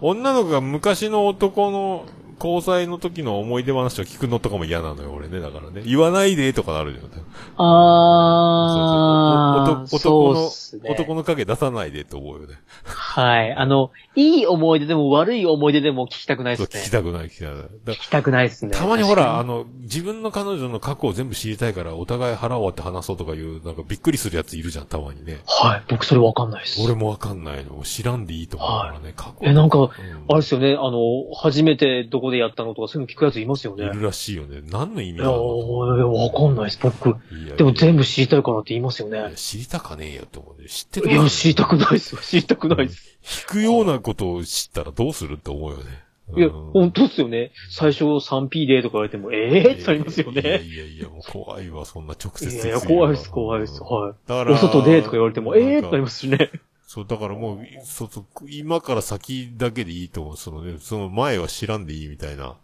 女の子が昔の男の交際の時の思い出話を聞くのとかも嫌なのよ、俺ね。だからね。言わないでとかなるよ。ああ、そうそうそう男のね。男の影出さないでと思うよね。はい。あの、いい思い出でも悪い思い出でも聞きたくないですね。聞きたくない、聞きたくない。だ聞きたくないですね。たまにほら、あの、自分の彼女の過去を全部知りたいから、お互い腹を割って話そうとかいう、なんかびっくりするやついるじゃん、たまにね。はい。僕それわかんないです。俺もわかんないの。知らんでいいと思うからね、過去。え、なんか、うんあれですよね。あの、初めてどこでやったのとかそういうの聞くやついますよね。いるらしいよね。何の意味いやわかんないです。僕。でも全部知りたいからって言いますよいやね。知りたかねえよって思うね。知ってるいや、知りたくないですよ。知りたくないです。引くようなことを知ったらどうするって思うよね。いや、うん本当ですよね。最初 3P でとか言われても、ええー、ってなりますよいやね。いやいや、もう怖いわ、そんな直接いやいや、怖いです、怖いです。はい。だからお外でとか言われても、ええー、ってなりす。ますしね。そう、だからもう、そうそう、今から先だけでいいと思う。そのね、その前は知らんでいいみたいな。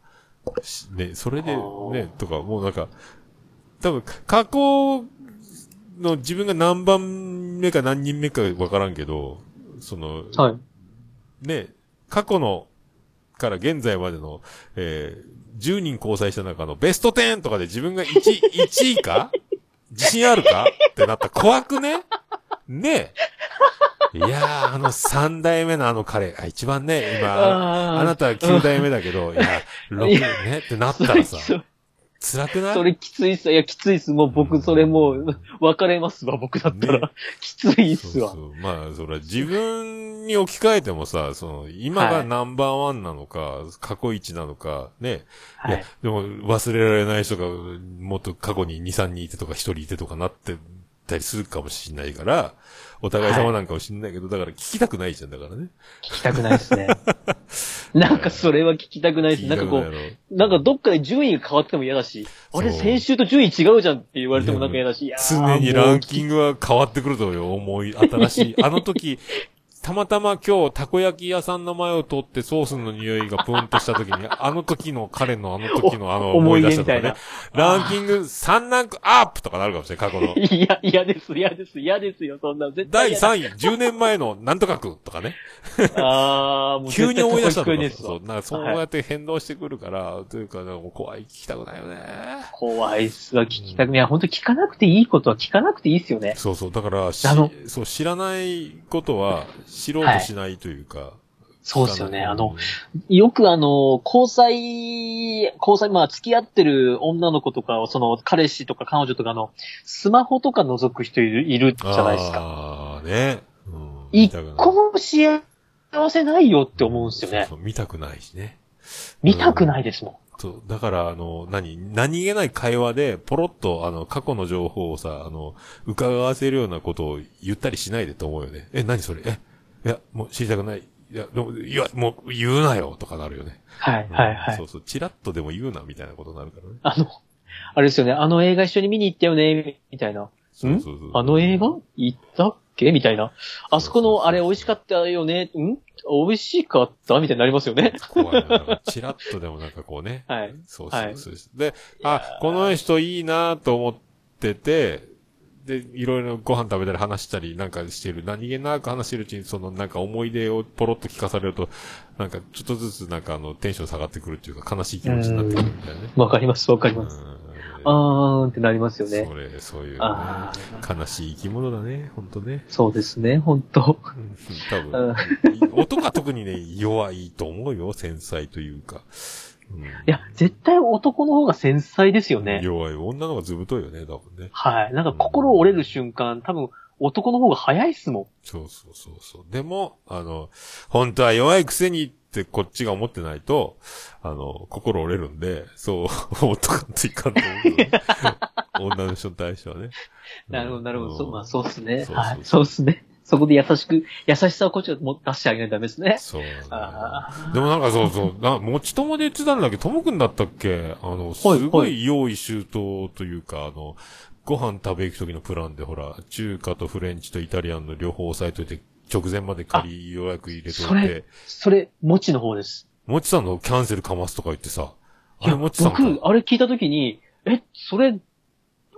しね、それで、ね、とか、もうなんか、多分、過去の自分が何番目か何人目かわからんけど、その、はい。ね、過去の、から現在までの、えー、10人交際した中のベスト10とかで自分が1、1位か？自信あるか？ってなったら怖くね？ねえ。いやー、あの3代目のあの彼、あ一番ね、今、あなたは9代目だけど、いや、6ねってなったらさ、辛くない？それきついっす。いや、きついっす。もう僕、それもう、別れますわ、僕だったら。ねきついっすわ。そうそう。まあ、それは自分に置き換えてもさ、その、今がナンバーワンなのか、過去一なのか、ね。いやはい。、でも忘れられない人が、もっと過去に2、3人いてとか1人いてとかなってたりするかもしれないから、お互い様なんかもしれないけど、だから聞きたくないじゃん、だからね。聞きたくないっすね。なんかそれは聞きたくないっす。なんかこう、う、なんかどっかで順位が変わっても嫌だし、あれ先週と順位違うじゃんって言われてもなんか嫌だし、常にランキグ。ングは変わってくるとよ、思い、新しい。あの時、たまたま今日、たこ焼き屋さんの前を通ってソースの匂いがプンとした時に、あの時の彼のあの時のあの思い出したとかね。ランキング3ランクアップとかなるかもしれない、過去の。いや、嫌です、嫌です、嫌ですよ、そんな。絶対第嫌だ。3位、10年前のなんとかくとかね。あー、もう急に思い出したとかそう、なんかそうやって変動してくるから、というか、もう怖い、聞きたくないよね。怖いっすわ、聞きたくない。いや、本当聞かなくていいことは聞かなくていいっすよね。そうそう、だから、しあのそう、知らないことは知ろうとしないというか。そうですよね。あの、うよくあの、交際、交際、まあ付き合ってる女の子とかを、その彼氏とか彼女とかの、スマホとか覗く人いるいるじゃないですか。ああ、ね。うん。一個も幸せないよって思うんですよねそう。そう見たくないしね。見たくないですもん。そう。だから、あの、何、何気ない会話で、ポロッと、あの、過去の情報をさ、あの、伺わせるようなことを言ったりしないでと思うよね。え、何それ？え、いや、もう知りたくない。いや、でも、いや、もう言うなよとかなるよね。はい、はい、はい。そうそう、チラッとでも言うなみたいなことになるからね。あの、あれですよね。あの映画一緒に見に行ったよね、みたいな。そうそうそう。あの映画行ったっけみたいな。あそこのあれ美味しかったよね。ん美味しかったみたいになりますよね。怖いな。チラッとでもなんかこうね。はい。そうそうそう。で、あ、この人いいなと思ってて、で、いろいろご飯食べたり話したりなんかしてる。何気なく話してるうちに、そのなんか思い出をポロッと聞かされると、なんかちょっとずつなんかあの、テンション下がってくるっていうか悲しい気持ちになってくるみたいなね。わかります、わかります。うんあーんってなりますよね。それ、そういう、ねあ、悲しい生き物だね、ほんとね。そうですね、本当うん多うん分、男が特にね、弱いと思うよ、繊細というか。うんいや、絶対男の方が繊細ですよね。弱い。女の方がずぶといよね、多分ね。はい。なんか心折れる瞬間、多分男の方が早いっすもん。そうそうそうそう。でも、あの、本当は弱いくせにってこっちが思ってないと、あの、心折れるんで、そう、思っとかんといかんと思うね。女の人に対してはね。なるほど、なるほど。そう、まあうそうっすね。はい。そうっすね。そこで優しく、優しさをこっちがも出してあげないとダメですね。そうでもなんかそうそう、な、持ち友で言ってたんだけど、ともくんだったっけ？あの、すはいごい用意周到というか、あの、ご飯食べ行く時のプランでほら、中華とフレンチとイタリアンの両方押さえといて、直前まで仮予約入れとそれいて、それ、もちの方です。もちさんのキャンセルかますとか言ってさ、あいや、れもちさんか。僕、あれ聞いたときに、え、それ、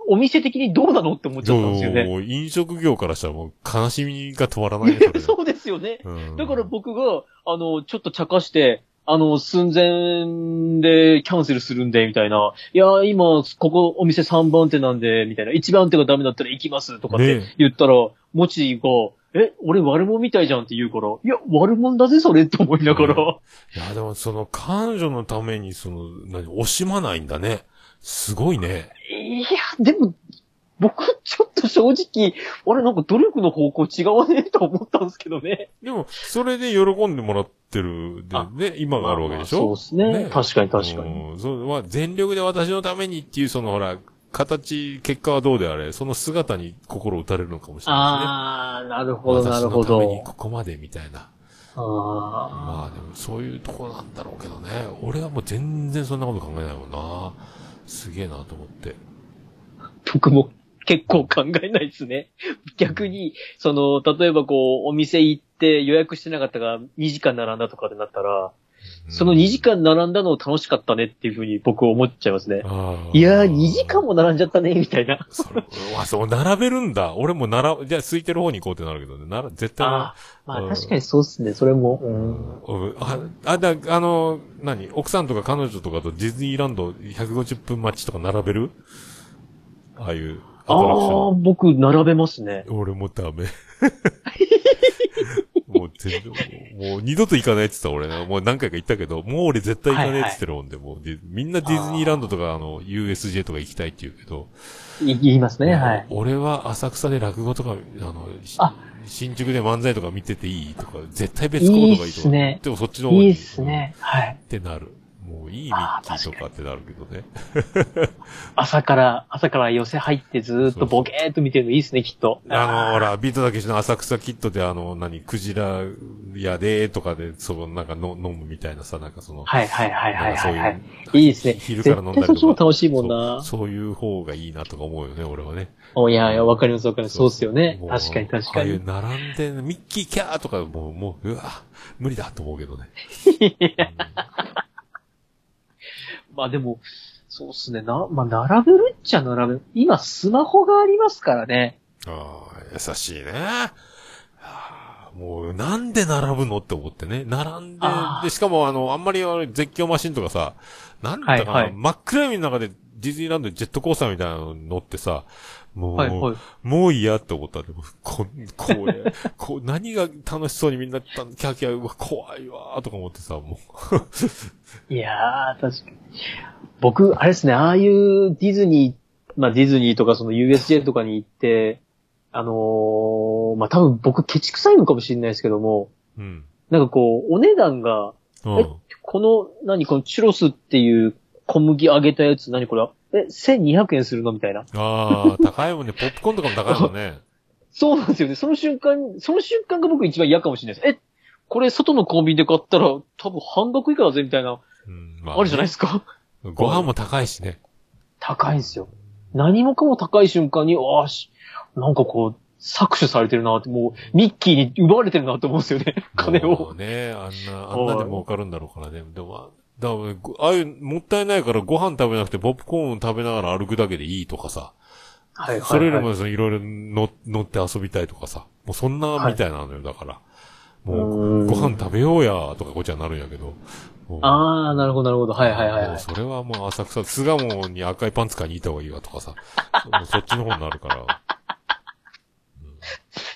お店的にどうなのって思っちゃったんですよね。もう飲食業からしたらもう悲しみが止まらないよ、そうですよね。うんだから僕が、あの、ちょっと茶化して、あの、寸前でキャンセルするんで、みたいな。いや、今、ここお店3番手なんで、みたいな。1番手がダメだったら行きます、とかってね言ったら、もちが、え、俺悪者みたいじゃんって言うから、いや、悪者だぜ、それって思いながら。いや、でもその彼女のためにその、何、惜しまないんだね。すごいね。いや、でも、僕、ちょっと正直、俺なんか努力の方向違わねえと思ったんですけどね。でも、それで喜んでもらってるであ、ね、今があるわけでしょ、そうですね確かに確かにうんそう、まあ、全力で私のためにっていう、そのほら、形、結果はどうであれ、その姿に心打たれるのかもしれなあー、なるいほど、ですね。なるほ私のためにど。ここまでみたいな。あまあでも、そういうところなんだろうけどね。俺はもう全然そんなこと考えないもんな。すげえなと思って。ー僕も結構考えないですね。逆に、その、例えばこう、お店行って予約してなかったが2時間並んだとかでなったら、その2時間並んだの楽しかったねっていうふうに僕思っちゃいますね。いやー、2時間も並んじゃったね、みたいな。そわ、そう、並べるんだ。俺も並ぶ、じゃあ空いてる方に行こうってなるけどね。なら、絶対なあーまうんあ確かにそうっすね、それも。うんうんあ、あ、だ、あの、何？奥さんとか彼女とかとディズニーランド150分待ちとか並べる？ああいうアああ僕、並べますね。ン。俺もダメ。もう全然、もう二度と行かないって言った俺ね。もう何回か行ったけど、もう俺絶対行かないって言ってるもんで、もうでみんなディズニーランドとかあの、USJ とか行きたいって言うけど、い言いますね、はい。俺は浅草で落語とか、あの、しあ新宿で漫才とか見てていいとか、絶対別行動がいいとか。いいっすねでもそっちの方がいいっすね。はい。ってなる。もういいミッキーとかってなるけどね。朝から、朝から寄せ入ってずーっとボケーっと見てるのいいっすね、きっと。あの、ほら、ビートたけしの浅草キッドであの、何、クジラ屋でとかで、その、なんかの飲むみたいなさ、なんかその、はいはいはいはいはい、はい。いいいですね。昼から飲んだり絶対そっちもとか。楽しいもんな。そうそういう方がいいなとか思うよね、俺はね。おいやいや、わかりますわかります。そうっすよねも。確かに確かああいうに。並んで、ミッキーキャーとか、もう、もう、うわ、無理だと思うけどね。まあでも、そうっすね。な、まあ並べるっちゃ並べる。今スマホがありますからね。ああ、優しいね。はあもう、なんで並ぶのって思ってね。並んでで、しかもあの、あんまり絶叫マシンとかさ、なんだかな、はいはい真っ暗闇の中でディズニーランドでジェットコースターみたいなの乗ってさ、もう、はいはい。もう嫌って思ったんで、もうこ、これ、こう、何が楽しそうにみんな、キャーキャー、うわ、怖いわーとか思ってさ、もいやー、確かに。僕、あれですね、ああいうディズニー、まあディズニーとかその USJ とかに行って、あのーまあ多分僕ケチくさいのかもしれないですけども、う、うん。なんかこう、お値段が、うん。えこの、何このチュロスっていう小麦揚げたやつ、何これえ、1200円するの？みたいな。ああ、高いもんね。ポップコーンとかも高いもんね。そうなんですよね。その瞬間、その瞬間が僕一番嫌かもしれないです。え、これ外のコンビニで買ったら多分半額以下だぜみたいな、うん、まあるじゃないですか。ご飯も高いしね。高いんですよ。何もかも高い瞬間に、ああし、なんかこう、搾取されてるなって、もう、ミッキーに奪われてるなって思うんですよね。金を。ね、あんな、あんなで儲かるんだろうからね。でも、だからごああいう、もったいないからご飯食べなくてポップコーン食べながら歩くだけでいいとかさ。はいはい、はい。それよりもそのいろいろ乗乗って遊びたいとかさ。もうそんなみたいなのよ、だから。もう、ご飯食べようや、とかこっちはなるんやけど。ああ、なるほど、なるほど。はいはいはい、はい。それはもう浅草、巣鴨に赤いパンツ買いに行った方がいいわとかさ。そっちの方になるから。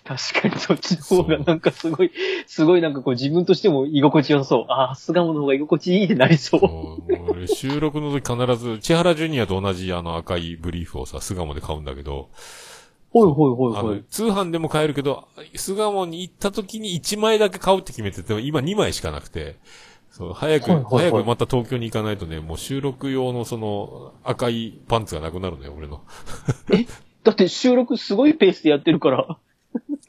確かにそっちの方がなんかすごい、すごいなんかこう自分としても居心地よさそう。ああ、巣鴨の方が居心地いいってなりそう。もう収録の時必ず、千原ジュニアと同じあの赤いブリーフをさ、巣鴨で買うんだけど、ほいほいほいほい。、通販でも買えるけど、巣鴨に行った時に1枚だけ買うって決めてて、今2枚しかなくて、そう、早く、はいはいはい早くまた東京に行かないとね、もう収録用のその赤いパンツがなくなるのよ、俺の。だって収録すごいペースでやってるから。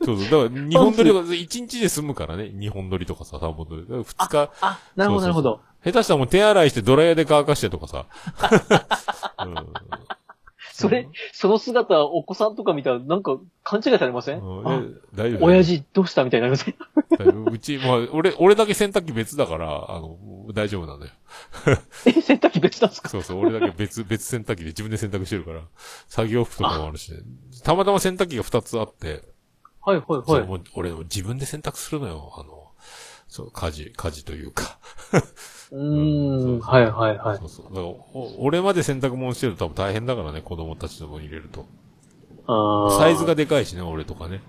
そうそう。だから、日本撮りとか、1日で済むからね。日本撮りとかさ、3本撮り。だから2日、あ、なるほどなるほど。下手したらもう手洗いしてドライヤーで乾かしてとかさ。うんそれ、その姿、お子さんとか見たらなんか勘違いされません？大丈夫親父どうしたみたいになりませんうち、まあ、俺、俺だけ洗濯機別だから、あの、大丈夫なんだよ。え、洗濯機別なんですか？そうそう、俺だけ別、別洗濯機で自分で洗濯してるから、作業服とかもあるしね。たまたま洗濯機が2つあって、はいはいはい。もう俺も自分で洗濯するのよ。あの、そう、家事、家事というか。ううんはいはいはいそ。うそう。だからお俺まで洗濯物してると多分大変だからね、子供たちの分入れると。あーサイズがでかいしね、俺とかね。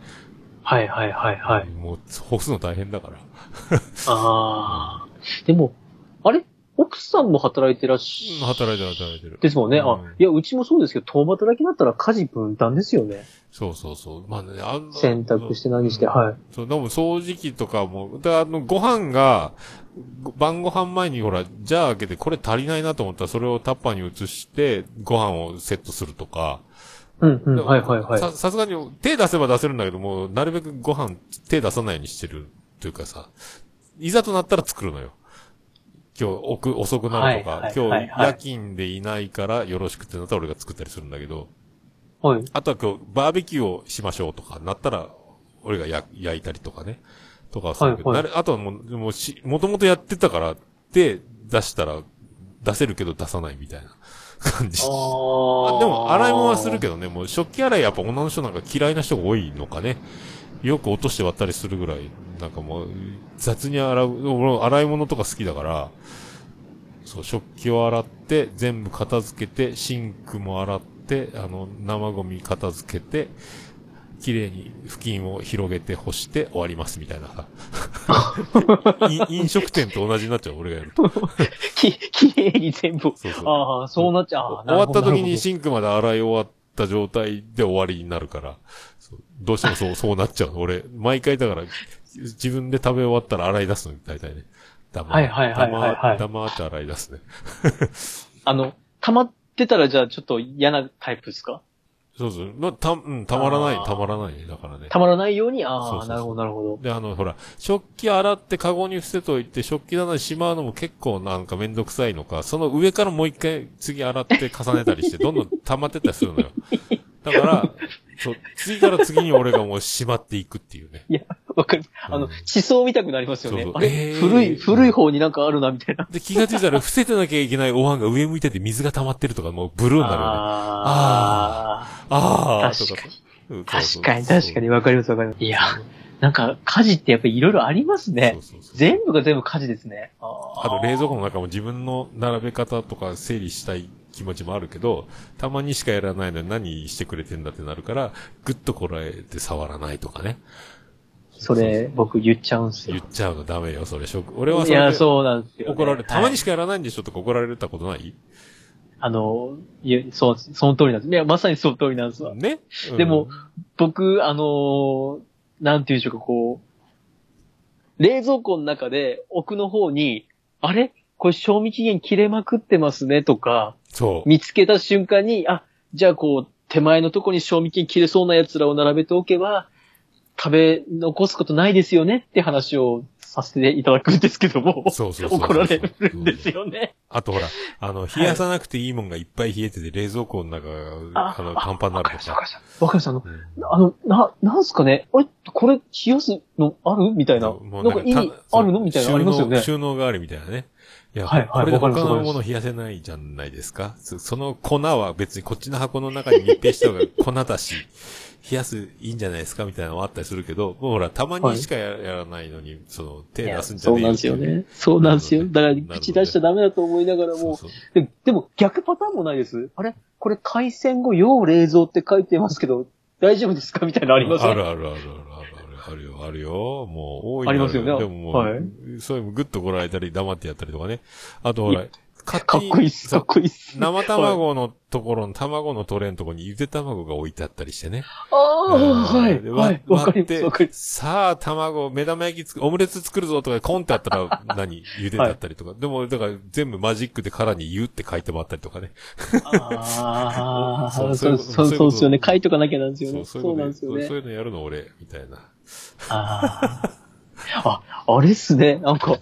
はいはいはいはい。もう、干すの大変だから。ああ。でも、あれ？奥さんも働いてらっしうん働いてる働いてる。ですもんね。あうん、いや、うちもそうですけど、共働きだったら家事分担ですよね。そうそうそう。まあね、あんな洗濯して何して、はい。そう、でも掃除機とかも、だからあの、ご飯が、ご晩ご飯前にほら、じゃあ開けてこれ足りないなと思ったらそれをタッパーに移して、ご飯をセットするとか。うんうん、はいはいはい。さ、さすがに手出せば出せるんだけども、なるべくご飯手出さないようにしてるというかさ、いざとなったら作るのよ。今日遅く、遅くなるとか、はいはい今はいはい日夜勤でいないからよろしくってなったら俺が作ったりするんだけど、はい。あとは今日バーベキューをしましょうとかなったら、俺がや焼いたりとかね。とかはするけど、はいはいなるあとはもう、もうし、もともとやってたから、で、出したら、出せるけど出さないみたいな感じ。あでも、洗い物はするけどね、もう食器洗いやっぱ女の人なんか嫌いな人が多いのかね。よく落として割ったりするぐらい、なんかもう、雑に洗う、俺洗い物とか好きだから、そう、食器を洗って、全部片付けて、シンクも洗って、あの、生ゴミ片付けて、綺麗に布巾を広げて干して終わりますみたいなさ。い飲食店と同じになっちゃう、俺がやると。き、きれいに全部。そうそう。ああ、そうなっちゃう。終わった時にシンクまで洗い終わった状態で終わりになるから、そうどうしてもそう、そうなっちゃうの。俺、毎回だから、自分で食べ終わったら洗い出すの、大体ね。黙はいはいはいはいはい黙黙って洗い出すね。あの、溜まってたらじゃあちょっと嫌なタイプですか？そうそう。まあ、た、うん、たまらないたまらないね。だからね。溜まらないように、ああ、なるほどなるほど。で、あの、ほら、食器洗ってカゴに伏せといて、食器棚にしまうのも結構なんかめんどくさいのか、その上からもう一回次洗って重ねたりして、どんどん溜まってったりするのよ。だから、そう、次から次に俺がもうしまっていくっていうね。いや、わかる。あの、うん地層見たくなりますよね。そうそうあれ、えー古い、古い方になんかあるな、みたいな。で、気がついたら伏せてなきゃいけないお椀が上向いてて水が溜まってるとか、もうブルーになるよね。ああ、あーとか。確かに。うん確かに、確かに、わかります、わかります。いや、なんか、家事ってやっぱりいろいろありますねそう。そうそう全部が全部家事ですね。ああと冷蔵庫の中も自分の並べ方とか整理したい気持ちもあるけど、たまにしかやらないのに何してくれてんだってなるから、ぐっとこらえて触らないとかね。それ、僕言っちゃうんすよ言。っちゃうのダメよ、それ。食俺はいそれや、でそうなんですよ、ね。怒られる。たまにはいしかやらないんでしょとか怒られたことない？あの、いや、そう、その通りなんです。いや、まさにその通りなんですわ。ね、うんでも、僕、あのーなんていうんでしょうか、こう、冷蔵庫の中で奥の方に、あれ？これ賞味期限切れまくってますねとか、そう。見つけた瞬間に、あ、じゃあこう、手前のとこに賞味期限切れそうな奴らを並べておけば、食べ残すことないですよねって話をさせていただくんですけども、そうそうそうそう怒られるんですよね。あとほら、あの、冷やさなくていいもんがいっぱい冷えてて、冷蔵庫の中が、あの、パンパンになるとか。わかりました、わかりました。あの、な、なんすかね？あれこれ、冷やすのある？みたいな。なんか意味あるの？みたいなのありますよね。収納収納代わりみたいなね。いや、はいはいこれで他のもの冷やせないじゃないですか？そその粉は別にこっちの箱の中に密閉した方が粉だし、冷やすいいんじゃないですかみたいなのもあったりするけど、もうほら、たまにしかや,、やらないのに、その、手出すんじゃそうなんねえよですよね。そうなんですよ。だから、口出しちゃダメだと思いながらも、そうそう。ででも逆パターンもないです。あれ？これ海鮮後要冷蔵って書いてますけど、大丈夫ですか？みたいなのありますあるあるあるあるあるあるよ、あるよ。もう、多いのありますよねでももう、はいそういうのグッとこらえたり黙ってやったりとかね。あとほら、勝かっこいいっす、かっこいいっす。生卵のところの卵のトレーのところにゆで卵が置いてあったりしてね。ああ、はい、ではい、わかります、割ってわかります。さあ、卵、目玉焼きつく、オムレツ作るぞとかでコンってあったら 何、茹でてあったりとか。でも、だから全部マジックで殻に言うって書いてもあったりとかね。ああ、そそうう、そうそう、そうですよね。書いとかなきゃなんですよね。そう、なんですよねそう。いうのやるの俺、みたいな。ああ。あ、あれっすね。なんか、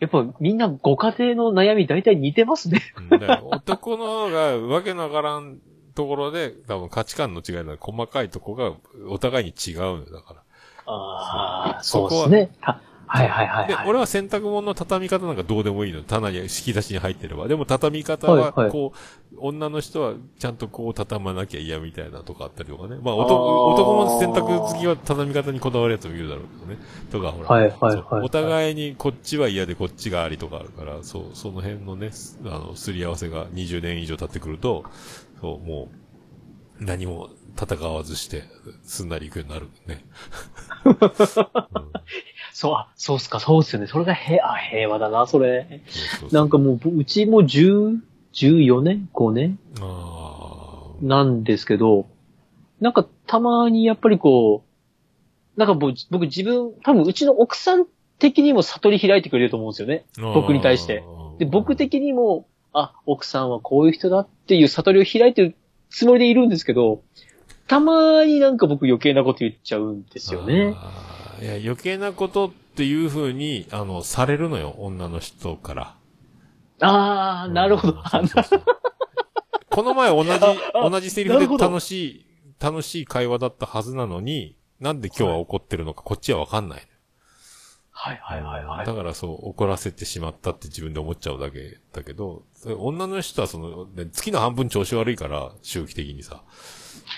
やっぱみんなご家庭の悩み大体似てますね。うんだから男のがわけのわからんところで、多分価値観の違いな細かいとこがお互いに違うのよ、だから。ああ、そうですね。ははいはいはい、で、はい。俺は洗濯物の畳み方なんかどうでもいいの。棚に引き出しに入ってれば。でも畳み方は、はいはいこう、女の人はちゃんとこう畳まなきゃ嫌みたいなとかあったりとかね。まあ男、男も洗濯好きは畳み方にこだわるやつもいるだろうけどね。とかほら。はいはいはいそうお互いにこっちは嫌でこっちがありとかあるから、そう、その辺のね、すあの、すり合わせが20年以上経ってくると、そう、もう、何も戦わずして、すんなり行くようになるね。うんそう、あ、そうっすか、そうっすよね。それが平、あ、平和だな、それ。そうそうなんかもう、うちも10、14年 ?5 年？なんですけど、なんかたまにやっぱりこう、なんか僕僕自分、多分うちの奥さん的にも悟り開いてくれると思うんですよね。僕に対して。で、僕的にも、あ、奥さんはこういう人だっていう悟りを開いてるつもりでいるんですけど、たまになんか僕余計なこと言っちゃうんですよね。いや、余計なことっていう風に、あの、されるのよ、女の人から。ああ、なるほど。この前同じ、あ同じセリフで楽しい、楽しい会話だったはずなのに、なんで今日は怒ってるのか、こっちはわかんない。はいはいはいはい。だからそう、怒らせてしまったって自分で思っちゃうだけだけど、女の人はその、ね月の半分調子悪いから、周期的にさ。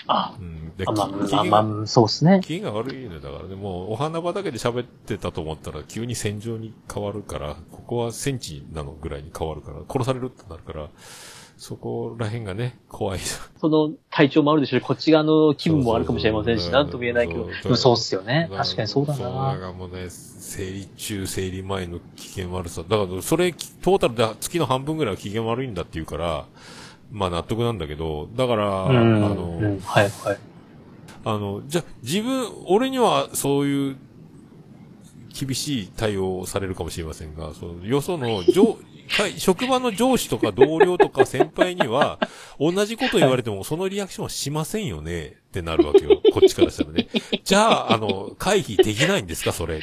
あ、うん。であまあまあ嫌まあ、そうですね。機嫌が悪いのよだからね、もうお花畑で喋ってたと思ったら急に戦場に変わるから、ここは戦地なのぐらいに変わるから、殺されるってなるから、そこら辺がね、怖い。その体調もあるでしょうしこっち側の気分もあるかもしれませんし、なんとも言えないけど。そうでもそうっすよね。確かにそうだそう、だな。からもうね、生理中、生理前の機嫌悪さ。だから、それ、トータルで月の半分ぐらいは機嫌悪いんだって言うから、まあ納得なんだけど、だから、うん。あうんの、はいはい。あの、じゃ、自分、俺にはそういう、厳しい対応をされるかもしれませんが、その、よその、上、会職場の上司とか同僚とか先輩には、同じこと言われてもそのリアクションはしませんよねってなるわけよ。こっちからしたらね。じゃあ、あの、回避できないんですかそれ。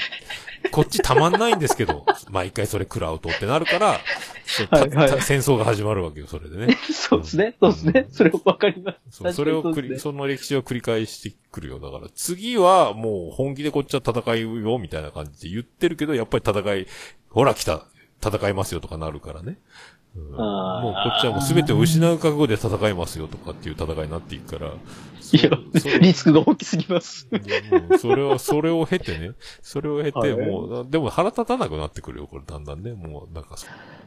こっちたまんないんですけど、毎回それ食らうとってなるから、はいはいた戦争が始まるわけよ、それでね。そうですね。そうですね。それわかります。そうそれを繰り、その歴史を繰り返してくるよ。だから、次はもう本気でこっちは戦いよ、みたいな感じで言ってるけど、やっぱり戦い、ほら来た、戦いますよとかなるからね。うんもうこっちはもう全てを失う覚悟で戦いますよとかっていう戦いになっていくから。いやリスクが大きすぎます。それは、それを経てね、それを経て、はいもう、でも腹立たなくなってくるよ、これだんだんね。もう、なんか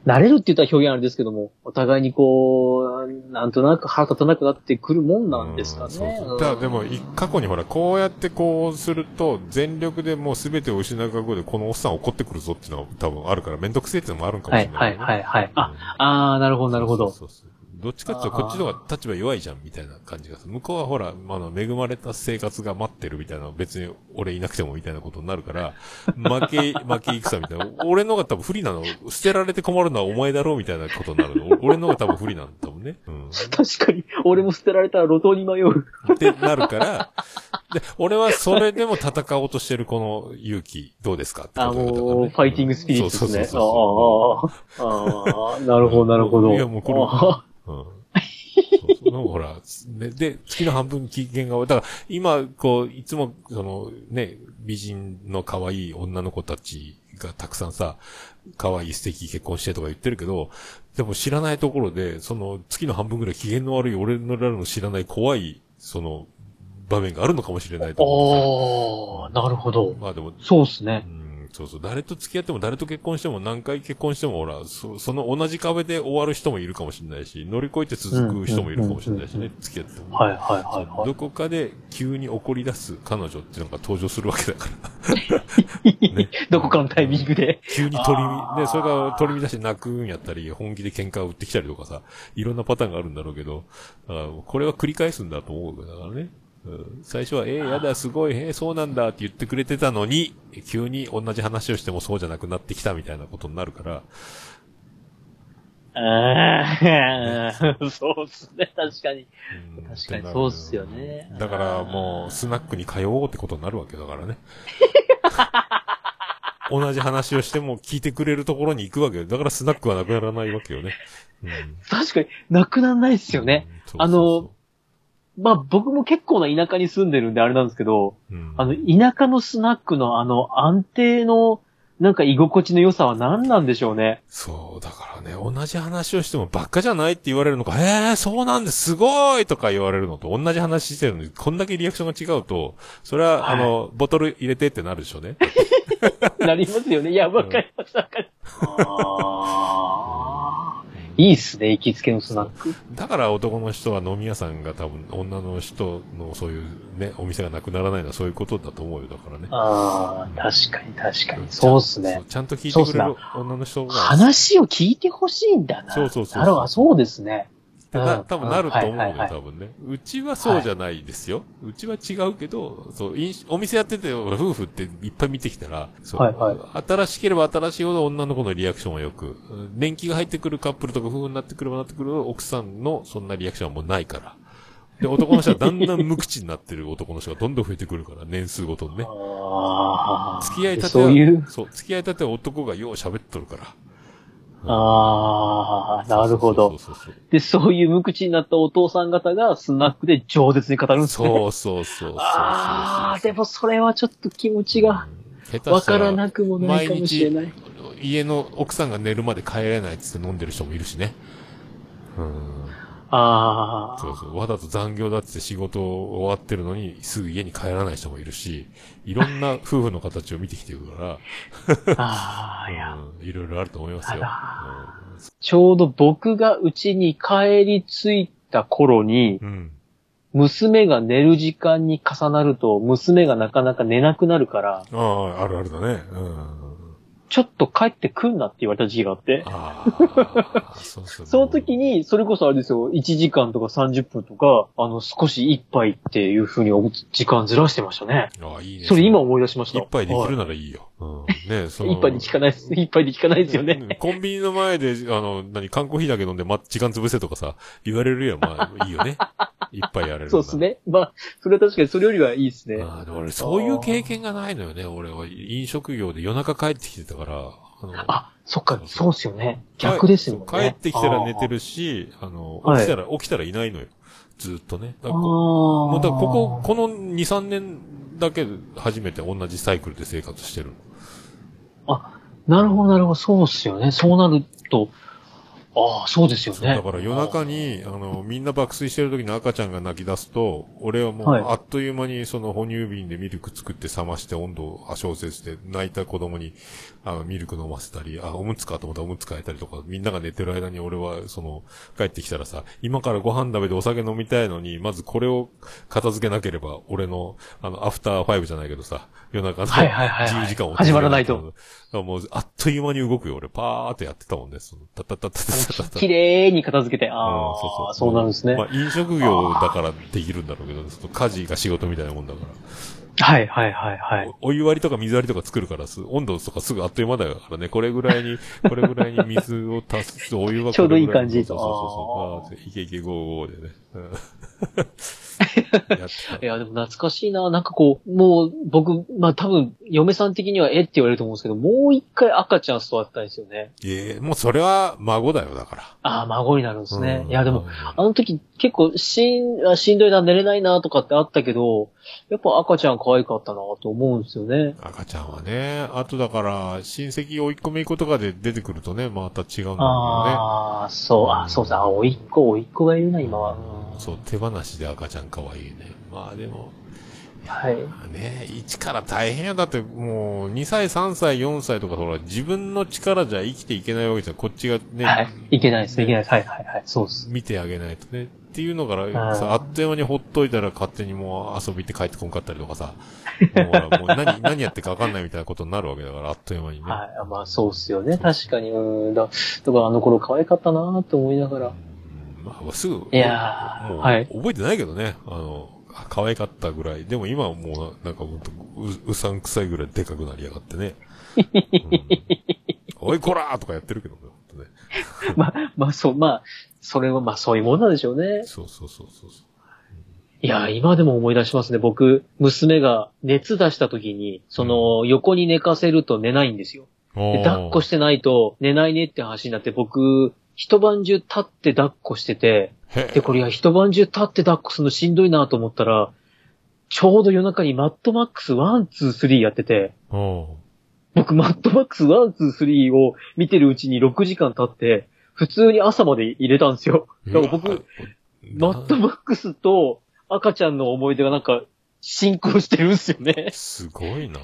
慣れるって言ったら表現あれですけども、お互いにこう、なんとなく腹立たなくなってくるもんなんですかね。うんそうそうだでも、い過去にほら、こうやってこうすると、全力でもう全てを失う覚悟で、このおっさん怒ってくるぞっていうのは多分あるから、めんどくせえっていうのもあるんかもはい、はい、しれない、はい、はい。あ、うんあー、なるほど、なるほど。そうそうどっちかっていうと、こっちの方が立場弱いじゃん、みたいな感じがする。向こうはほら、あの、恵まれた生活が待ってるみたいな、別に俺いなくてもみたいなことになるから、負け、負け戦みたいな。俺の方が多分不利なの、捨てられて困るのはお前だろうみたいなことになるの。俺の方が多分不利なんだもんね。うん。確かに、俺も捨てられたら路頭に迷う。ってなるから、で、俺はそれでも戦おうとしてるこの勇気、どうですかってあ、ことだからねもう、ファイティングスピリッツですね。そうそうそうああ、ああ、なるほど、なるほど。いやもうこれあそう。うん。そうほら、ね、で、月の半分期限が、だから、今、こう、いつも、その、ね、美人の可愛い女の子たちがたくさんさ、可愛い素敵結婚してとか言ってるけど、でも知らないところで、その、月の半分ぐらい機嫌の悪い俺のらの知らない怖い、その、場面があるのかもしれないと思う。あー、なるほど。まあでも、そうっすねう。ん、そうそう。誰と付き合っても、誰と結婚しても、何回結婚しても、ほら、そその同じ壁で終わる人もいるかもしれないし、乗り越えて続く人もいるかもしれないしね、付き合っても。はい、はい、はい、はい。どこかで急に怒り出す彼女っていうのが登場するわけだから。ねどこかのタイミングで。急に取りで、それが取り乱して泣くんやったり、本気で喧嘩を売ってきたりとかさ、いろんなパターンがあるんだろうけど、だからこれは繰り返すんだと思うだからね。うん最初は、えー、やだ、すごい、えー、そうなんだって言ってくれてたのに、急に同じ話をしてもそうじゃなくなってきたみたいなことになるから、あー そうっすね、確かに。うん確かにそうっすよねだからもう、スナックに通おうってことになるわけだからね。同じ話をしても聞いてくれるところに行くわけよ。だからスナックはなくならないわけよね。うん確かになくならないっすよね。。うんあの、まあ僕も結構な田舎に住んでるんであれなんですけど、うんあの、田舎のスナックのあの安定のなんか居心地の良さは何なんでしょうね。そう、だからね、同じ話をしてもばっかじゃないって言われるのか、へえ、そうなんです、すごいとか言われるのと同じ話してるのに、こんだけリアクションが違うと、それは、はいあの、ボトル入れてってなるでしょうね。なりますよね。いや、わかります、わかります。あーいいっすね、行きつけのスナック。だから男の人は飲み屋さんが多分女の人のそういうね、お店がなくならないのはそういうことだと思うよ、だからね。ああ、確かに確かに。そうっすねそう。ちゃんと聞いてくれる女の人が。話を聞いてほしいんだな。そうそうそうなるほど、そうですね。ってな、うん多分なると思うよ、多分ね。うちはそうじゃないですよ。うちは違うけど、そう、お店やってて、夫婦っていっぱい見てきたら、そう、はいはい新しければ新しいほど女の子のリアクションはよく、うん年季が入ってくるカップルとか夫婦になってくればなってくる奥さんのそんなリアクションはもうないから。で、男の人はだんだん無口になってる男の人がどんどん増えてくるから、年数ごとにね。ああ。付き合いたては。そう、付き合いたては男がよう喋っとるから。ああ、なるほど。で、そういう無口になったお父さん方がスナックで饒舌に語るんですね。そうそうそう。ああ、でもそれはちょっと気持ちがわからなくもないかもしれない。家の奥さんが寝るまで帰れないっつって飲んでる人もいるしね。うん。ああ。そうそう。わざと残業だって仕事終わってるのに、すぐ家に帰らない人もいるし、いろんな夫婦の形を見てきてるから、ああ、いや。うんいろいろあると思いますよ。あちょうど僕が家に帰り着いた頃に、うん。うん娘が寝る時間に重なると、娘がなかなか寝なくなるから、ああ、あるあるだね。うん。ちょっと帰ってくんなって言われた時期があって、そうその時に、それこそあれですよ、1時間とか30分とか、あの、少し一杯っていう風に時間ずらしてましたね。ああ、いいね。それ今思い出しました。一杯できるはならいいよ。うん。ね そのい一杯で聞かないです。一杯で聞かないですよね。うんコンビニの前で、あの、何、缶コーヒーだけ飲んで、ま、時間潰せとかさ、言われるよ。まあ、いいよね。一杯やれるそうです。ね。まあ、それは確かにそれよりはいいですね。ああ、でも俺、そういう経験がないのよね。俺は、飲食業で夜中帰ってきてたから、あの、あ、そっか、そうっすよね。逆ですよね。帰ってきたら寝てるし、あの、はい起きたら、起きたらいないのよ。ずーっとね。だ。かもうだからここ、この2、3年だけで初めて同じサイクルで生活してるの。なるほど、なるほど。そうっすよね。そうなると、ああ、そうですよね。だから夜中に、あの、みんな爆睡してる時に赤ちゃんが泣き出すと、俺はもう、はいあっという間にその哺乳瓶でミルク作って冷まして温度を調節して、泣いた子供に、あの、ミルク飲ませたり、あ、おむつかと思ったらおむつ変えたりとか、みんなが寝てる間に俺は、その、帰ってきたらさ、今からご飯食べてお酒飲みたいのに、まずこれを片付けなければ、俺の、あの、アフターファイブじゃないけどさ、夜中の10時間を、始まらないと。もう、あっという間に動くよ、俺。パーってやってたもんね。その、たたたたたたた。綺麗に片付けて、ああ、うん、そうそう。そうなんですね。まあ、飲食業だからできるんだろうけど、その家事が仕事みたいなもんだから。はいはいはいはい。おお湯割りとか水割りとか作るからす、温度とかすぐあっという間だからね、これぐらいに、これぐらいに水を足す、お湯はこれぐらちょうどいい感じそうそうそうそう。いけいけゴーゴーでね。いや、でも懐かしいな。なんかこう、もう僕、まあ多分、嫁さん的にはえって言われると思うんですけど、もう一回赤ちゃん育ったんですよね。た。ええもうそれは孫だよ、だから。ああ、孫になるんですね。うんいや、でも、、あの時結構しん、あしんどいな、寝れないなとかってあったけど、やっぱ赤ちゃん可愛かったなと思うんですよね。赤ちゃんはね、あとだから、親戚追い込めい子とかで出てくるとね、また違うんだけどね。ああ、そう、あそうさ、あ、おいっ子、おいっ子がいるな、今は。うんそう、手放しで赤ちゃん可愛いね。まあでも、はい。ね一から大変や。だってもう、2歳、3歳、4歳とかほら、自分の力じゃ生きていけないわけじゃん。こっちがね、はい。いけないです、いけないです。はい、はい、はい。そうです。見てあげないとね。っていうのから、あっという間にほっといたら勝手にもう遊び行って帰ってこんかったりとかさ。もうもう何、何やってか分かんないみたいなことになるわけだから、あっという間にね。はい。まあ、そうっすよね。確かに。うん。だだからあの頃可愛かったなって思いながら。うんまあ、すぐ、いやーもう、はい覚えてないけどね。あの、あ可愛かったぐらい。でも今はもう、なんかほんとう、うさんくさいぐらいでかくなりやがってね。うん おいこらーとかやってるけどね、ほんとね。まあ、まあ、そう、まあ、それはまあそういうもんなんでしょうね。そうそうそうそうそう。いや、今でも思い出しますね。僕、娘が熱出した時に、その、横に寝かせると寝ないんですよ。で抱っこしてないと寝ないねって話になって、僕、一晩中立って抱っこしてて、へで、これ一晩中立って抱っこするのしんどいなと思ったら、ちょうど夜中にマッドマックス1、2、3やってて、う。ん僕マッドマックス1、2、3を見てるうちに6時間経って、普通に朝まで入れたんですよ。だから僕、マッドマックスと赤ちゃんの思い出がなんか、進行してるんですよね。すごいな。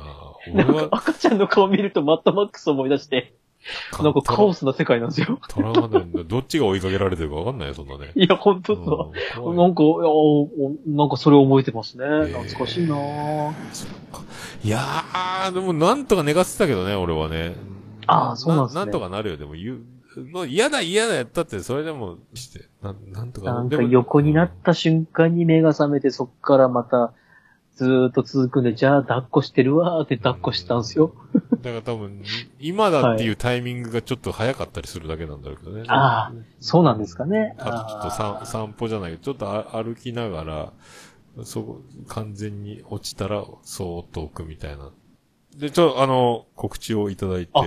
なんか赤ちゃんの顔見るとマッドマックス思い出して、なんかカオスな世界なんですよ。トラウマだよね。どっちが追いかけられてるか分かんないよ、そんなね。いや、ほんとうんそう。怖いなんか、いやおなんかそれを覚えてますね。ー懐かしいなぁ。いやー、でもなんとか寝かせてたけどね、俺はね。あーそうなんですねなんとかなるよ、でも言う。もう嫌だ嫌だやったって、それでもして、なんなんとかなんか横になった瞬間に目が覚めて、そっからまた、ずーっと続くんで、じゃあ抱っこしてるわーって抱っこしてたんですよ。だから多分、今だっていうタイミングがちょっと早かったりするだけなんだろうけどね。ああ、そうなんですかね。あとちょっと散歩じゃないけど、ちょっとあ歩きながら、そこ、完全に落ちたら、そーっと置くみたいな。で、ちょ、あの、告知をいただいて、ああ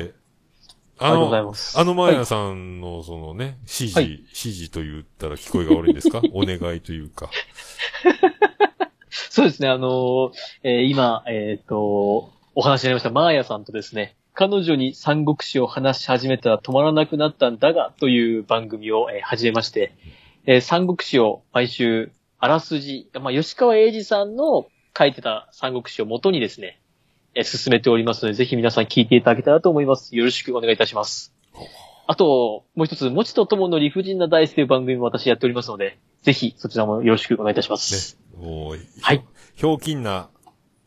ありがとうございの、ます。あのマーヤはいさんの、そのね、指示、はい指示と言ったら聞こえが悪いんですか？お願いというか。そうですね、あのえー今、えっ、と、お話になりました、マーヤさんとですね、彼女に三国志を話し始めたら止まらなくなったんだが、という番組を、えー始めまして、えー三国志を毎週、あらすじ、まあ、吉川英治さんの書いてた三国志を元にですね、えー進めておりますので、ぜひ皆さん聞いていただけたらと思います。よろしくお願いいたします。あと、もう一つ、もちとともの理不尽な大好という番組も私やっておりますので、ぜひそちらもよろしくお願いいたします。もう、はい。ひょうきんな、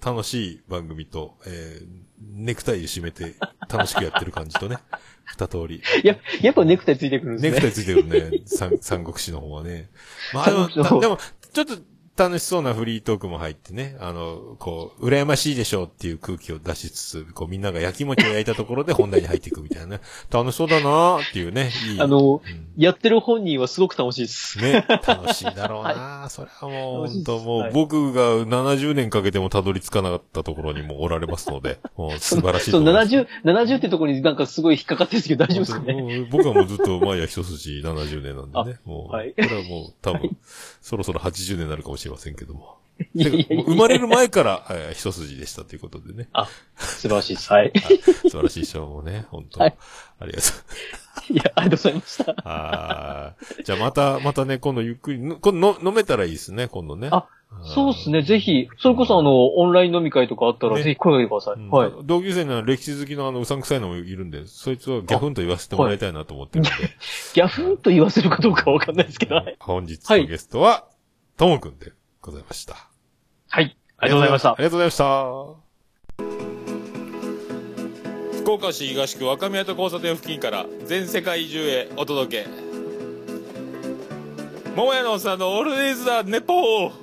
楽しい番組と、えー、ネクタイで締めて、楽しくやってる感じとね、二通り。いや、やっぱネクタイついてくるんですね。ネクタイついてるね、三三国志の方はね。まあ、でも、でも、ちょっと楽しそうなフリートークも入ってね、あの、こう、羨ましいでしょうっていう空気を出しつつ、こう、みんなが焼き餅を焼いたところで本題に入っていくみたいなね。楽しそうだなーっていうね、いい。あの、うんやってる本人はすごく楽しいです。ね、楽しいだろうな、それはもう、本当もう、はい僕が70年かけてもたどり着かなかったところにもおられますので、もう素晴らしいと思います。70、70ってところになんかすごい引っかかってるんですけど大丈夫ですか？ね。僕はもうずっと前は一筋70年なんでね。もう、はいこれはもう多分、そろそろ80年になるかもしれませんけども。生まれる前から、えー一筋でしたということでね。あ、素晴らしいです。はい。素晴らしい賞もね、本当、はいありがとう。いや、ありがとうございました。あーじゃあまた、またね、今度ゆっくり、の今度の飲めたらいいですね、今度ね。あそうですね、ぜひ、それこそあの、オンライン飲み会とかあったら、ねぜひ声かけてください。うんはい。同級生の歴史好きのあの、うさんくさいのもいるんで、そいつはギャフンと言わせてもらいたいなと思ってるんで。ギャフンと言わせるかどうかわかんないですけど、はい。本日のゲストは、ともくんでございました。はい。ありがとうございましたあ。りがとうございました。福岡市東区若宮と交差点付近から全世界中へお届け。桃屋のおっさんのオールディーズだ、ネポー